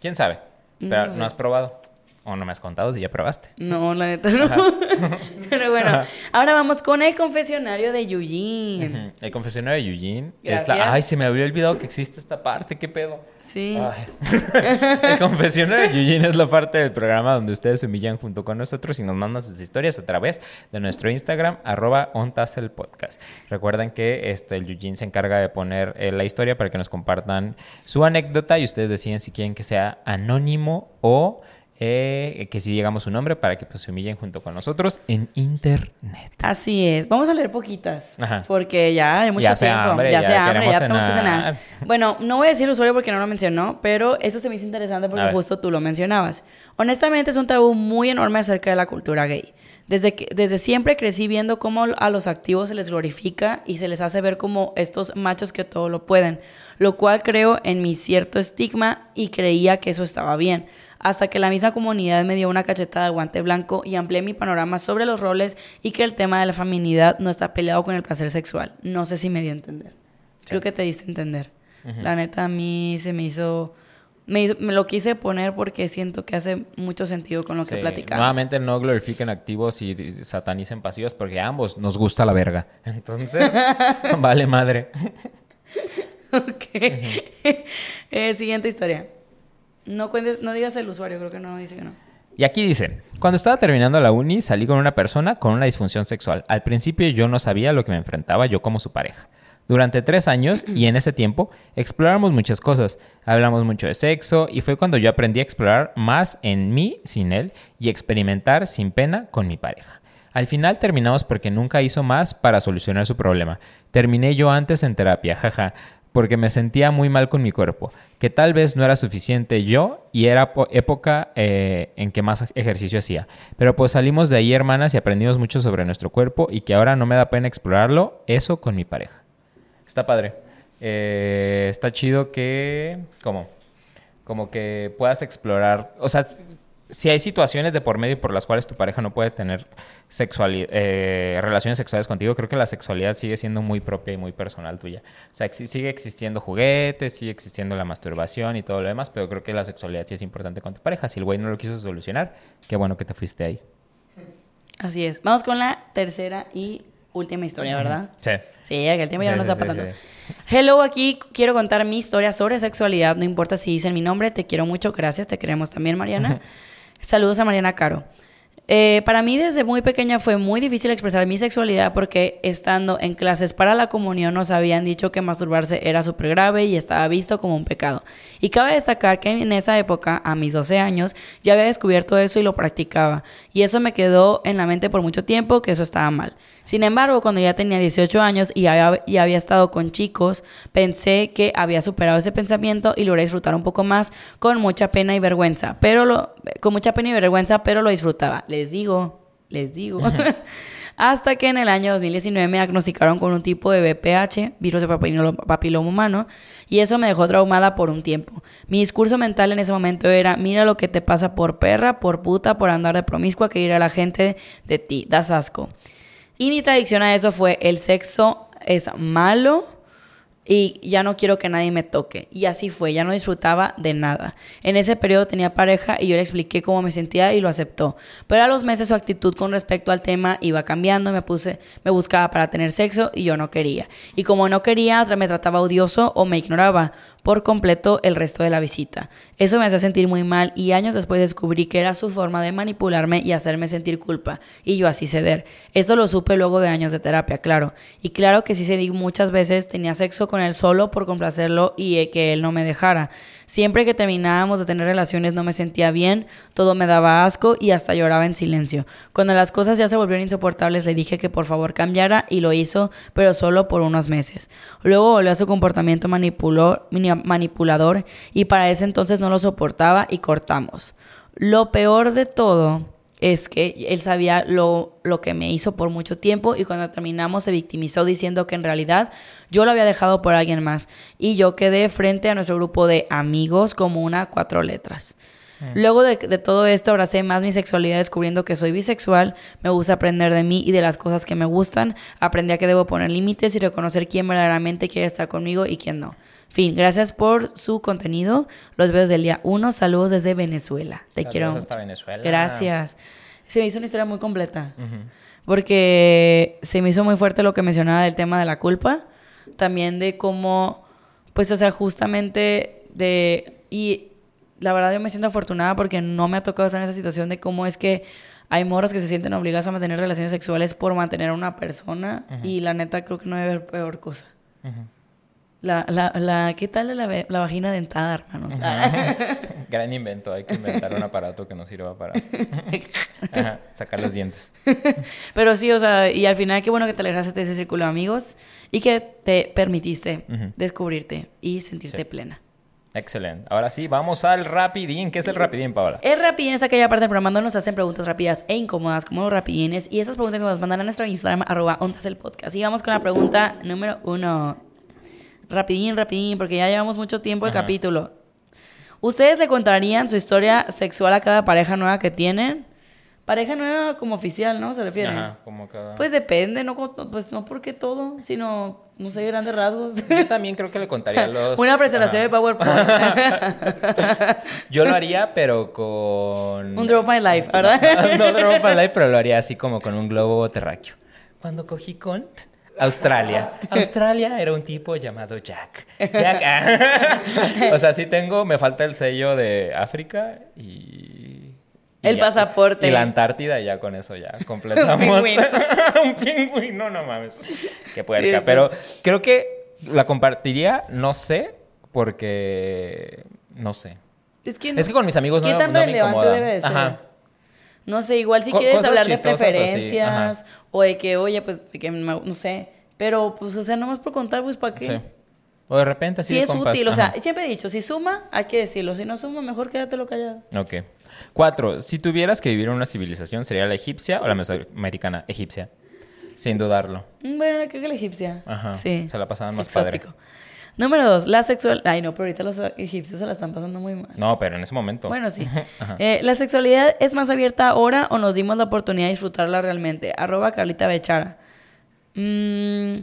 ¿Quién sabe? No Pero no, sé. has probado. O no me has contado si ya probaste. No, la neta no. Pero bueno, Ajá. ahora vamos con el confesionario de. Ujú. El confesionario de Eugene. Es la... Ay, se me había olvidado que existe esta parte, qué pedo. Sí. El confesionario de Eugene es la parte del programa donde ustedes se humillan junto con nosotros y nos mandan sus historias a través de nuestro Instagram, arroba ontaselpodcast. Recuerden que este, el Eugene se encarga de poner eh, la historia para que nos compartan su anécdota y ustedes deciden si quieren que sea anónimo o eh, que si llegamos su nombre para que pues, se humillen junto con nosotros en internet. Así es. Vamos a leer poquitas. Ajá. Porque ya hay mucho Ya tiempo. hambre, ya ya se hambre, ya tenemos que cenar. cenar. Bueno, no voy a decir el usuario porque no lo mencionó, pero eso se me hizo interesante porque justo tú lo mencionabas. Honestamente, es un tabú muy enorme acerca de la cultura gay. Desde, que, desde siempre crecí viendo cómo a los activos se les glorifica y se les hace ver como estos machos que todo lo pueden, lo cual creo en mi cierto estigma y creía que eso estaba bien, hasta que la misma comunidad me dio una cachetada de guante blanco y amplié mi panorama sobre los roles y que el tema de la feminidad no está peleado con el placer sexual. No sé si me di a entender. Creo que te diste a entender. La neta a mí se me hizo... Me, hizo- me lo quise poner porque siento que hace mucho sentido con lo que platicamos. Nuevamente no glorifiquen activos y satanicen pasivos porque a ambos nos gusta la verga. Entonces, vale madre. Ok. Eh, siguiente historia. No cuentes, no digas el usuario, creo que no dice que no. Y aquí dice, cuando estaba terminando la uni salí con una persona con una disfunción sexual. Al principio yo no sabía lo que me enfrentaba yo como su pareja. Durante tres años y en ese tiempo exploramos muchas cosas, hablamos mucho de sexo y fue cuando yo aprendí a explorar más en mí sin él y experimentar sin pena con mi pareja. Al final terminamos porque nunca hizo más para solucionar su problema. Terminé yo antes en terapia, jaja, porque me sentía muy mal con mi cuerpo, que tal vez no era suficiente yo y era po- época eh, en que más ejercicio hacía. Pero pues salimos de ahí, hermanas, y aprendimos mucho sobre nuestro cuerpo y que ahora no me da pena explorarlo, eso con mi pareja. Está padre. Eh, está chido que... ¿Cómo? Como que puedas explorar... O sea, si hay situaciones de por medio por las cuales tu pareja no puede tener eh, relaciones sexuales contigo, creo que la sexualidad sigue siendo muy propia y muy personal tuya. O sea, sigue existiendo juguetes, sigue existiendo la masturbación y todo lo demás, pero creo que la sexualidad sí es importante con tu pareja. Si el güey no lo quiso solucionar, qué bueno que te fuiste ahí. Así es. Vamos con la tercera y última historia, ¿verdad? Sí. Sí, que el tiempo ya Sí, no nos sí, tanto. Hello, aquí quiero contar mi historia sobre sexualidad. No importa si dicen mi nombre, te quiero mucho. Gracias, te queremos también, Mariana. Saludos a Mariana Caro. Eh, para mí desde muy pequeña fue muy difícil expresar mi sexualidad porque estando en clases para la comunión nos habían dicho que masturbarse era súper grave y estaba visto como un pecado. Y cabe destacar que en esa época, a mis 12 años, ya había descubierto eso y lo practicaba. Y eso me quedó en la mente por mucho tiempo que eso estaba mal. Sin embargo, cuando ya tenía 18 años y había, y había estado con chicos, pensé que había superado ese pensamiento y logré disfrutar un poco más con mucha pena y vergüenza, pero lo, con mucha pena y vergüenza, pero lo disfrutaba. Les digo, les digo. Hasta que en el año 2019 me diagnosticaron con un tipo de VPH, virus de papiloma, humano, y eso me dejó traumada por un tiempo. Mi discurso mental en ese momento era, mira lo que te pasa por perra, por puta, por andar de promiscua, que ir a la gente de ti, das asco. Y mi tradición a eso fue, el sexo es malo y ya no quiero que nadie me toque. Y así fue, ya no disfrutaba de nada. En ese periodo tenía pareja y yo le expliqué cómo me sentía y lo aceptó. Pero a los meses su actitud con respecto al tema iba cambiando, me puse, me buscaba para tener sexo y yo no quería. Y como no quería, me trataba odioso o me ignoraba por completo el resto de la visita. Eso me hacía sentir muy mal y años después descubrí que era su forma de manipularme y hacerme sentir culpa y yo así ceder. Esto lo supe luego de años de terapia, claro. Y claro que sí se muchas veces tenía sexo con él solo por complacerlo y eh, que él no me dejara. Siempre que terminábamos de tener relaciones no me sentía bien, todo me daba asco y hasta lloraba en silencio. Cuando las cosas ya se volvieron insoportables le dije que por favor cambiara y lo hizo, pero solo por unos meses. Luego volvió a su comportamiento manipulador y para ese entonces no lo soportaba y cortamos. Lo peor de todo es que él sabía lo, lo que me hizo por mucho tiempo y cuando terminamos se victimizó diciendo que en realidad yo lo había dejado por alguien más y yo quedé frente a nuestro grupo de amigos como una cuatro letras. Luego de, de todo esto abracé más mi sexualidad descubriendo que soy bisexual, me gusta aprender de mí y de las cosas que me gustan, aprendí a que debo poner límites y reconocer quién verdaderamente quiere estar conmigo y quién no. Fin, gracias por su contenido. Los veo desde el día uno. Saludos desde Venezuela. Te Saludos quiero hasta mucho. Venezuela. Gracias. Se me hizo una historia muy completa. Porque se me hizo muy fuerte lo que mencionaba del tema de la culpa. También de cómo, pues, o sea, justamente de... Y la verdad yo me siento afortunada porque no me ha tocado estar en esa situación de cómo es que hay morras que se sienten obligadas a mantener relaciones sexuales por mantener a una persona. Y la neta creo que no debe haber peor cosa. Ujú. La, la, la, ¿qué tal la, la vagina dentada, hermanos? Gran invento, hay que inventar un aparato que nos sirva para Ajá, sacar los dientes. Pero sí, o sea, y al final qué bueno que te alejaste de ese círculo de amigos y que te permitiste descubrirte y sentirte Sí. plena. Excelente. Ahora sí, vamos al rapidín. ¿Qué es el rapidín, Paola? El rapidín es aquella parte del programa donde nos hacen preguntas rápidas e incómodas como los rapidines y esas preguntas nos las mandan a nuestro Instagram arroba ondas el podcast. Y vamos con la pregunta número uno. Rapidín, rapidín, porque ya llevamos mucho tiempo el Ajá. capítulo. ¿Ustedes le contarían su historia sexual a cada pareja nueva que tienen? Pareja nueva como oficial, ¿no? Se refiere. Ajá, como cada... Pues depende, no, pues no porque todo, sino, no sé, grandes rasgos. Yo también creo que le contaría los... Una presentación de Ajá. PowerPoint. Yo lo haría, pero con... Un Drop My Life, ¿verdad? no Drop My Life, pero lo haría así como con un globo terráqueo. Cuando cogí con Australia. Australia era un tipo llamado Jack. Jack. ah. o sea, sí tengo, me falta el sello de África y Y El ya- pasaporte. Y la Antártida, y ya con eso ya completamos. pingüino. un pingüino, no mames. Qué puerca. Sí, sí. Pero creo que la compartiría, no sé, porque. No sé. Es que, Es que con mis amigos no, ¿Qué tan no me relevante incomoda. debe de ser? Ajá. No sé, igual si Co- quieres hablar de así, preferencias o de que, oye, pues, de que me- no sé. Pero, pues, o sea, nomás por contar, pues, ¿para qué? Sí. O de repente así Si de es compas. útil, o sea, siempre he dicho, si suma, hay que decirlo. Si no suma, mejor quédatelo callado. Ok. Cuatro. Si tuvieras que vivir en una civilización, ¿sería la egipcia o la mesoamericana? Egipcia. Sin dudarlo. Mm, Bueno, creo que la egipcia. Ajá, Sí. se la pasaban más Exótico. Número dos, la sexual... Ay, no, pero ahorita los egipcios se la están pasando muy mal. No, pero en ese momento. Bueno, sí. Eh, ¿La sexualidad es más abierta ahora o nos dimos la oportunidad de disfrutarla realmente? Arroba Carlita Bechara. Mm,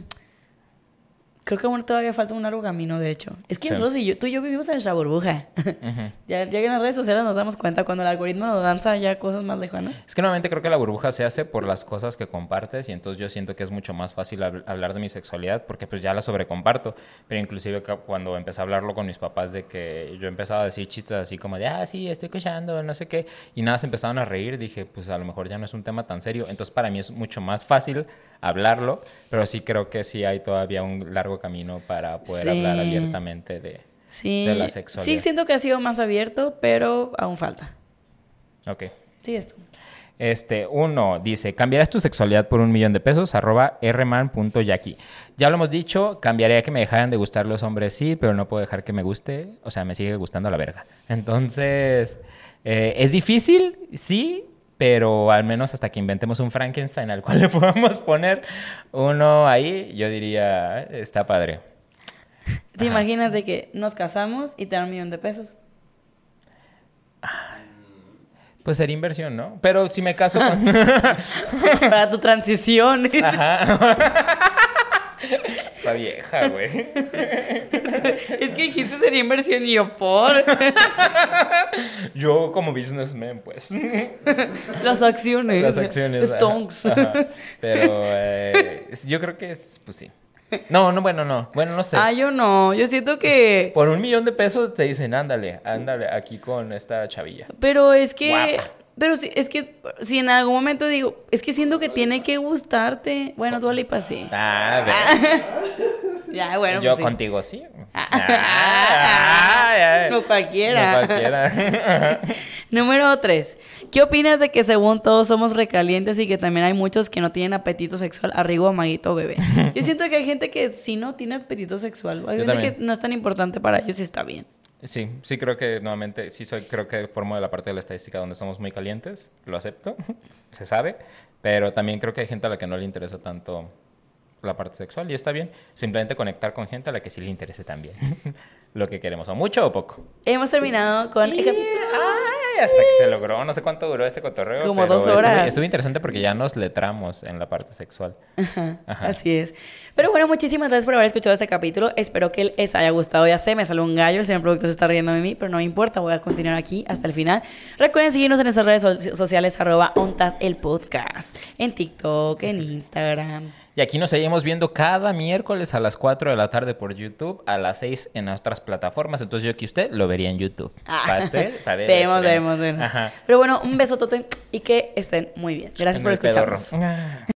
creo que aún todavía falta un largo camino, de hecho. Es que Sí. nosotros y yo, tú y yo vivimos en nuestra burbuja. Ujú. ya, ya que en las redes sociales nos damos cuenta cuando el algoritmo nos danza ya cosas más lejanas. Es que normalmente creo que la burbuja se hace por las cosas que compartes y entonces yo siento que es mucho más fácil hab- hablar de mi sexualidad porque pues ya la sobrecomparto. Pero inclusive cuando empecé a hablarlo con mis papás de que yo empezaba a decir chistes así como de, ah, sí, estoy cochando, no sé qué, y nada, se empezaban a reír, dije, pues a lo mejor ya no es un tema tan serio. Entonces para mí es mucho más fácil hablarlo, pero sí creo que sí hay todavía un largo camino para poder Sí. hablar abiertamente de... Sí, De la sexualidad. sí siento que ha sido más abierto, pero aún falta. Ok. Sí, esto. Este, uno dice, ¿cambiarás tu sexualidad por un millón de pesos? Arroba rman.yaki. Ya lo hemos dicho, cambiaría que me dejaran de gustar los hombres, sí, pero no puedo dejar que me guste, o sea, me sigue gustando la verga. Entonces, eh, es difícil, sí, pero al menos hasta que inventemos un Frankenstein al cual le podamos poner uno ahí, yo diría, "Eh, está padre. ¿Te Ajá. imaginas de que nos casamos y te dan un millón de pesos? Pues sería inversión, ¿no? Pero si me caso con... Para tu transición. Ajá. Está vieja, güey. es que dijiste sería inversión y yo por Yo como businessman, pues. las acciones. Las acciones. ajá, Stonks. ajá. Pero eh, yo creo que es, pues sí. No, no, bueno, no. Bueno, no sé. Ah, yo no. Yo siento que. Por un millón de pesos te dicen, ándale, ándale, aquí con esta chavilla. Pero es que. Guapa. Pero sí, es que si en algún momento digo, es que siento que tiene que gustarte. Bueno, tú Lipa sí. Ah. Ya, bueno. yo pues contigo sí. Ah, Ah, no cualquiera. No cualquiera. Número 3. ¿Qué opinas de que según todos somos recalientes y que también hay muchos que no tienen apetito sexual? Arrigo, amaguito, bebé. Yo siento que hay gente que sí no tiene apetito sexual. Hay Yo gente también. que no es tan importante para ellos y está bien. Sí, sí creo que nuevamente, sí soy, creo que formo de la parte de la estadística donde somos muy calientes, lo acepto, se sabe, pero también creo que hay gente a la que no le interesa tanto la parte sexual y está bien, simplemente conectar con gente a la que sí le interese también lo que queremos, o mucho o poco. Hemos terminado con el capítulo. Ay, hasta que se logró, no sé cuánto duró este cotorreo. Como pero dos horas. Estuvo, interesante porque ya nos letramos en la parte sexual. Ajá. Así es. Pero bueno, muchísimas gracias por haber escuchado este capítulo. Espero que les haya gustado. Ya sé, me salió un gallo. El señor productor se está riendo de mí, pero no me importa. Voy a continuar aquí hasta el final. Recuerden seguirnos en nuestras redes so- sociales, arroba ontas el podcast. En TikTok, en Instagram. Y aquí nos seguimos viendo cada miércoles a las 4 de la tarde por YouTube, a las 6 en otras plataformas. Entonces yo que usted lo vería en YouTube. ¿Pastel? Pa' ver Vemos, vemos, vemos. Pero bueno, un besotote y que estén muy bien. Gracias En por escucharnos. Ah.